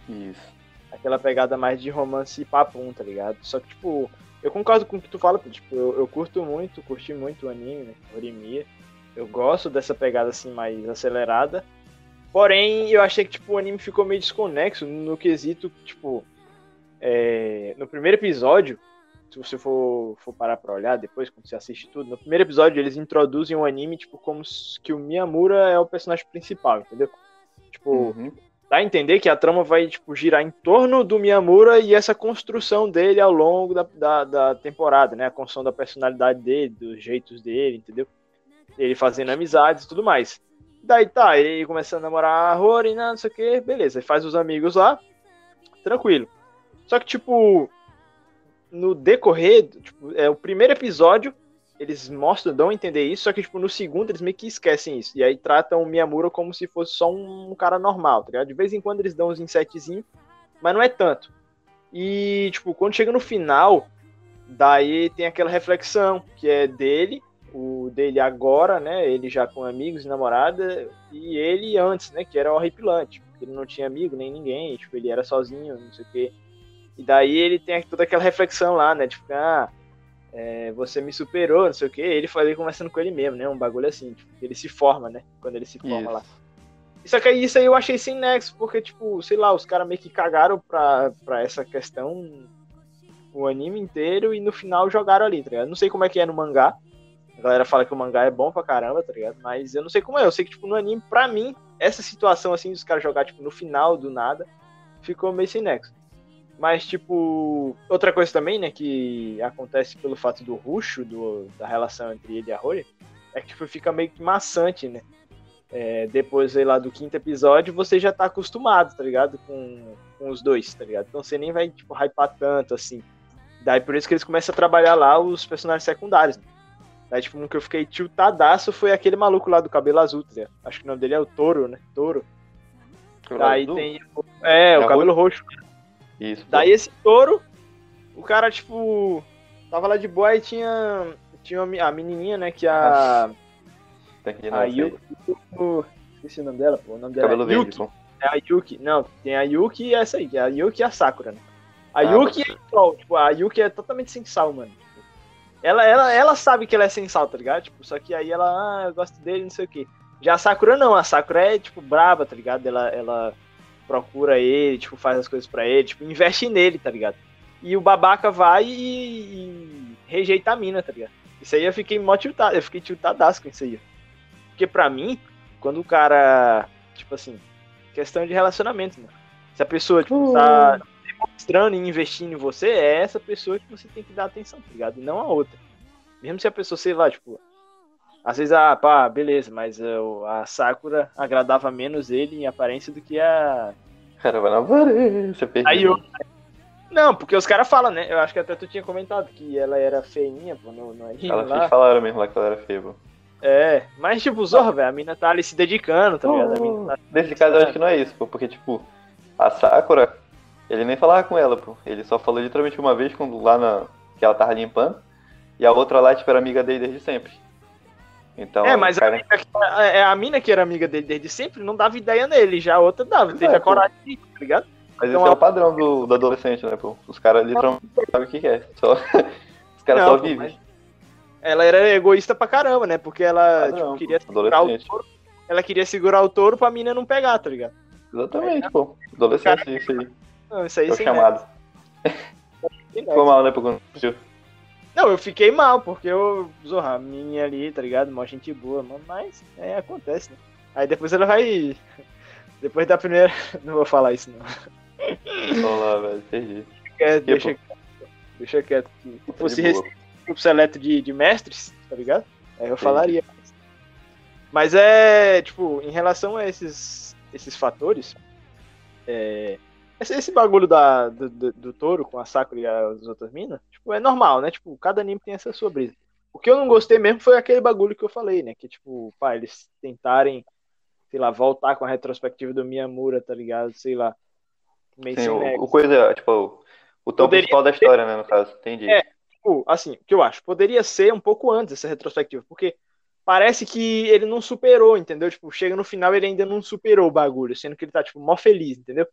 Isso.
Aquela pegada mais de romance papum, tá ligado? Só que, tipo, eu concordo com o que tu fala, tipo, eu, eu curto muito, curti muito o anime, né? Orimiya. Eu gosto dessa pegada assim mais acelerada. Porém, eu achei que tipo, o anime ficou meio desconexo no quesito, tipo, é, no primeiro episódio, se você for, for parar pra olhar depois, quando você assiste tudo, no primeiro episódio eles introduzem o anime, tipo, como que o Miyamura é o personagem principal, entendeu? Tipo, uhum. dá a entender que a trama vai, tipo, girar em torno do Miyamura e essa construção dele ao longo da, da, da temporada, né? A construção da personalidade dele, dos jeitos dele, entendeu? Ele fazendo amizades e tudo mais. Daí tá, ele começa a namorar a Rory, não sei o que, beleza, ele faz os amigos lá, tranquilo. Só que, tipo, no decorrer, tipo, é o primeiro episódio, eles mostram, dão a entender isso, só que, tipo, no segundo eles meio que esquecem isso. E aí tratam o Miyamura como se fosse só um cara normal, tá ligado? De vez em quando eles dão uns insetzinhos, mas não é tanto. E, tipo, quando chega no final, daí tem aquela reflexão que é dele o dele agora, né? Ele já com amigos e namorada, e ele antes, né? Que era horripilante. Ele não tinha amigo nem ninguém, tipo, ele era sozinho, não sei o quê. E daí ele tem toda aquela reflexão lá, né? Tipo, ah, é, você me superou, não sei o quê. Ele foi conversando com ele mesmo, né? Um bagulho assim, tipo, ele se forma, né? Quando ele se forma isso. lá. Só que isso aí eu achei sem nexo, porque, tipo, sei lá, os caras meio que cagaram pra, pra essa questão o anime inteiro e no final jogaram ali, tá ligado? Não sei como é que é no mangá. A galera fala que o mangá é bom pra caramba, tá ligado? Mas eu não sei como é. Eu sei que, tipo, no anime, pra mim, essa situação, assim, dos caras jogar, tipo, no final do nada, ficou meio sem nexo. Mas, tipo, outra coisa também, né, que acontece pelo fato do ruxo, do, da relação entre ele e a Rory, é que tipo, fica meio que maçante, né? É, depois, sei lá, do quinto episódio, você já tá acostumado, tá ligado? Com, com os dois, tá ligado? Então você nem vai, tipo, hypar tanto, assim. Daí por isso que eles começam a trabalhar lá os personagens secundários. Né? Daí, tipo, um que eu fiquei tiltadaço foi aquele maluco lá do cabelo azul, tá ligado? Acho que o nome dele é o Toro, né? Toro. Daí tem. É,
É
o
a
cabelo roxo.
Isso. pô.
Daí esse touro, o cara, tipo, tava lá de boa e tinha, tinha a menininha, né, que a...
Ir
a
aí.
Yuki... Esqueci o nome dela, pô. O nome dela
Cabelo
é
verde,
Yuki.
pô.
É a Yuki. Não, tem a Yuki e essa aí, que é a Yuki e a Sakura, né? A
Ah,
Yuki é igual, tipo, a Yuki é totalmente sem sal, mano. Ela, ela, ela sabe que ela é sem sal, tá ligado? Tipo, só que aí ela, ah, eu gosto dele, não sei o quê. Já a Sakura não, a Sakura é, tipo, braba, tá ligado? Ela, ela procura ele, tipo, faz as coisas pra ele, tipo, investe nele, tá ligado? E o babaca vai e, e rejeita a mina, tá ligado? Isso aí eu fiquei mó tiltado, eu fiquei tiltadaço com isso aí. Porque pra mim, quando o cara, tipo assim, questão de relacionamento, mano. Se a pessoa, tipo, tá demonstrando e investindo em você, é essa pessoa que você tem que dar atenção, tá ligado? E não a outra. Mesmo se a pessoa, sei lá, tipo, às vezes, ah, pá, beleza, mas o- a Sakura agradava menos ele em aparência do que a.
Cara, vai na aparência, perdido.
Aí eu. Não, porque os caras falam, né? Eu acho que até tu tinha comentado que ela era feinha, pô, no, no anime
Ela
lá.
falaram mesmo lá que ela era feia, pô.
É, mas tipo, zorra, velho, a mina tá ali se dedicando, tá ligado? A mina tá...
Nesse caso eu acho que não é isso, pô, porque tipo, a Sakura, ele nem falava com ela, pô. Ele só falou literalmente uma vez quando lá na. que ela tava limpando. E a outra lá, tipo, era amiga dele desde sempre. Então,
É, mas a,
cara,
mina que- é, a mina que era amiga dele desde sempre não dava ideia nele, já a outra dava, teve
É,
a coragem tá ligado?
mas
então
esse é o padrão do, do adolescente, né, pô? Os caras literalmente não sabem o que é. Só... Os caras só vivem.
Ela era egoísta pra caramba, né? Porque ela
Padrão,
tipo, queria segurar o touro. Ela queria segurar o touro pra mina não pegar, tá ligado?
Exatamente, pô. Adolescente, isso aí.
Não, isso aí
o
sim,
chamado.
né?
Ficou mal, né, assistiu.
Não, eu fiquei mal, porque eu, zorra, a minha ali, tá ligado? Mó gente boa, mano, mas é, acontece, né? Aí depois ela vai. Depois da primeira. Não vou falar isso, não.
Vamos lá, velho, perdi.
É,
Que,
deixa, quieto, deixa quieto. que Se fosse grupo seleto de, de mestres, tá ligado? Aí eu falaria. Mas é, tipo, em relação a esses, esses fatores, é, esse, esse bagulho da, do, do, do touro com a Sakura e as outras minas, tipo, é normal, né? Tipo, cada anime tem essa sua brisa. O que eu não gostei mesmo foi aquele bagulho que eu falei, né? Que, tipo, pá, eles tentarem, sei lá, voltar com a retrospectiva do Miyamura, tá ligado? Sei lá. Meio
Sim, o,
nexo.
o coisa, tipo, o, o tom
Poderia
principal da história, né, no caso. Entendi.
É. tipo, assim, o que eu acho, poderia ser um pouco antes essa retrospectiva, porque parece que ele não superou, entendeu? Tipo, chega no final ele ainda não superou o bagulho, sendo que ele tá, tipo, mó feliz, entendeu?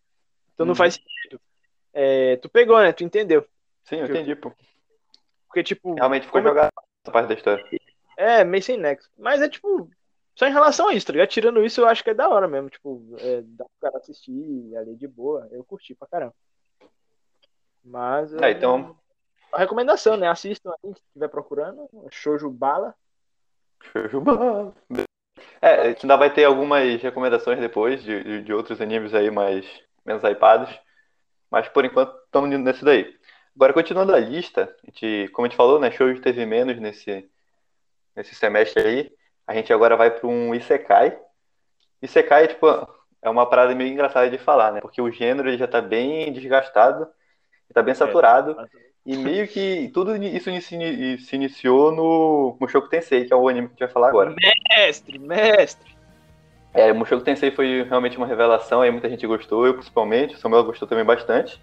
Então não
Uhum.
faz sentido. É, tu pegou, né? Tu entendeu?
Sim, eu entendi, pô.
Porque, tipo,
Realmente ficou
como-
jogado essa parte da história.
é meio sem nexo. Mas é, tipo, só em relação a isso, tá ligado? Tirando isso, eu acho que é da hora mesmo. Tipo, é, dá pro cara assistir ali de boa. Eu curti pra caramba. Mas.
É, então-
A recomendação, né? Assistam aí, se estiver procurando. Shoujo Bala.
Jujubá. É, a gente ainda vai ter algumas recomendações depois de, de, de outros animes aí mais menos hypados. Mas por enquanto estamos indo nesse daí. Agora, continuando a lista, a gente, como a gente falou, né, Shoujo teve menos nesse, nesse semestre aí. A gente agora vai para um Isekai. Isekai, tipo, é uma parada meio engraçada de falar, né? Porque o gênero ele já tá bem desgastado, tá bem saturado. E meio que tudo isso se, se iniciou no Mushoku Tensei, que é o anime que a gente vai falar agora.
Mestre, mestre.
É, Mushoku Tensei foi realmente uma revelação, aí muita gente gostou, eu principalmente, o Samuel gostou também bastante.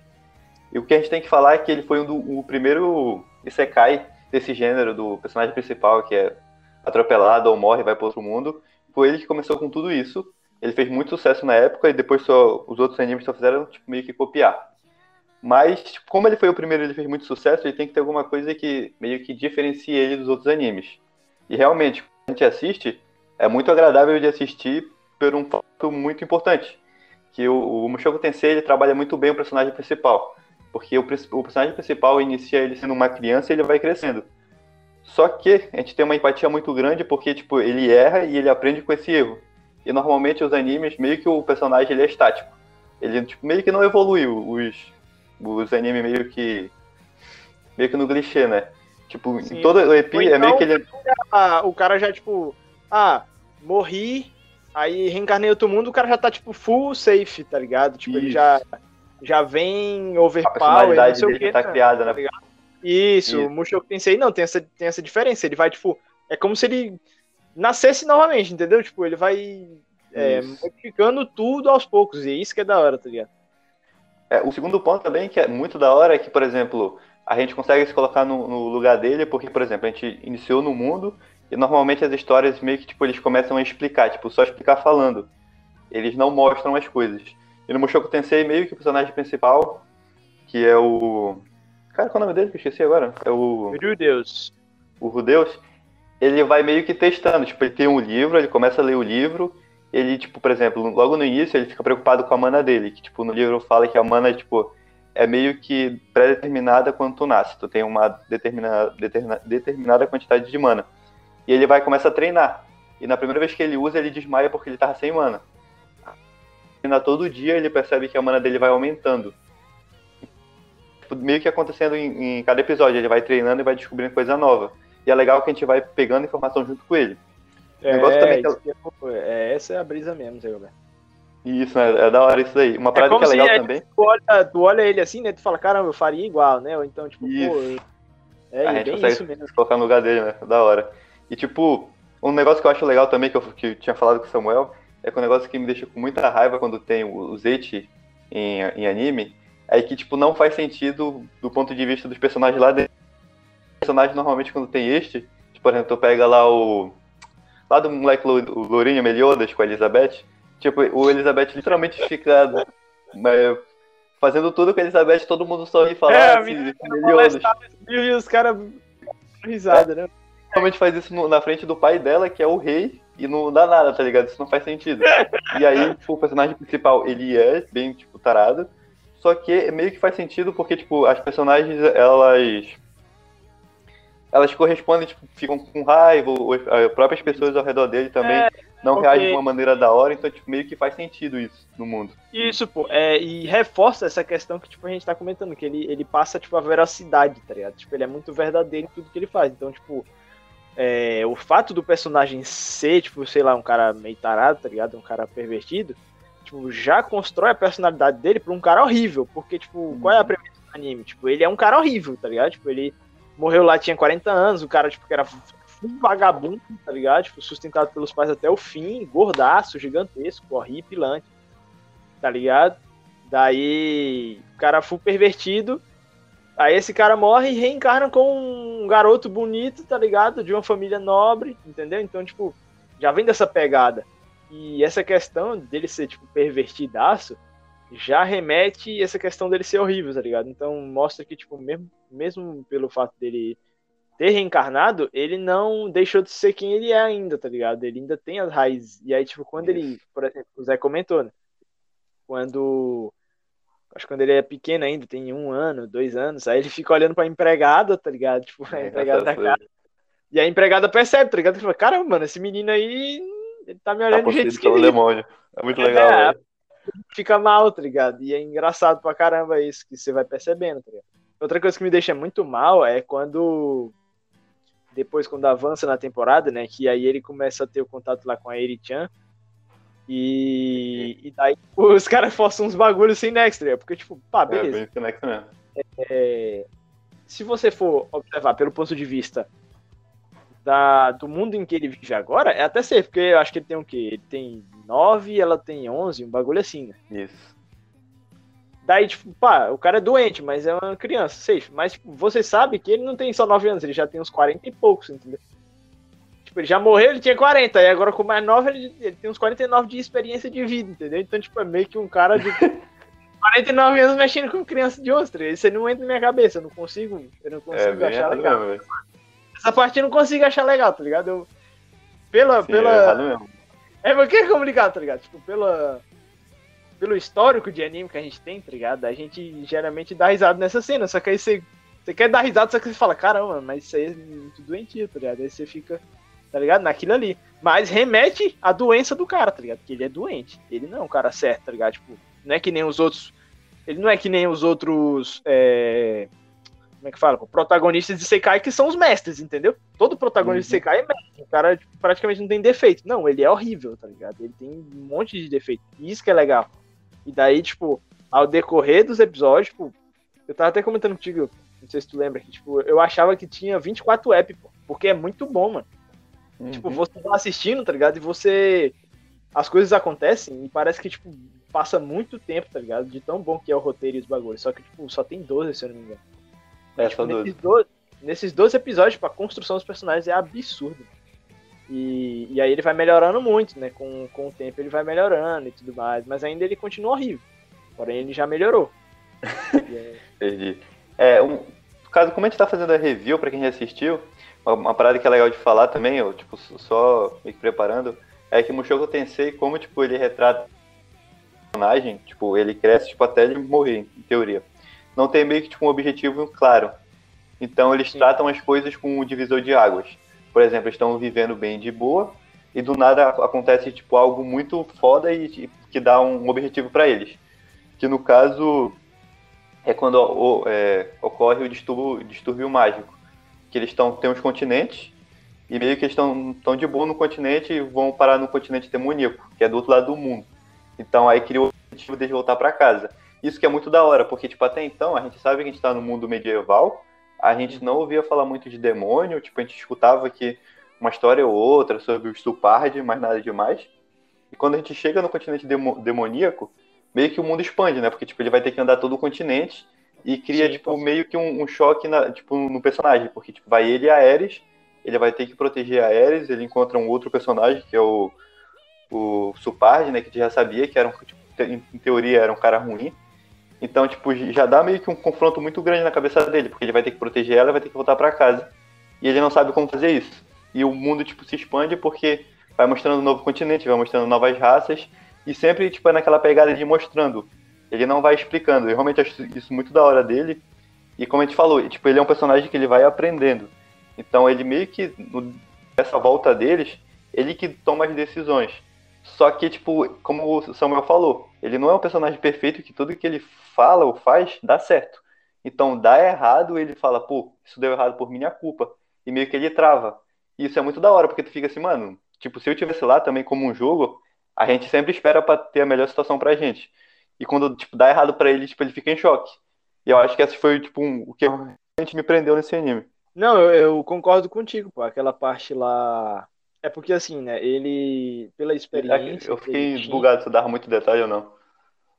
E o que a gente tem que falar é que ele foi um do, o primeiro Isekai desse gênero, do personagem principal, que é atropelado ou morre e vai para outro mundo. Foi ele que começou com tudo isso. Ele fez muito sucesso na época e depois só os outros animes só fizeram tipo, meio que copiar. Mas, tipo, como ele foi o primeiro ele fez muito sucesso, ele tem que ter alguma coisa que meio que diferencie ele dos outros animes. E realmente, quando a gente assiste, é muito agradável de assistir por um fato muito importante. Que o, o Mushoku Tensei ele trabalha muito bem o personagem principal. Porque o, o personagem principal inicia ele sendo uma criança e ele vai crescendo. Só que a gente tem uma empatia muito grande porque, tipo, ele erra e ele aprende com esse erro. E normalmente os animes, meio que o personagem ele é estático. Ele, tipo, meio que não evoluiu. Os, os animes meio que. meio que no clichê, né? Tipo,
Sim.
em todo o EP
Ou
é meio
então-
que ele.
Ah, o cara já, tipo, ah, morri, aí reencarnei outro mundo, o cara já tá, tipo, full safe, tá ligado? Tipo, ele
Isso.
já, já vem
A
overpower, não
personalidade
sei o que.
tá criada, né?
ligado? Isso,
Isso.
o Mushoku Tensei não, tem essa, tem essa diferença, ele vai, tipo, é como se ele nascesse novamente, entendeu? Tipo, ele vai é, modificando tudo aos poucos, e é isso que é da hora, tá ligado?
É, o segundo ponto também, que é muito da hora, é que, por exemplo, a gente consegue se colocar no, no lugar dele, porque, por exemplo, a gente iniciou no mundo e normalmente as histórias meio que, tipo, eles começam a explicar, tipo, só explicar falando. Eles não mostram as coisas. E no Mushoku Tensei, meio que o personagem principal, que é o... Cara, qual é o nome dele que eu esqueci agora? É o...
Meu Deus.
o Rudeus, ele vai meio que testando. Tipo, ele tem um livro, ele começa a ler o livro, ele, tipo, por exemplo, logo no início ele fica preocupado com a mana dele, que, tipo, no livro fala que a mana, tipo, é meio que pré-determinada quando tu nasce. Tu tem uma determinada, determina- determinada quantidade de mana. E ele vai começar a treinar. E na primeira vez que ele usa, ele desmaia porque ele tava sem mana. E na todo dia ele percebe que a mana dele vai aumentando. Tipo, meio que acontecendo em, em cada episódio. Ele vai treinando e vai descobrindo coisa nova. E é legal que a gente vai pegando informação junto com ele.
É,
negócio também que
é, é, essa é a brisa mesmo, Zé Roberto.
Isso, né? É da hora isso daí. Uma parada
como
que é
se
legal
é-
também.
Tu olha, tu olha ele assim, né? Tu fala, caramba, eu faria igual, né? Ou então, tipo,
Isso.
pô. eu- É,
a
é
gente consegue
isso mesmo.
se colocar no lugar dele, né? Da hora. E tipo, um negócio que eu acho legal também, que eu, que eu tinha falado com o Samuel, é que um negócio que me deixa com muita raiva quando tem o Zeti em, em anime, é que, tipo, não faz sentido do ponto de vista dos personagens lá dentro. Os personagens, normalmente, quando tem este, tipo, por exemplo, tu pega lá o... Lá do moleque o Lourinho Meliodas com a Elizabeth, tipo, o Elizabeth literalmente fica... é, Fazendo tudo com a Elizabeth, todo mundo sorri e fala,
É, a
ah,
menina
Meliodas.
E os caras. Risada, né?
Realmente faz isso no- na frente do pai dela, que é o rei, e não dá nada, tá ligado? Isso não faz sentido. E aí, tipo, o personagem principal, ele é bem, tipo, tarado, só que meio que faz sentido porque, tipo, as personagens, elas... Elas correspondem, tipo, ficam com raiva, ou as próprias pessoas ao redor dele também não
porque-
reagem de uma maneira da hora, então, tipo, meio que faz sentido isso no mundo.
Isso, pô. É, e reforça essa questão que, tipo, a gente tá comentando, que ele, ele passa, tipo, a veracidade, tá ligado? Tipo, ele é muito verdadeiro em tudo que ele faz. Então, tipo, é, o fato do personagem ser, tipo, sei lá, um cara meio tarado, tá ligado? Um cara pervertido, tipo, já constrói a personalidade dele pra um cara horrível. Porque, tipo, qual é a premissa do anime? Tipo, ele é um cara horrível, tá ligado? Tipo, ele morreu lá, tinha 40 anos, o cara, tipo, que era um vagabundo, tá ligado? Tipo, sustentado pelos pais até o fim, gordaço, gigantesco, horripilante, tá ligado? Daí, o cara full pervertido, aí esse cara morre e reencarna com um garoto bonito, tá ligado? De uma família nobre, entendeu? Então, tipo, já vem dessa pegada. E essa questão dele ser, tipo, pervertidaço, já remete essa questão dele ser horrível, tá ligado? Então, mostra que, tipo, mesmo, mesmo pelo fato dele ter reencarnado, ele não deixou de ser quem ele é ainda, tá ligado? Ele ainda tem as raízes. E aí, tipo, quando ele, por exemplo, o Zé comentou, né? Quando. Acho que quando ele é pequeno ainda, tem um ano, dois anos, aí ele fica olhando pra empregada, tá ligado? Tipo, a empregada da casa. E a empregada percebe, tá ligado? Ele fala, caramba, mano, esse menino aí, ele tá me
Tá
olhando de jeito esquisito.
demônio. É muito
É,
legal, velho.
Fica mal, tá ligado? E é engraçado pra caramba isso, que você vai percebendo, tá ligado? Outra coisa que me deixa muito mal é quando. Depois, quando avança na temporada, né? Que aí ele começa a ter o contato lá com a Eri-chan. E, e daí os caras forçam uns bagulhos sem nexo, tá? Porque, tipo, pá,
É,
beleza.
bem conexo mesmo.
É, se você for observar pelo ponto de vista da, do mundo em que ele vive agora, é até safe, porque eu acho que ele tem o quê? Ele tem 9, ela tem 11, um bagulho assim, né?
Isso.
Daí, tipo, pá, o cara é doente, mas é uma criança, safe. Mas, tipo, você sabe que ele não tem só 9 anos, ele já tem uns 40 e poucos, entendeu? Tipo, ele já morreu, ele tinha 40, e agora com mais 9, ele, ele tem uns 49 de experiência de vida, entendeu? Então, tipo, é meio que um cara de 49 anos mexendo com criança de 11, ligado? Isso aí não entra na minha cabeça, eu não consigo, eu não
É
consigo
bem
achar legal.
mesmo.
Essa parte eu não consigo achar legal, tá ligado? Eu, pela,
Sim,
pela,
é errado mesmo.
é porque é complicado, tá ligado? Tipo, pela. pelo histórico de anime que a gente tem, tá ligado? A gente geralmente dá risada nessa cena, só que aí você, você quer dar risada, só que você fala, caramba, mas isso aí é muito doentio, tá ligado? Aí você fica, tá ligado? Naquilo ali. Mas remete à doença do cara, tá ligado? Que ele é doente. Ele não é um cara certo, tá ligado? Tipo, não é que nem os outros. Ele não é que nem os outros. É... Como é que fala? Protagonistas de Sekai que são os mestres, entendeu? Todo protagonista
Uhum.
de Sekai é mestre. O cara tipo, praticamente não tem defeito. Não, ele é horrível, tá ligado? Ele tem um monte de defeito. Isso que é legal. E daí, tipo, ao decorrer dos episódios, tipo, eu tava até comentando contigo, não sei se tu lembra, que, tipo, eu achava que tinha 24 app, pô, porque é muito bom, mano. Tipo,
Uhum.
você tá assistindo, tá ligado? E você. As coisas acontecem e parece que, tipo, passa muito tempo, tá ligado? De tão bom que é o roteiro e os bagulhos. Só que, tipo, só tem 12, se eu não me engano.
É,
Tipo,
só
nesses,
doze.
12, nesses 12 episódios, tipo, a construção dos personagens é absurda. E, e aí ele vai melhorando muito, né? Com, com o tempo ele vai melhorando e tudo mais. Mas ainda ele continua horrível. Porém, ele já melhorou. É-
Entendi. É, um, no caso, como a gente tá fazendo a review pra quem já assistiu, uma, parada que é legal de falar também, eu, tipo, só me preparando, é que Mushoku Tensei, como, tipo, ele retrata o personagem, tipo, ele cresce, tipo, até ele morrer, em teoria. Não tem meio que, tipo, um objetivo claro. Então, eles
Sim.
tratam as coisas com um divisor de águas. Por exemplo, eles estão vivendo bem de boa, e do nada acontece, tipo, algo muito foda e que dá um objetivo pra eles. Que, no caso, é quando o- é, ocorre o distúrbio, distúrbio mágico. Que eles estão tem uns continentes e meio que estão tão de boa no continente e vão parar no continente demoníaco, que é do outro lado do mundo. Então aí cria o objetivo deles voltar para casa. Isso que é muito da hora, porque tipo até então a gente sabe que a gente tá no mundo medieval, a gente não ouvia falar muito de demônio, tipo a gente escutava que uma história ou outra sobre o Stupard, mas nada demais. E quando a gente chega no continente demo- demoníaco, meio que o mundo expande, né? Porque tipo ele vai ter que andar todo o continente e cria
Sim,
tipo meio que um, um choque na, tipo no personagem, porque tipo vai ele e a Ares, ele vai ter que proteger a Ares, ele encontra um outro personagem que é o o Supard, né, que a gente já sabia que era um, tipo, em teoria era um cara ruim. Então, tipo, já dá meio que um confronto muito grande na cabeça dele, porque ele vai ter que proteger ela e vai ter que voltar pra casa. E ele não sabe como fazer isso. E o mundo, tipo, se expande porque vai mostrando um novo continente, vai mostrando novas raças, e sempre, tipo, é naquela pegada de mostrando. Ele não vai explicando. Eu realmente acho isso muito da hora dele. E como a gente falou, tipo, ele é um personagem que ele vai aprendendo. Então ele meio que, nessa volta deles, ele que toma as decisões. Só que, tipo, como o Samuel falou, ele não é um personagem perfeito que tudo que ele fala ou faz dá certo. Então dá errado, ele fala, pô, isso deu errado por minha culpa. E meio que ele trava. E isso é muito da hora, porque tu fica assim, mano, tipo, se eu tivesse lá também como um jogo, a gente sempre espera pra ter a melhor situação pra gente. E quando, tipo, dá errado pra ele, tipo, ele fica em choque. E eu acho que esse foi, tipo, um- o que realmente me prendeu nesse anime.
Não, eu, eu concordo contigo, pô. Aquela parte lá. É porque assim, né? Ele, pela experiência.
Eu fiquei
tinha-
bugado se eu dava muito detalhe ou não.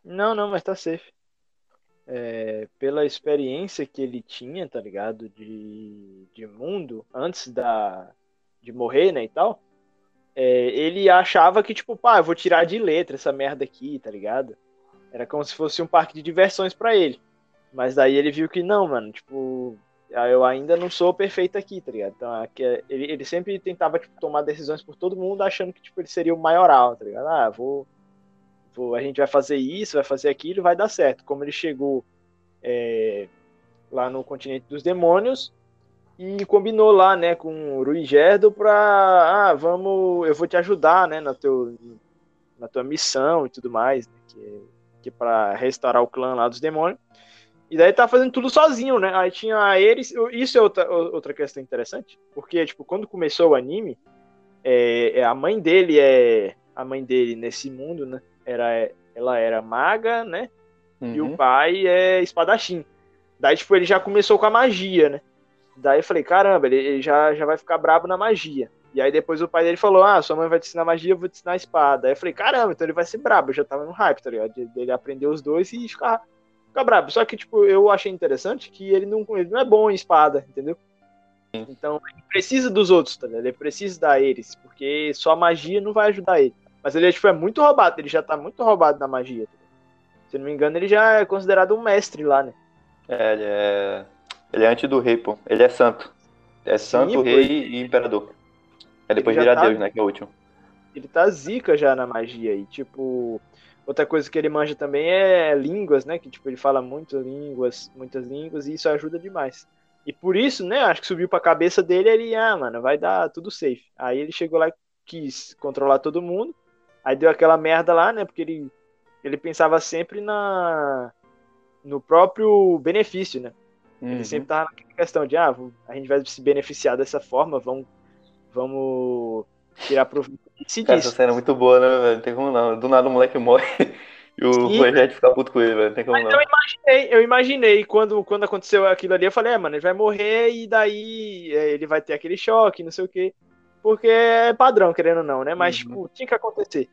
Não, não, mas tá safe. É, pela experiência que ele tinha, tá ligado? De, de mundo, antes da, de morrer, né, e tal. é, ele achava que, tipo, pá, eu vou tirar de letra essa merda aqui, tá ligado? Era como se fosse um parque de diversões pra ele. Mas daí ele viu que não, mano, tipo, ah, eu ainda não sou perfeito aqui, tá ligado? Então, é- ele, ele sempre tentava, tipo, tomar decisões por todo mundo, achando que, tipo, ele seria o maioral, tá ligado? Ah, vou vou- a gente vai fazer isso, vai fazer aquilo, vai dar certo. Como ele chegou é, lá no continente dos demônios e combinou lá, né, com o Rui Gerdo pra, ah, vamos, eu vou te ajudar, né, na, teu, na tua missão e tudo mais, né, que, que para restaurar o clã lá dos demônios. E daí tá fazendo tudo sozinho, né? Aí tinha a eles. Isso é outra, outra questão interessante. Porque, tipo, quando começou o anime, é, é, a mãe dele é. A mãe dele nesse mundo, né? Era, ela era maga, né? E
Uhum.
o pai é espadachim. Daí, tipo, ele já começou com a magia, né? Daí eu falei, caramba, ele, ele já, já vai ficar brabo na magia. E aí depois o pai dele falou, ah, sua mãe vai te ensinar magia, eu vou te ensinar espada. Aí eu falei, caramba, então ele vai ser brabo. Eu já tava no hype, tá ligado? De- Dele aprender os dois e ficar, ficar brabo. Só que, tipo, eu achei interessante que ele não, ele não é bom em espada, entendeu? Então, ele precisa dos outros, tá ligado? Ele precisa da eles, porque só magia não vai ajudar ele. Mas ele, tipo, é muito roubado, ele já tá muito roubado na magia. tá? Se não me engano, ele já é considerado um mestre lá, né?
É, ele é. Ele é antes do rei, pô. Ele é santo. É santo, rei e imperador. Aí depois
já
vira
tá-
Deus, né? Que é o último.
ele tá zica já na magia e tipo Outra coisa que ele manja também é línguas, né? Que tipo, ele fala muitas línguas, muitas línguas, e isso ajuda demais. E por isso, né, acho que subiu pra cabeça dele, ele, ah, mano, vai dar tudo safe. Aí ele chegou lá e quis controlar todo mundo. Aí deu aquela merda lá, né? Porque ele, ele pensava sempre na no próprio benefício, né? Ele
Uhum.
sempre tava naquela questão de, ah, a gente vai se beneficiar dessa forma, vamos, vamos tirar proveito disso.
Cara, essa cena é muito boa, né, velho? Não tem como não. Do nada o moleque morre e o. Rogério fica puto com ele, velho. Não tem como
Mas
não.
eu imaginei, eu imaginei quando, quando aconteceu aquilo ali, eu falei, é, mano, ele vai morrer e daí é, ele vai ter aquele choque, não sei o quê. Porque é padrão, querendo ou não, né? Mas,
Uhum.
tipo, tinha que acontecer.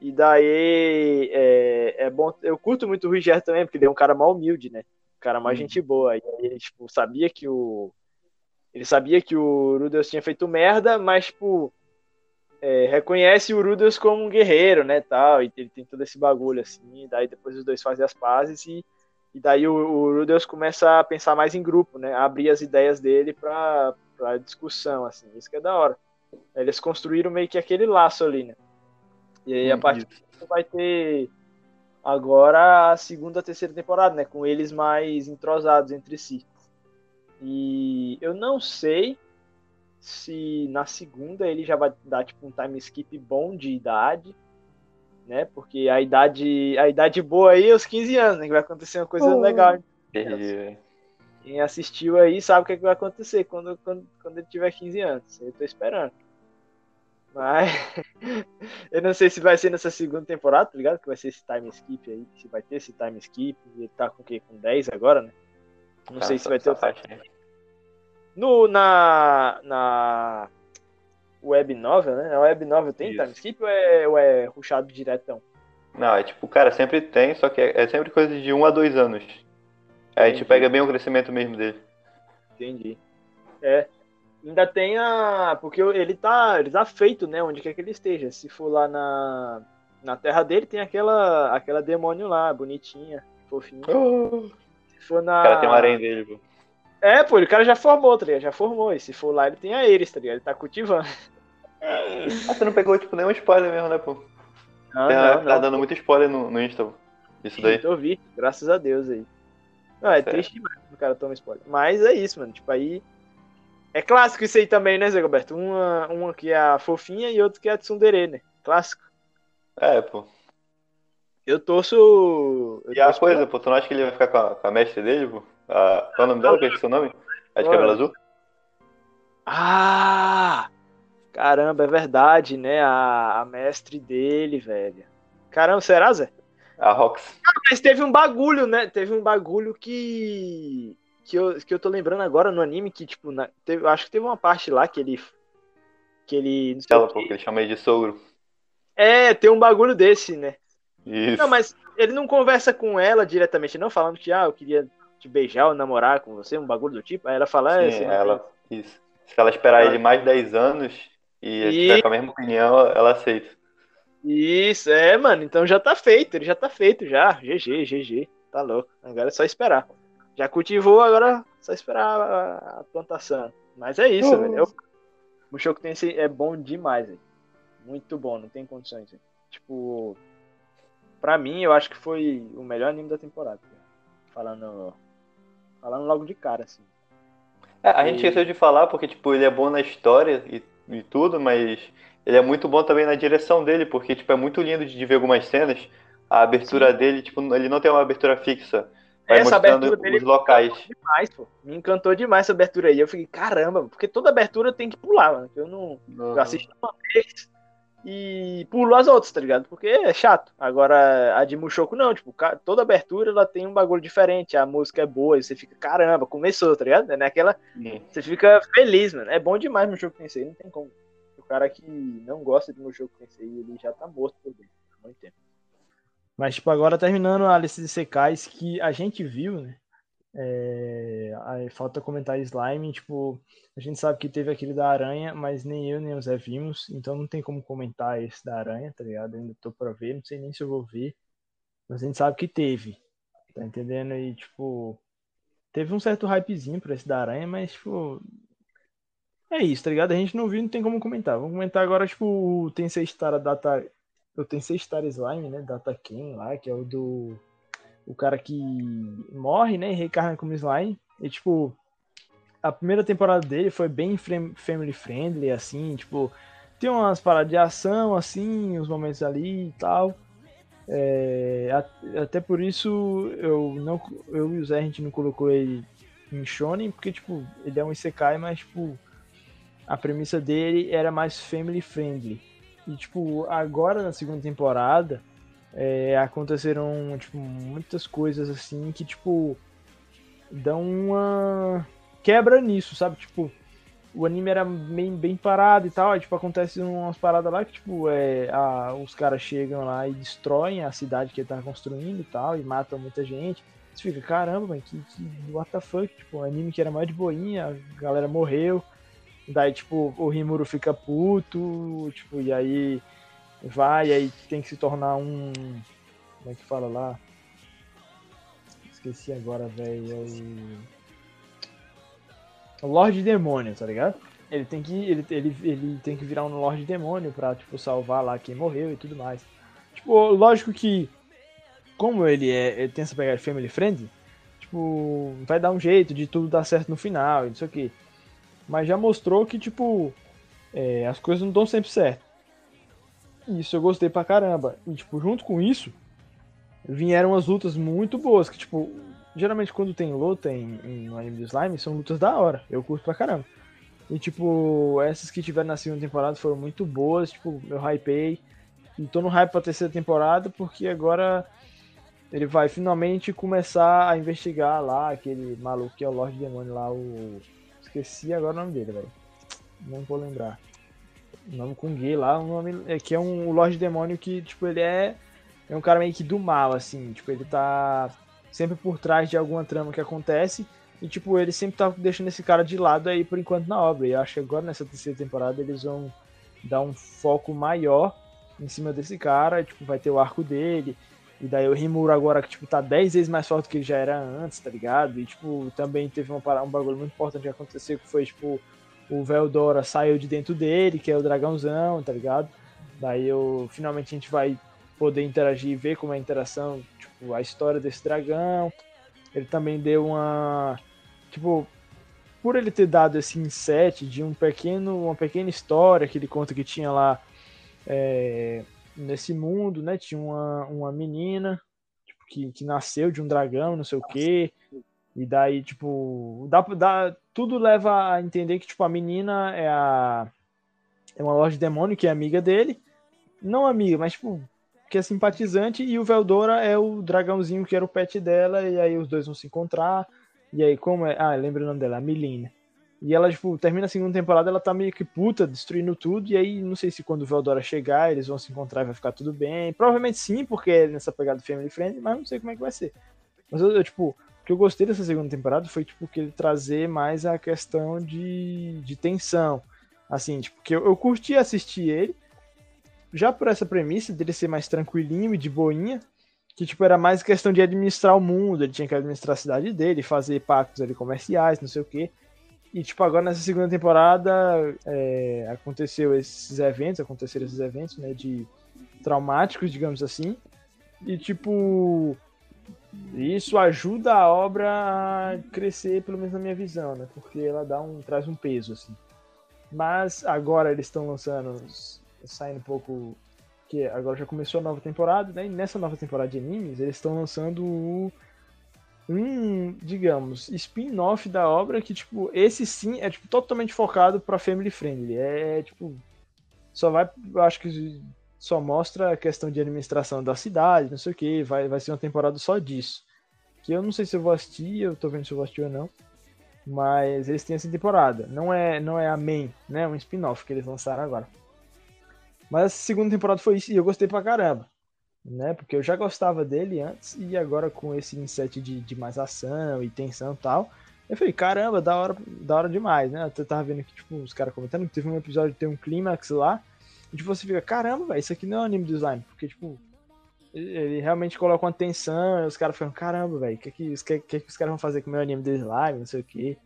E daí é, é bom. Eu curto muito o Rogério também, porque ele é um cara mal humilde, né? Um cara mais
Uhum.
gente boa. E aí ele, tipo, sabia que o. Ele sabia que o Rudels tinha feito merda, mas, tipo, é, reconhece o Rudels como um guerreiro, né, tal, e ele tem todo esse bagulho, assim, daí depois os dois fazem as pazes e, e daí o, o Rudels começa a pensar mais em grupo, né, abrir as ideias dele pra, pra discussão, assim, isso que é da hora. Eles construíram meio que aquele laço ali, né, e aí a partir
isso.
disso vai ter agora a segunda, terceira temporada, né, com eles mais entrosados entre si. E eu não sei se na segunda ele já vai dar tipo um time skip bom de idade, né? Porque a idade, a idade boa aí é os 15 anos, né? Que vai acontecer uma coisa
Oh.
legal.
Entendi.
Quem assistiu aí sabe o que, é que vai acontecer quando, quando, quando ele tiver 15 anos. Eu tô esperando. Mas eu não sei se vai ser nessa segunda temporada, tá ligado? Que vai ser esse time skip aí. Se vai ter esse time skip. Ele tá com o quê? Com 10 agora, né? Não sei
Cara,
se vai ter
essa
outra
parte aí.
No, na, na web novel, né? A web novel tem
Isso.
time skip ou é, ou é rushado diretão?
Não, é tipo, cara, sempre tem, só que é, é sempre coisa de um a dois anos. Aí a gente pega bem o crescimento mesmo dele.
Entendi. É. Ainda tem a. Porque ele tá. Ele tá feito, né? Onde quer que ele esteja. Se for lá na. Na terra dele tem aquela. aquela demônio lá, bonitinha, fofinha.
O
Se for na.
cara tem uma aranha dele, pô.
É, pô, o cara já formou, tá ligado? Já formou. E se for lá, ele tem a Eris, tá ligado? Ele tá cultivando.
Ah, você não pegou, tipo, nenhum spoiler mesmo, né, pô?
Não,
Tem-
não,
Tá
não.
dando muito spoiler no, no Insta, pô. Isso daí.
Eu vi, graças a Deus aí. Não, é
Certo.
triste demais quando o cara toma spoiler. Mas é isso, mano. Tipo, aí. É clássico isso aí também, né, Zé Roberto? Uma, uma que é a fofinha e outra que é a tsundere, né? Clássico.
É, pô.
Eu torço. Eu
E a coisa, pô, tu não acha que ele vai ficar com a, com a mestre dele, pô? A, qual é o nome dela? Qual é o seu nome? A de cabelo azul?
Ah! Caramba, é verdade, né? A, a mestre dele, velho. Caramba, será, Zé?
A Rox.
Mas teve um bagulho, né? Teve um bagulho que. Que eu, que eu tô lembrando agora no anime, que, tipo, na, teve, eu acho que teve uma parte lá que ele. Que ele. Não sei
Ela, pô, que ele chama aí de sogro.
É, tem um bagulho desse, né?
Isso.
Não, mas ele não conversa com ela diretamente, não, falando que, ah, eu queria te beijar ou namorar com você, um bagulho do tipo. Aí ela fala, é,
Sim,
não
ela. Isso. Se ela esperar
Ela-
ele mais 10 anos e
E-
tiver com a mesma opinião, ela aceita.
Isso, é, mano, então já tá feito, ele já tá feito já. GG, GG, tá louco. Agora é só esperar. Já cultivou, agora é só esperar a, plantação. Mas é isso,
Uhum.
velho. Eu, o Shoku Tensei é bom demais, velho. Muito bom, não tem condições, velho. Tipo, pra mim, eu acho que foi o melhor anime da temporada. Falando, falando logo de cara, assim.
É, a gente
E-
esqueceu de falar porque, tipo, ele é bom na história e, e tudo, mas ele é muito bom também na direção dele, porque, tipo, é muito lindo de, ver algumas cenas. A abertura dele, tipo, ele não tem uma abertura fixa. Vai
Essa abertura dele
os locais.
demais, pô. Me encantou demais essa abertura aí. Eu fiquei, caramba, porque toda abertura tem que pular, mano. Eu não. Eu assisto uma vez e pulo as outras, tá ligado? Porque é chato. Agora, a de Mushoku não, tipo, toda abertura ela tem um bagulho diferente, a música é boa, e você fica, caramba, começou, tá ligado? É naquela.
Sim.
Você fica feliz, mano. É bom demais Mushoku Tensei, não tem como. O cara que não gosta de Mushoku Tensei, ele já tá morto por dentro, há muito tempo. Mas, tipo, agora terminando a lista de secais que a gente viu, né? É, falta comentar slime, tipo, a gente sabe que teve aquele da aranha, mas nem eu nem o Zé vimos, então não tem como comentar esse da aranha, tá ligado? Ainda tô pra ver, não sei nem se eu vou ver, mas a gente sabe que teve, tá entendendo? E, tipo, teve um certo hypezinho pra esse da aranha, mas, tipo, é isso, tá ligado? A gente não viu, não tem como comentar. Vamos comentar agora, tipo, o Tensei Star Data o Tensei Star Slime, né? Data Ken lá, que é o do. O cara que morre, né? E reencarna como slime. E tipo. A primeira temporada dele foi bem family friendly, assim, tipo. Tem umas paradas de ação, assim, uns momentos ali e tal. É, até por isso eu não eu e o Zé a gente não colocou ele em shonen porque tipo ele é um isekai mas tipo a premissa dele era mais family friendly e tipo agora na segunda temporada é, aconteceram tipo muitas coisas assim que tipo dão uma quebra nisso sabe? Tipo o anime era bem, bem parado e tal, aí, tipo, acontece umas paradas lá que, tipo, é, a, os caras chegam lá e destroem a cidade que ele tá construindo e tal, e matam muita gente. Você fica, caramba, mano, que, que what the fuck, tipo, um anime que era mais de boinha, a galera morreu, daí, tipo, o Rimuru fica puto, tipo, e aí vai, aí tem que se tornar um, como é que fala lá? Esqueci agora, velho, é o Lorde Demônio, tá ligado? Ele tem que ele, ele, ele tem que virar um Lorde Demônio pra, tipo, salvar lá quem morreu e tudo mais. Tipo, lógico que como ele é ele tem essa pegada family friend, tipo, vai dar um jeito de tudo dar certo no final e não sei o que. Mas já mostrou que, tipo, é, as coisas não estão sempre certas. Isso eu gostei pra caramba. E, tipo, junto com isso, vieram as lutas muito boas, que, tipo, geralmente quando tem luta em, em, anime do Slime, são lutas da hora. Eu curto pra caramba. E, tipo, essas que tiveram na segunda temporada foram muito boas. Tipo, eu hypei. E tô no hype pra terceira temporada porque agora ele vai finalmente começar a investigar lá aquele maluco que é o Lorde Demônio lá, o. Esqueci agora o nome dele, velho. Não vou lembrar. O nome com G lá, o nome. É que é um Lorde Demônio que, tipo, ele é. É um cara meio que do mal, assim. Tipo, ele tá sempre por trás de alguma trama que acontece. E, tipo, ele sempre tá deixando esse cara de lado aí por enquanto na obra. E eu acho que agora nessa terceira temporada eles vão dar um foco maior em cima desse cara. Tipo, vai ter o arco dele. E daí o Rimuro agora, que, tipo, tá 10 vezes mais forte do que ele já era antes, tá ligado? E, tipo, também teve uma, um bagulho muito importante que aconteceu, que foi, tipo, o Veldora saiu de dentro dele, que é o dragãozão, tá ligado? Daí eu, finalmente a gente vai poder interagir e ver como é a interação tipo, a história desse dragão. Ele também deu uma. Tipo, por ele ter dado esse inset de um pequeno, uma pequena história que ele conta que tinha lá é, nesse mundo, né? Tinha uma, uma menina tipo, que, que nasceu de um dragão, não sei o quê. E daí, tipo, dá, dá, tudo leva a entender que, tipo, a menina é a. É uma loja de demônio que é amiga dele. Não amiga, mas, tipo, que é simpatizante, e o Veldora é o dragãozinho que era o pet dela, e aí os dois vão se encontrar. E aí, como é. Ah, lembra o nome dela, a Milina. E ela, tipo, termina a segunda temporada, ela tá meio que puta, destruindo tudo, e aí não sei se quando o Veldora chegar, eles vão se encontrar e vai ficar tudo bem. Provavelmente sim, porque é nessa pegada Family Friend, mas não sei como é que vai ser. Mas eu, eu tipo, que eu gostei dessa segunda temporada foi, tipo, que ele trazer mais a questão de, de tensão. Assim, tipo, que eu, eu curti assistir ele, já por essa premissa dele ser mais tranquilinho e de boinha, que tipo era mais questão de administrar o mundo, ele tinha que administrar a cidade dele, fazer pactos ali comerciais, não sei o quê. E tipo agora nessa segunda temporada é, aconteceu esses eventos, aconteceram esses eventos, né, de traumáticos, digamos assim. E tipo isso ajuda a obra a crescer, pelo menos na minha visão, né? Porque ela dá um traz um peso assim. Mas agora eles estão lançando saindo um pouco. Que agora já começou a nova temporada, né? E nessa nova temporada de animes, eles estão lançando um, digamos, spin-off da obra que, tipo, esse sim é tipo, totalmente focado pra family friendly. É, tipo, só vai, acho que só mostra a questão de administração da cidade, não sei o que, vai, vai ser uma temporada só disso. Que eu não sei se eu vou assistir, eu tô vendo se eu vou assistir ou não. Mas eles têm essa temporada. Não é, não é a main, né? Um spin-off que eles lançaram agora. Mas a segunda temporada foi isso e eu gostei pra caramba. Né? Porque eu já gostava dele antes e agora com esse inset de, de mais ação e tensão e tal. Eu falei, caramba, da hora, da hora demais, né? Eu tava vendo aqui, tipo, os caras comentando que teve um episódio que tem um clímax lá. E tipo, você fica, caramba, velho, isso aqui não é um anime slime. Porque, tipo, ele realmente coloca uma tensão e os caras ficam, caramba, velho, o que, que, que, que, os caras vão fazer com o meu anime do slime, não sei o que.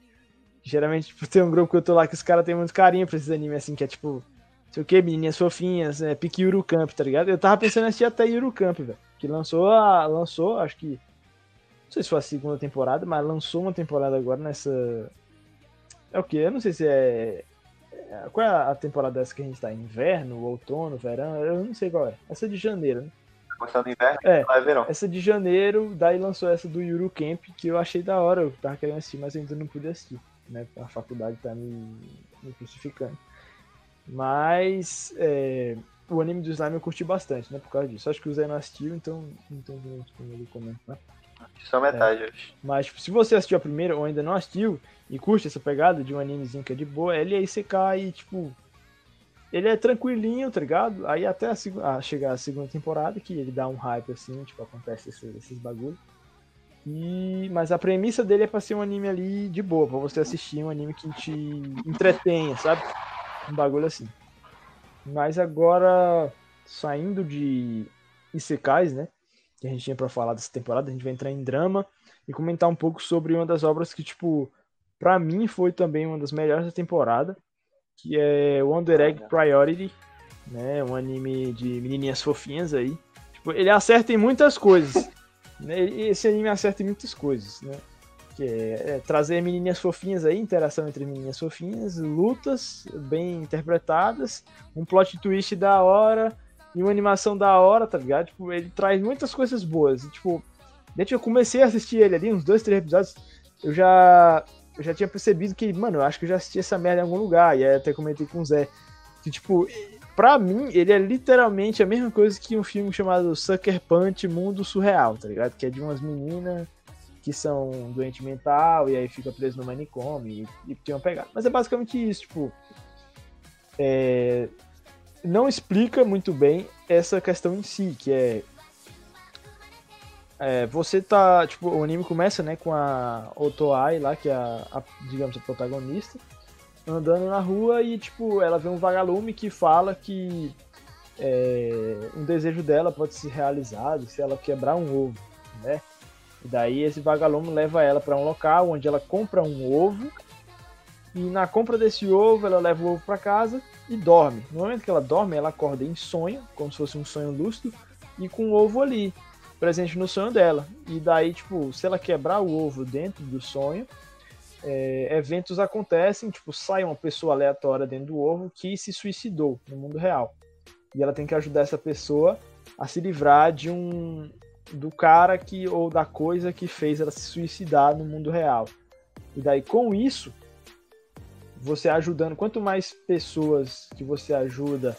Geralmente, tipo, tem um grupo que eu tô lá que os caras têm muito carinho pra esses animes, assim, que é tipo sei o que, menininhas fofinhas, é, pique Camp, tá ligado? Eu tava pensando em assistir até Camp, velho. Que lançou, a, lançou, acho que. Não sei se foi a segunda temporada, mas lançou uma temporada agora nessa. É o que? Eu não sei se é. É qual é a temporada dessa que a gente tá? Inverno, outono, verão? Eu não sei qual é. Essa é de janeiro, né?
Começando inverno,
É.
vai verão.
Essa de janeiro, daí lançou essa do Yuru Camp, que eu achei da hora, eu tava querendo assistir, mas ainda não pude assistir, né? A faculdade tá me, me crucificando. Mas é, o anime do Slime eu curti bastante, né? Por causa disso. Acho que o Zé não assistiu, então não tem muito como ele comentar.
Só metade, acho.
Mas tipo, se você assistiu a primeira ou ainda não assistiu e curte essa pegada de um animezinho que é de boa, ele aí você cai tipo. Ele é tranquilinho, tá ligado? Aí até a, a chegar a segunda temporada, que ele dá um hype assim, tipo, acontece esses, esses bagulho. E, mas a premissa dele é pra ser um anime ali de boa, pra você assistir um anime que te entretenha, sabe? Um bagulho assim. Mas agora, saindo de Isekais, né? Que a gente tinha pra falar dessa temporada, a gente vai entrar em drama e comentar um pouco sobre uma das obras que, tipo, pra mim foi também uma das melhores da temporada, que é Wonder Egg Priority, né? Um anime de menininhas fofinhas aí. Tipo, ele acerta em muitas coisas. né? Esse anime acerta em muitas coisas, né? Que é, é trazer menininhas fofinhas aí, interação entre menininhas fofinhas, lutas bem interpretadas, um plot twist da hora e uma animação da hora, tá ligado? Tipo, ele traz muitas coisas boas. E, tipo, desde que eu comecei a assistir ele ali, uns dois, três episódios, eu já, eu já tinha percebido que, mano, eu acho que eu já assisti essa merda em algum lugar. E aí até comentei com o Zé. Que, tipo, pra mim, ele é literalmente a mesma coisa que um filme chamado Sucker Punch Mundo Surreal, tá ligado? Que é de umas meninas que são doente mental e aí fica preso no manicômio e, e tem uma pegada. Mas é basicamente isso, tipo. é, não explica muito bem essa questão em si, que é. É, você tá. Tipo, o anime começa, né, com a Otoai lá, que é a, a, digamos, a protagonista, andando na rua e, tipo, ela vê um vagalume que fala que é, um desejo dela pode ser realizado se ela quebrar um ovo, né? E daí esse vagalume leva ela para um local onde ela compra um ovo e na compra desse ovo ela leva o ovo para casa e dorme. No momento que ela dorme, ela acorda em sonho, como se fosse um sonho lúcido, e com o ovo ali, presente no sonho dela. E daí, tipo, se ela quebrar o ovo dentro do sonho, é, eventos acontecem, tipo, sai uma pessoa aleatória dentro do ovo que se suicidou no mundo real. E ela tem que ajudar essa pessoa a se livrar de um do cara que ou da coisa que fez ela se suicidar no mundo real. E daí com isso, você ajudando, quanto mais pessoas que você ajuda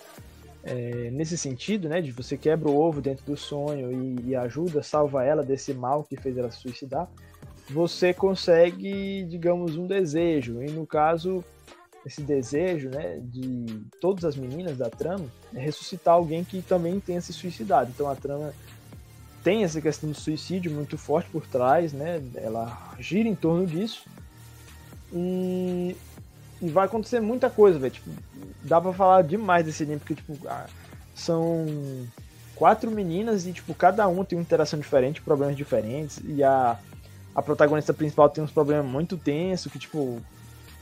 é, nesse sentido, né, de você quebra o ovo dentro do sonho e, e ajuda, salva ela desse mal que fez ela se suicidar, você consegue, digamos, um desejo. E no caso, esse desejo, né, de todas as meninas da trama, é ressuscitar alguém que também tenha se suicidado. Então a trama tem essa questão do suicídio muito forte por trás, né? Ela gira em torno disso. E, e vai acontecer muita coisa, velho. Tipo, dá pra falar demais desse anime, porque, tipo, ah, são quatro meninas e, tipo, cada uma tem uma interação diferente, problemas diferentes. E a, a protagonista principal tem uns problemas muito tensos, que, tipo,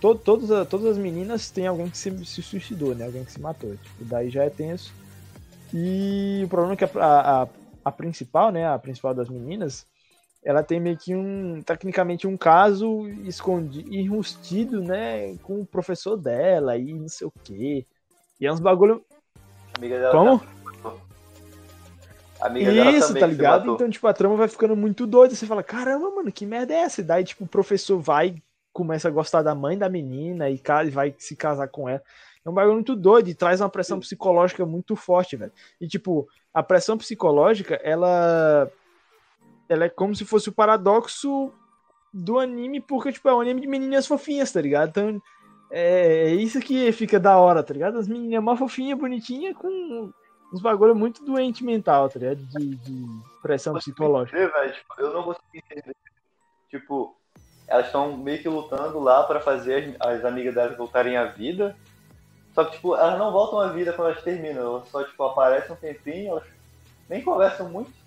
to, todas, todas as meninas têm alguém que se, se suicidou, né? Alguém que se matou. Tipo, daí já é tenso. E o problema é que a, a, a principal, né? A principal das meninas, ela tem meio que um, tecnicamente, um caso escondido, enrustido, né? Com o professor dela e não sei o quê. E é uns bagulho.
Amiga dela
Como?
Amiga dela
Isso, tá ligado? Então, tipo, a trama vai ficando muito doida. Você fala, caramba, mano, que merda é essa? E daí, tipo, o professor vai, começa a gostar da mãe da menina e e vai se casar com ela. É um bagulho muito doido e traz uma pressão psicológica muito forte, velho. E, tipo, a pressão psicológica, ela. Ela é como se fosse o paradoxo do anime, porque, tipo, é um anime de menininhas fofinhas, tá ligado? Então, é, é isso que fica da hora, tá ligado? As menininhas mó fofinhas, bonitinhas, com uns bagulho muito doente mental, tá ligado? De, de pressão psicológica.
Entender, tipo, eu não consigo entender. Tipo, elas estão meio que lutando lá pra fazer as, as amigas delas voltarem à vida. Só que, tipo, elas não voltam à vida quando elas terminam. Elas só, tipo, aparecem um tempinho, elas nem conversam muito.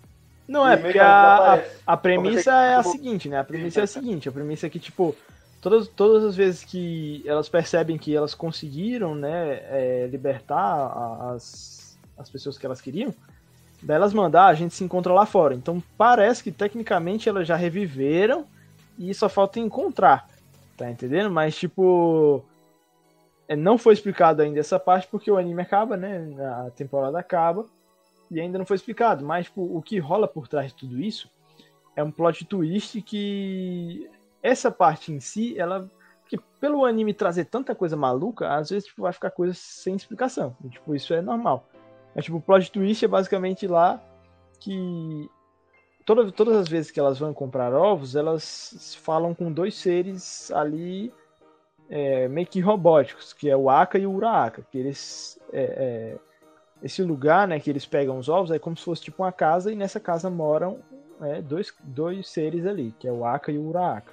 Não, é porque a, a, a premissa
Como se-
é a
tipo,
seguinte, né? A premissa é a seguinte, a premissa é que, tipo, todas, todas as vezes que elas percebem que elas conseguiram, né, é, libertar a- as, as pessoas que elas queriam, daí elas mandar, a gente se encontra lá fora. Então parece que tecnicamente elas já reviveram e só falta encontrar, tá entendendo? Mas tipo, é, não foi explicado ainda essa parte porque o anime acaba, né, a temporada acaba e ainda não foi explicado. Mas tipo, o que rola por trás de tudo isso é um plot twist que essa parte em si, ela que pelo anime trazer tanta coisa maluca, às vezes tipo, vai ficar coisa sem explicação. E, tipo, isso é normal. Mas tipo, o plot twist é basicamente lá que toda, todas as vezes que elas vão comprar ovos, elas falam com dois seres ali é, meio que robóticos, que é o Aka e o Uraka, que eles é, é, esse lugar, né, que eles pegam os ovos é como se fosse tipo uma casa e nessa casa moram é, dois, dois seres ali, que é o Aka e o Uraka.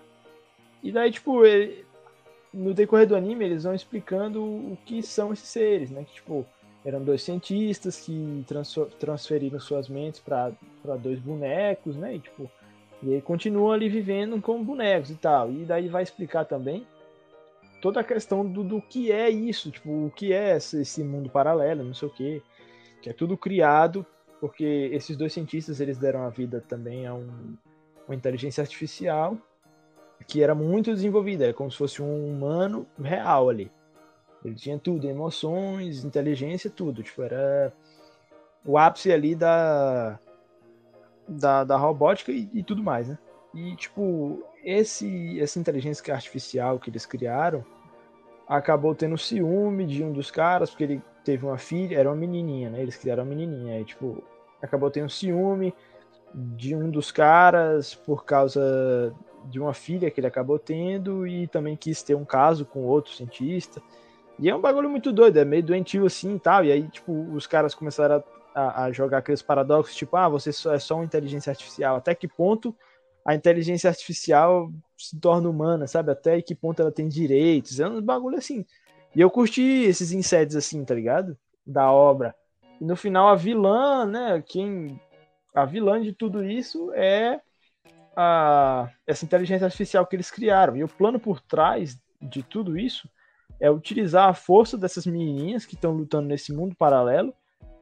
E daí, tipo, ele- no decorrer do anime, eles vão explicando o que são esses seres, né? Que, tipo, eram dois cientistas que transfer- transferiram suas mentes para dois bonecos, né? E, tipo, e aí continuam ali vivendo como bonecos e tal. E daí vai explicar também toda a questão do, do que é isso, tipo, o que é esse mundo paralelo, não sei o quê. Que é tudo criado porque esses dois cientistas, eles deram a vida também a um, uma inteligência artificial que era muito desenvolvida, era como se fosse um humano real ali. Ele tinha tudo, emoções, inteligência, tudo. Tipo, era o ápice ali da, da, da robótica e, e tudo mais, né? E, tipo, esse, essa inteligência artificial que eles criaram acabou tendo ciúme de um dos caras, porque ele teve uma filha, era uma menininha, né? Eles criaram uma menininha, aí, tipo, acabou tendo ciúme de um dos caras por causa de uma filha que ele acabou tendo e também quis ter um caso com outro cientista. E é um bagulho muito doido, é meio doentio assim e tal. E aí, tipo, os caras começaram a, a- jogar aqueles paradoxos, tipo, ah, você é só uma inteligência artificial. Até que ponto a inteligência artificial se torna humana, sabe? Até que ponto ela tem direitos. É um bagulho assim. E eu curti esses insetos assim, tá ligado? Da obra. E no final a vilã, né? Quem. A vilã de tudo isso é a, essa inteligência artificial que eles criaram. E o plano por trás de tudo isso é utilizar a força dessas menininhas que estão lutando nesse mundo paralelo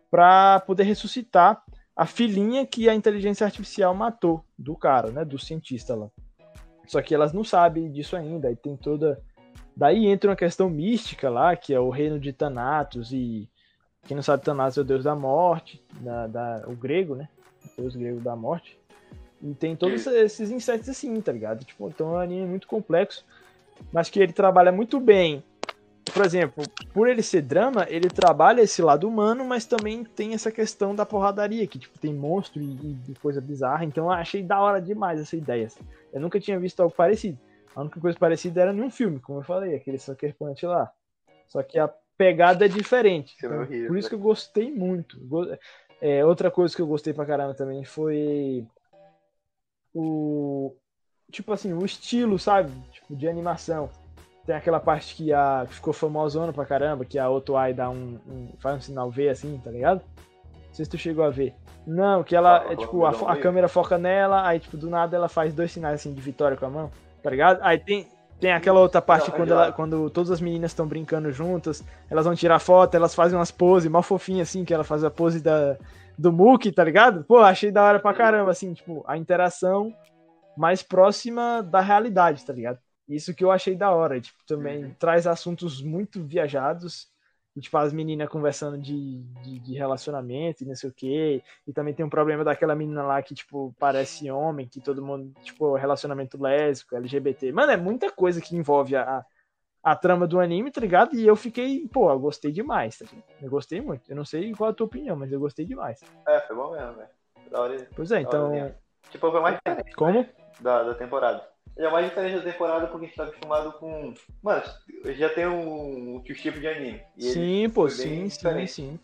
para poder ressuscitar a filhinha que a inteligência artificial matou do cara, né, do cientista lá. Só que elas não sabem disso ainda, e tem toda daí entra uma questão mística lá, que é o reino de Thanatos e quem não sabe Thanatos é o deus da morte, da, da- o grego, né? O deus grego da morte. E tem todos esses insetos assim, tá ligado? Tipo, então é um anime muito complexo, mas que ele trabalha muito bem. Por exemplo, por ele ser drama, ele trabalha esse lado humano, mas também tem essa questão da porradaria, que tipo, tem monstro e, e coisa bizarra. Então eu achei da hora demais essa ideia. assim. Eu nunca tinha visto algo parecido. A única coisa parecida era num filme, como eu falei, aquele Sucker Punch lá. Só que a pegada é diferente. Então,
horrível.
por isso que eu gostei muito. É, outra coisa que eu gostei pra caramba também foi o tipo assim, o estilo, sabe? Tipo, de animação. Tem aquela parte que, a, que ficou famosona pra caramba, que a Otoai dá um, um- faz um sinal V assim, tá ligado? Não sei se tu chegou a ver. Não, que ela,
Ah,
é, tipo, a, a câmera foca nela, aí tipo, do nada ela faz dois sinais assim de vitória com a mão, tá ligado? Aí tem, tem aquela outra parte
Não,
quando, ela, quando todas as meninas estão brincando juntas, elas vão tirar foto, elas fazem umas poses mal fofinhas assim, que ela faz a pose da, do Mookie, tá ligado? Pô, achei da hora pra caramba, assim, tipo, a interação mais próxima da realidade, tá ligado? Isso que eu achei da hora, tipo, também
Uhum.
traz assuntos muito viajados, e, tipo, as meninas conversando de, de, de relacionamento e não sei o quê, e também tem um problema daquela menina lá que, tipo, parece homem, que todo mundo, tipo, relacionamento lésbico, LGBT. Mano, é muita coisa que envolve a, a trama do anime, tá ligado? E eu fiquei, pô, eu gostei demais, tá ligado? Eu gostei muito. Eu não sei qual a tua opinião, mas eu gostei demais.
É, foi bom mesmo, velho. Da hora.
Pois é, então.
Tipo, foi mais diferente
Como?
da, da temporada. Ele é mais diferente da temporada porque a gente tá acostumado com. Mano, já tem um, um tipo de anime.
Sim, pô, sim, sim, sim.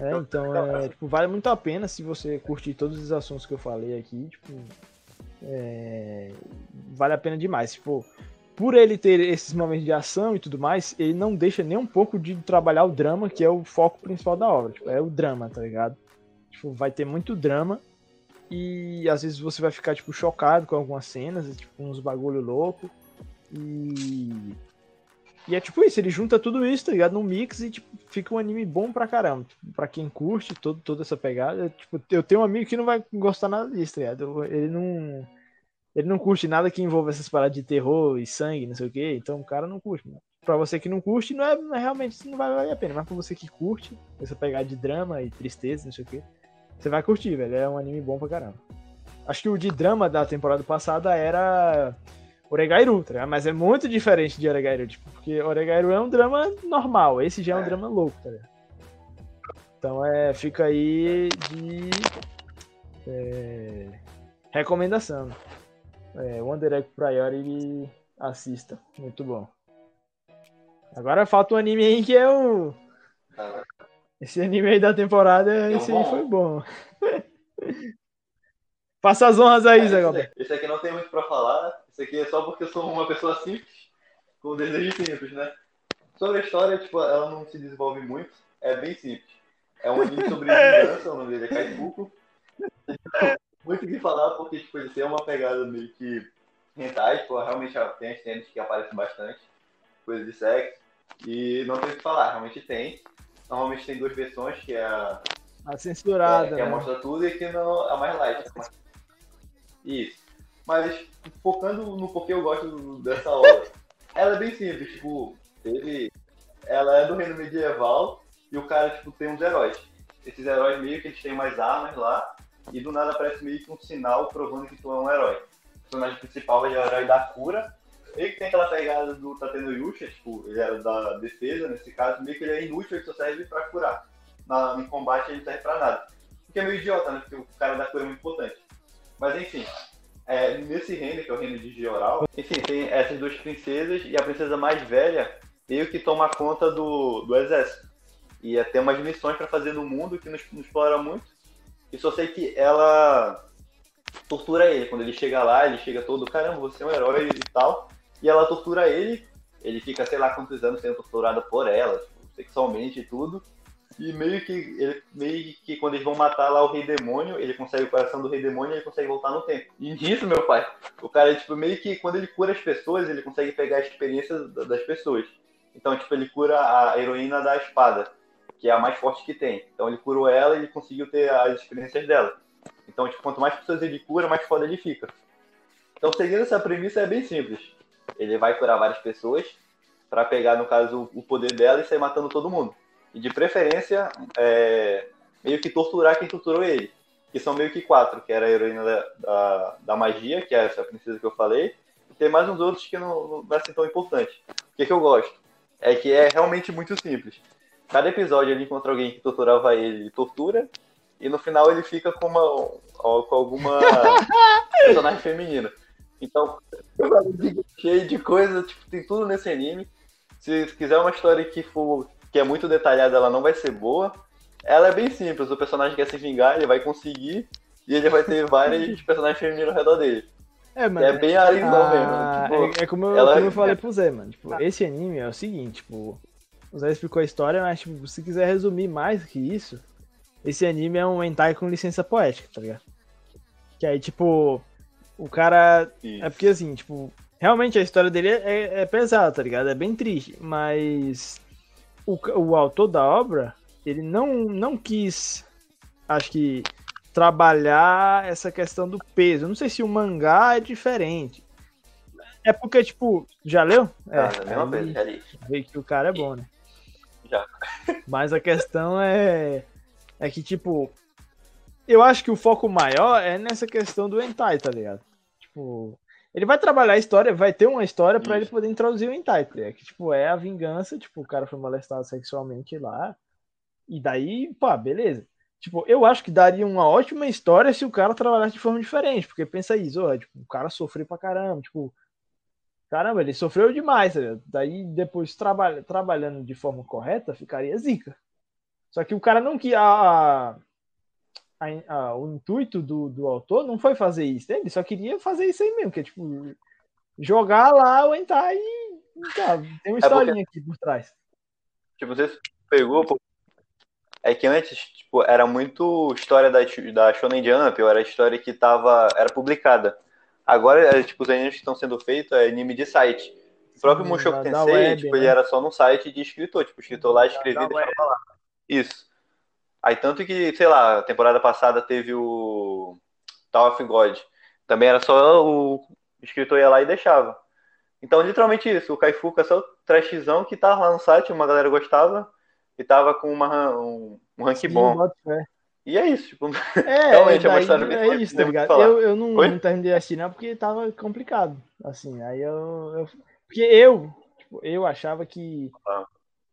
É,
Então,
então,
legal,
é, tipo, vale muito a pena se você curtir todos os assuntos que eu falei aqui, tipo, é, vale a pena demais. Tipo, por ele ter esses momentos de ação e tudo mais, ele não deixa nem um pouco de trabalhar o drama, que é o foco principal da obra. Tipo, é o drama, tá ligado? Tipo, vai ter muito drama e às vezes você vai ficar, tipo, chocado com algumas cenas, tipo, uns bagulho louco. E. E é tipo isso, ele junta tudo isso, tá ligado? Num mix e tipo, fica um anime bom pra caramba. Tipo, pra quem curte todo, toda essa pegada. Tipo, eu tenho um amigo que não vai gostar nada disso, tá ligado? Ele não. Ele não curte nada que envolva essas paradas de terror e sangue, não sei o que. Então o cara não curte. Mano. Pra você que não curte, não é, não é realmente não vai valer a pena. Mas pra você que curte, essa pegada de drama e tristeza, não sei o que, você vai curtir, velho. É um anime bom pra caramba. Acho que o de drama da temporada passada era Oregairu, tá ligado? Mas é muito diferente de Oregairu, tipo, porque Oregairu é um drama normal, esse já é um
É.
drama louco, tá ligado? Então é, fica aí de é, recomendação. É, One Direct Priority assista, muito bom. Agora falta um anime aí que é o. Esse anime aí da temporada,
um
esse aí foi bom. Faça as honras aí,
É,
Zé Galber.
esse aqui não tem muito pra falar. Esse aqui é só porque eu sou uma pessoa simples, com desejo simples, né? Sobre a história, tipo, ela não se desenvolve muito. É bem simples. É um anime sobre vingança, o nome dele é Kaifuku. Muito o que falar, porque tipo, ele tem uma pegada meio que hentai, tipo, realmente tem as cenas que aparecem bastante, coisas de sexo. E não tem o que falar, realmente tem. Normalmente tem duas versões, que é a
A censurada,
é, que é
né?
mostra tudo e aqui no, a mais light. Isso. Mas focando no porquê eu gosto dessa obra. ela é bem simples, tipo, teve. Ela é do reino medieval e o cara, tipo, tem uns heróis. Esses heróis meio que eles têm mais armas lá, e do nada aparece meio que um sinal provando que tu é um herói. O personagem principal ele é o herói da cura. Meio que tem aquela pegada do Tateno Yusha, tipo, ele era da defesa, nesse caso, meio que ele é inútil, ele só serve pra curar. Na, em combate ele não serve pra nada. O que é meio idiota, né? Porque o cara da cura é muito importante. Mas enfim, é, nesse reino, que é o reino de Gioral, enfim, tem essas duas princesas e a princesa mais velha meio que toma conta do, do exército. E é, tem umas missões pra fazer no mundo que não, não explora muito. E só sei que ela tortura ele. Quando ele chega lá, ele chega todo, caramba, você é um herói e tal. E ela tortura ele. Ele fica, sei lá quantos anos sendo torturado por ela, tipo, sexualmente e tudo. E meio que, ele, meio que quando eles vão matar lá o Rei Demônio, ele consegue o coração do Rei Demônio e ele consegue voltar no tempo. E nisso, meu pai, o cara, tipo, meio que quando ele cura as pessoas, ele consegue pegar a experiência da- das pessoas. Então, tipo, ele cura a heroína da espada, que é a mais forte que tem. Então ele curou ela e ele conseguiu ter as experiências dela. Então, tipo, quanto mais pessoas ele cura, mais foda ele fica. Então, seguindo essa premissa, é bem simples. Ele vai curar várias pessoas pra pegar, no caso, o poder dela e sair matando todo mundo. E de preferência, é, meio que torturar quem torturou ele. Que são meio que quatro, que era a heroína da, da, da magia, que é essa princesa que eu falei. E tem mais uns outros que não, não é assim tão importante. O que, que eu gosto? É que é realmente muito simples. Cada episódio ele encontra alguém que torturava ele e tortura. E no final ele fica com, uma, com alguma personagem feminina. Então, cheio de coisa, tipo, tem tudo nesse anime. Se quiser uma história que for que é muito detalhada, ela não vai ser boa. Ela é bem simples, o personagem quer se vingar, ele vai conseguir, e ele vai ter vários personagens femininos ao redor dele.
É, mano.
É bem arizão
Ah,
mesmo. Tipo,
é, é como, eu,
ela-
como eu falei pro Zé, mano. Tipo, esse anime é o seguinte, tipo, o Zé explicou a história, mas tipo, se quiser resumir mais que isso, esse anime é um hentai com licença poética, tá ligado? Que aí, tipo, o cara.
isso.
É porque assim, tipo, realmente a história dele é, é pesada, tá ligado? É bem triste, mas o, o autor da obra, ele não, não quis, acho que, trabalhar essa questão do peso. Eu não sei se o mangá é diferente. É porque, tipo, já leu?
Ah, é a mesma
aí
coisa, já li.
vê que o cara é bom, né?
Já.
Mas a questão é, é que, tipo, eu acho que o foco maior é nessa questão do hentai, tá ligado? Tipo, ele vai trabalhar a história, vai ter uma história pra ele poder introduzir o tá ligado? Que, tipo, é a vingança, tipo, o cara foi molestado sexualmente lá, e daí, pá, beleza. Tipo, eu acho que daria uma ótima história se o cara trabalhasse de forma diferente, porque pensa isso, ó, tipo, o cara sofreu pra caramba, tipo, caramba, ele sofreu demais, tá ligado? Daí depois trabalha, trabalhando de forma correta, ficaria zica. Só que o cara não que a, a- a- o intuito do, do autor não foi fazer isso, né? ele só queria fazer isso aí mesmo, que é tipo jogar lá o e tá, tem uma
É porque-
historinha aqui por trás.
Tipo, você pegou, pô. É que antes, tipo, era muito história da, da Shonen Jump, ou era história que tava, era publicada. Agora, é, tipo, os animes que estão sendo feitos é anime de site. O próprio Mushoku Tensei,
web,
tipo,
né?
ele era só num site de escritor. Tipo, o escritor lá escrevia
da
e deixava lá. Isso. Aí, tanto que, sei lá, a temporada passada teve o Tower of God. Também era só o escritor ia lá e deixava. Então, literalmente isso. O Kaifuka é só o trashzão que tava lá no site, uma galera gostava e tava com uma, um, um rank
Sim,
bom.
boto fé.
E é isso, tipo,
É,
Realmente, é uma história
é
forte,
isso, tá ligado? Eu, eu não,
Oi?
não terminei de assistir não porque tava complicado, assim, aí eu... eu- porque eu, tipo, eu achava que
Ah.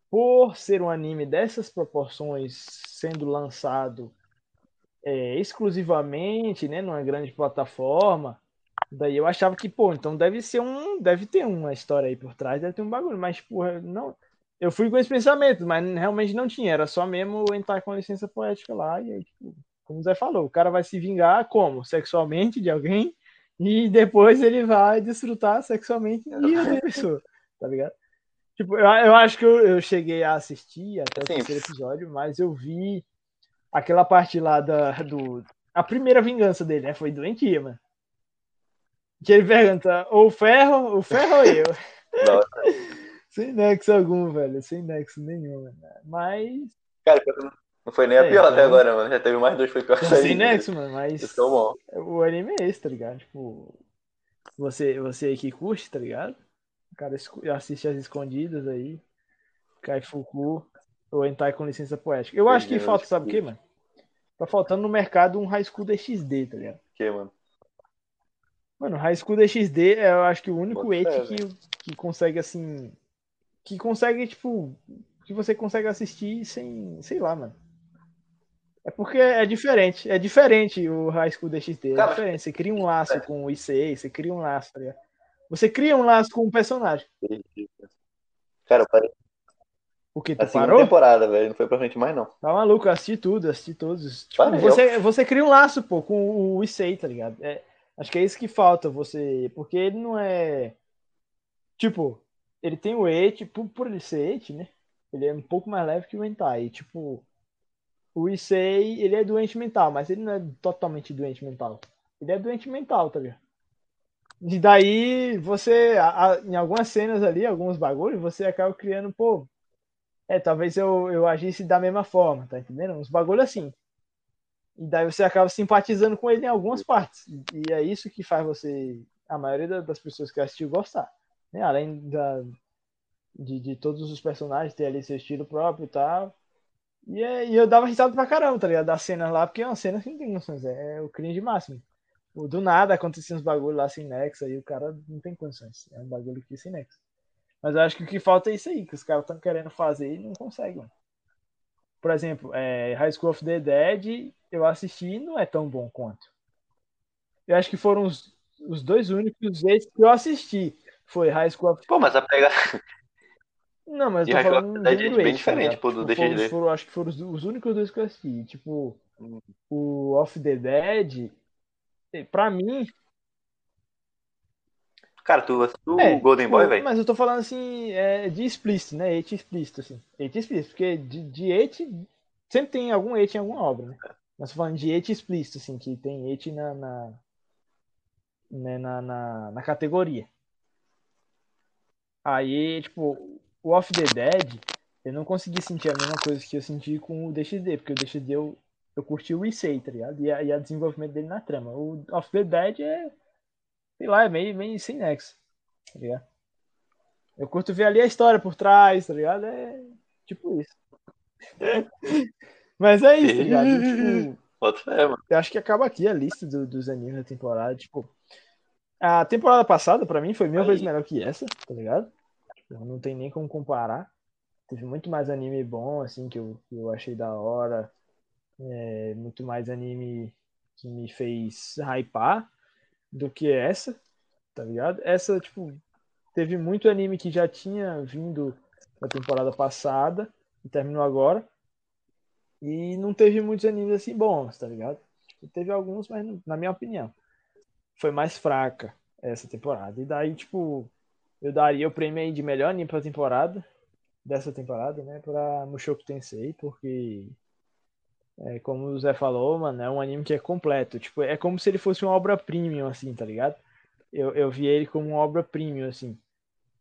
Por ser um anime dessas proporções sendo lançado é, exclusivamente, né, numa grande plataforma, daí eu achava que, pô, então deve ser um, deve ter uma história aí por trás, deve ter um bagulho, mas, porra, não... Eu fui com esse pensamento, mas realmente não tinha, era só mesmo entrar com a licença poética lá, e aí, tipo, como o Zé falou, o cara vai se vingar como? Sexualmente de alguém e depois ele vai desfrutar sexualmente de outra pessoa, tá ligado? Tipo, eu, eu acho que eu, eu cheguei a assistir até o
Sim.
terceiro episódio, mas eu vi aquela parte lá da, do. A primeira vingança dele, né? Foi doentia, mano. Que ele pergunta, ou o ferro, o ferro ou eu?
Não.
Sem nexo algum, velho. Sem nexo nenhum, mano. Mas.
cara, não foi nem a
É,
pior até
então-
agora, mano. Já teve mais dois, foi pior que
Sem nexo, mano. Mas.
Isso é o bom.
O anime é esse, tá ligado? Tipo, você, você que curte, tá ligado? O cara assiste as escondidas aí, cai Fuku, ou entrar com licença poética. Eu acho que falta, sabe o
que-
mano? Tá faltando no mercado um High School DXD, tá ligado?
Que, mano?
Mano, High School DXD é, eu acho que o único eti que, que consegue, assim. Que consegue, tipo. Que você consegue assistir sem. Sei lá, mano. É porque é diferente. É diferente o High School DXD. É
Cara,
diferente. Você cria um laço com o IC, você cria um laço, tá ligado? Você cria um laço com um personagem.
Cara, eu parei
O que? Tu
a segunda
parou?
temporada, velho. Não foi pra frente mais, não.
Tá maluco, eu assisti tudo, assisti todos. Tipo,
Valeu.
você, você cria um laço, pô, com o Issei, tá ligado? É, acho que é isso que falta, você. Porque ele não é. Tipo, ele tem o Eti, por, por ele ser Eti, né? Ele é um pouco mais leve que o Entai. Tipo, o Issei, ele é doente mental, mas ele não é totalmente doente mental. Ele é doente mental, tá ligado? E daí, você, a- a- em algumas cenas ali, alguns bagulhos, você acaba criando, pô, é, talvez eu, eu agisse da mesma forma, tá entendendo? Uns bagulho assim. E daí você acaba simpatizando com ele em algumas partes. E é isso que faz você, a maioria da- das pessoas que assistiu, gostar. Né? Além da, de, de todos os personagens ter ali seu estilo próprio e tal. E, é- e eu dava risada pra caramba, tá ligado? Das cenas lá, porque é uma cena que não tem noções. É, é o cringe máximo. Do nada acontecia uns bagulho lá sem nexo, aí o cara não tem condições. É um bagulho que sem nexo. Mas eu acho que o que falta é isso aí, que os caras estão querendo fazer e não conseguem. mano. Por exemplo, é, High School of the Dead, eu assisti e não é tão bom quanto. Eu acho que foram os, os dois únicos vezes que eu assisti. Foi High School of
Pô, mas a pegada.
Não, mas eu tô falando
of the Dead
de
é bem
tá
diferente, pô, do
Tipo,
DXD.
foram- acho que foram os, os únicos dois que eu assisti. Tipo,
Hum.
o Off the Dead, pra mim,
Cara, tu assistiu
É,
o Golden
tipo,
Boy, velho?
Mas eu tô falando assim, é, de explícito, né? Eti explícito, assim. Eti explícito, porque de, de eti, sempre tem algum eti em alguma obra, né? Mas tô falando de eti explícito, assim, que tem eti na, na, né, na, na, na categoria. Aí, tipo, o Off the Dead, eu não consegui sentir a mesma coisa que eu senti com o DXD, porque o DXD eu, eu curti o Issei, tá ligado? E a, e a desenvolvimento dele na trama. O Off the Dead é, sei lá, é meio, meio sem nexo, tá ligado? Eu curto ver ali a história por trás, tá ligado? É tipo isso. Mas é isso, tá ligado? Tipo, eu acho que acaba aqui a lista do- dos animes da temporada. Tipo, a temporada passada, pra mim, foi mil
Aí.
vezes melhor que essa, tá ligado? Tipo, não tem nem como comparar. Teve muito mais anime bom, assim, que eu, que eu achei da hora. É, muito mais anime que me fez hypar do que essa, tá ligado? Essa, tipo, teve muito anime que já tinha vindo da temporada passada e terminou agora. E não teve muitos animes assim bons, tá ligado? Teve alguns, mas na minha opinião, foi mais fraca essa temporada. E daí, tipo, eu daria o prêmio aí de melhor anime pra temporada, dessa temporada, né, pra Mushoku Tensei, porque, é, como o Zé falou, mano, é um anime que é completo. Tipo, é como se ele fosse uma obra premium, assim, tá ligado? eu, eu vi ele como uma obra premium, assim.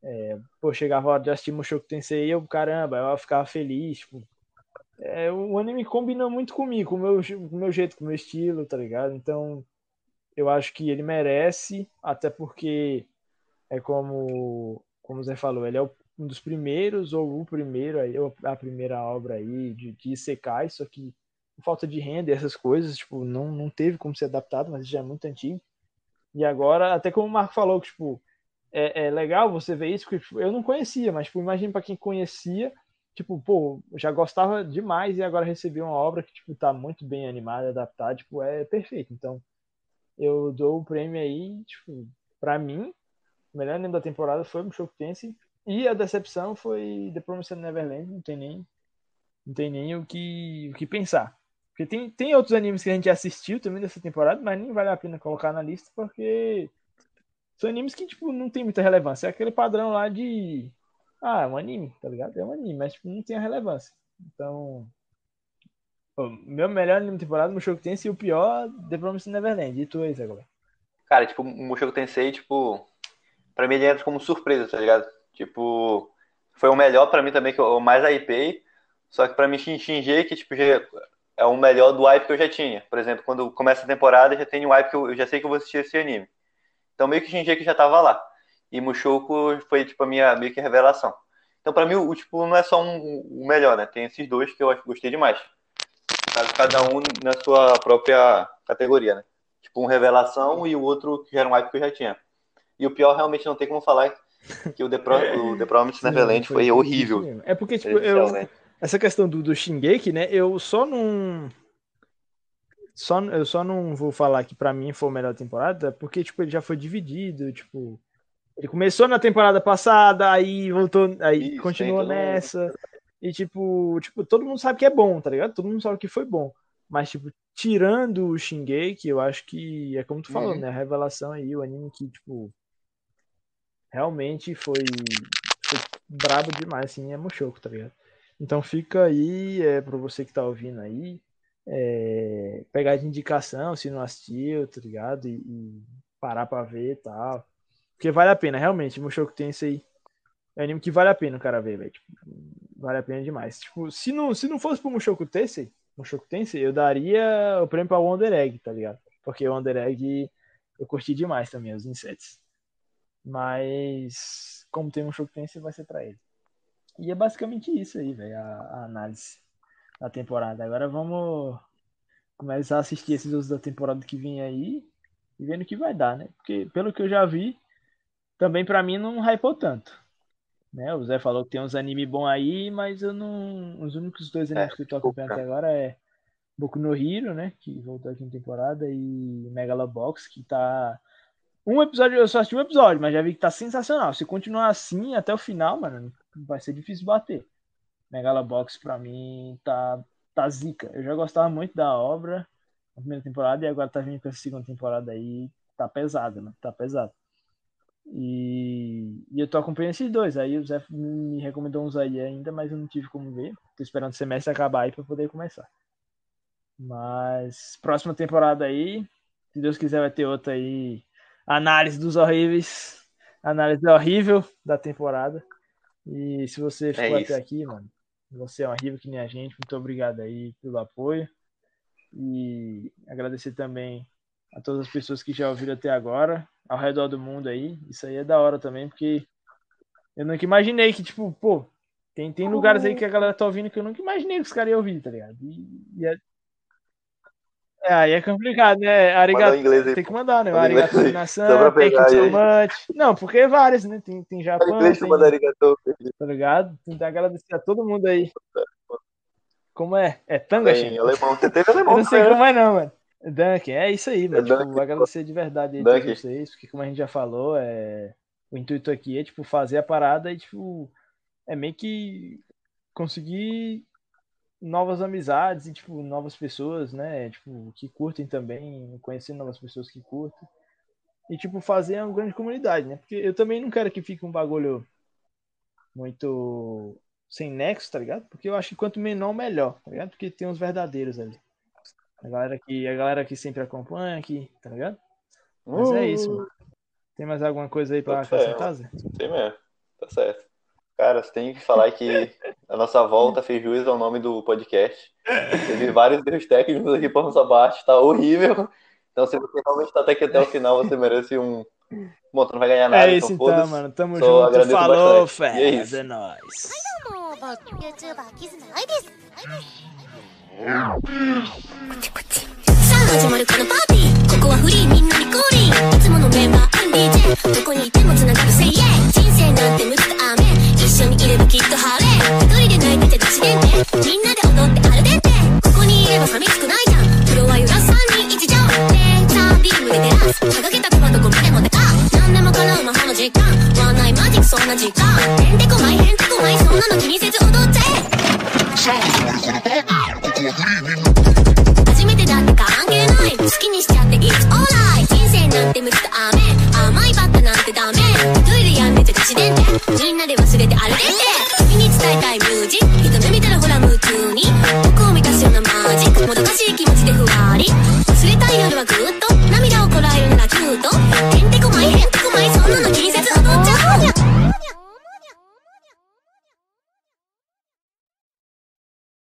É, pô, chegava a hora de assistir Mushoku Tensei e eu, caramba, eu ficava feliz, tipo, é, o anime combina muito comigo, com o meu, com meu jeito, com o meu estilo, tá ligado? Então, eu acho que ele merece, até porque é como, como o Zé falou, ele é um dos primeiros, ou o primeiro, aí, a primeira obra aí de, de Isekai, só que falta de renda e essas coisas, tipo, não, não teve como ser adaptado, mas já é muito antigo. E agora, até como o Marco falou, que, tipo, é, é legal você ver isso, porque tipo, eu não conhecia, mas, tipo, imagina para quem conhecia, tipo, pô, já gostava demais e agora recebi uma obra que, tipo, tá muito bem animada, adaptada, tipo, é perfeito. Então, eu dou o prêmio aí, tipo, pra mim, o melhor anime da temporada foi o Mushoku Tensei e a decepção foi The Promised Neverland, não tem nem não tem nem o que, o que pensar. Porque tem, tem outros animes que a gente assistiu também dessa temporada, mas nem vale a pena colocar na lista porque são animes que, tipo, não tem muita relevância. É aquele padrão lá de ah, é um anime, tá ligado? É um anime, mas tipo, não tem a relevância. Então, o meu melhor anime de temporada, Mushoku Tensei, e o pior, The Promised Neverland. E tu aí, Zé agora?
Cara, tipo, Mushoku Tensei, tipo, pra mim ele entra como surpresa, tá ligado? Tipo, foi o melhor pra mim também, que eu mais hypei, só que pra mim Shinji, que tipo, já é o melhor do hype que eu já tinha. Por exemplo, quando começa a temporada, já tem um hype que eu, eu já sei que eu vou assistir esse anime. Então meio que Shinji que já tava lá. E Mushoku foi, tipo, a minha meio que revelação. Então, para mim, o, tipo, não é só um, o melhor, né? Tem esses dois que eu gostei demais. Cada um na sua própria categoria, né? Tipo, um revelação e o outro que era um hype que eu já tinha. E o pior, realmente, não tem como falar que o The, Pro, o The Promised Neverland foi, foi horrível.
É porque, tipo, eu... Essa questão do, do Shingeki, né? Eu só não... Só, eu só não vou falar que para mim foi a melhor temporada, porque, tipo, ele já foi dividido, tipo... Ele começou na temporada passada, aí voltou, aí Isso, continuou nessa. E tipo, tipo, todo mundo sabe que é bom, tá ligado? Todo mundo sabe que foi bom. Mas, tipo, tirando o Shingeki, eu acho que é como tu falou, uhum. né? A revelação aí, o anime que, tipo, realmente foi, foi brabo demais, assim, é Mushoku, tá ligado? Então fica aí, é, pra você que tá ouvindo aí, é, pegar de indicação, se não assistiu, tá ligado? E, e parar pra ver e tal. Porque vale a pena, realmente. Mushoku Tensei é um anime que vale a pena o cara ver, velho. Tipo, vale a pena demais. Tipo, se não, se não fosse pro Mushoku Tensei, Mushoku Tensei, eu daria o prêmio pra Wonder Egg, tá ligado? Porque o Wonder Egg eu curti demais também, os insetos. Mas, como tem Mushoku Tensei, vai ser pra ele. E é basicamente isso aí, velho, a, a análise da temporada. Agora vamos começar a assistir esses outros da temporada que vem aí e vendo o que vai dar, né? Porque, pelo que eu já vi, também para mim não hypou tanto. Né? O Zé falou que tem uns anime bons aí, mas eu não. Os únicos dois animes é, que eu tô acompanhando até agora é Boku no Hero, né? Que voltou aqui em temporada, e Megalobox, que tá. Um episódio, eu só assisti um episódio, mas já vi que tá sensacional. Se continuar assim até o final, mano, vai ser difícil bater. Megalobox pra mim tá, tá zica. Eu já gostava muito da obra na primeira temporada e agora tá vindo com essa segunda temporada aí. Tá pesado, né? Tá pesado. E, e eu tô acompanhando esses dois. Aí o Zé me recomendou uns aí ainda, mas eu não tive como ver. Tô esperando o semestre acabar aí pra poder começar. Mas próxima temporada aí, se Deus quiser, vai ter outra aí. Análise dos horríveis. Análise horrível da temporada. E se você é ficou é até aqui, mano, você é um horrível que nem a gente. Muito obrigado aí pelo apoio. E agradecer também a todas as pessoas que já ouviram até agora ao redor do mundo aí. Isso aí é da hora também, porque eu nunca imaginei que, tipo, pô, tem, tem lugares aí que a galera tá ouvindo que eu nunca imaginei que os caras iam ouvir, tá ligado? E, e é... é... aí é complicado, né? Arigato, tem que mandar, né? Arigato nação, thank you so much. Não, porque é várias, né? Tem, tem Japão, tem, tá ligado? Tem que agradecer a todo mundo aí. Como é? É tanga,
Tem alemão, você teve alemão.
Eu não sei né? como é não, mano. Dunk, é isso aí, mano. É tipo, agradecer de verdade aí a vocês, porque como a gente já falou, é... o intuito aqui é tipo fazer a parada e tipo é meio que conseguir novas amizades e tipo novas pessoas, né? Tipo, que curtem também, conhecer novas pessoas que curtem. E tipo fazer uma grande comunidade, né? Porque eu também não quero que fique um bagulho muito sem nexo, tá ligado? Porque eu acho que quanto menor, melhor, tá ligado? Porque tem uns verdadeiros ali. A galera que, a galera que sempre acompanha aqui, tá ligado? Mas uh. é isso, mano.
Tem mais alguma coisa aí pra
fé,
acrescentar, Zé?
Tem mesmo. Tá certo. Cara, você tem que falar que a nossa volta fez juízo ao nome do podcast. Teve vários deus técnicos aqui por nossa parte, tá horrível. Então, se você realmente tá até aqui até o final, você merece um. Bom, tu não vai ganhar é nada.
É isso
então,
então mano. Tamo
Só
junto.
Agradeço
Falou,
fé. É, isso.
é nóis.
緒にいればきっと晴れ一人で泣いてて出しでんてみんなで踊ってアルデンテここにいれば寂しくないじゃんフロア揺らす3人一条レーザービームで照らす掲げたクマどこまでもでか何でも叶う魔法の時間ワンナイマジックそんな時間へんてこまいへんてこまいそんなの気にせず踊って初めてだって関係ない好きにしちゃっていつオーラーみんなで忘れて歩いて。君に伝えたいミュージック。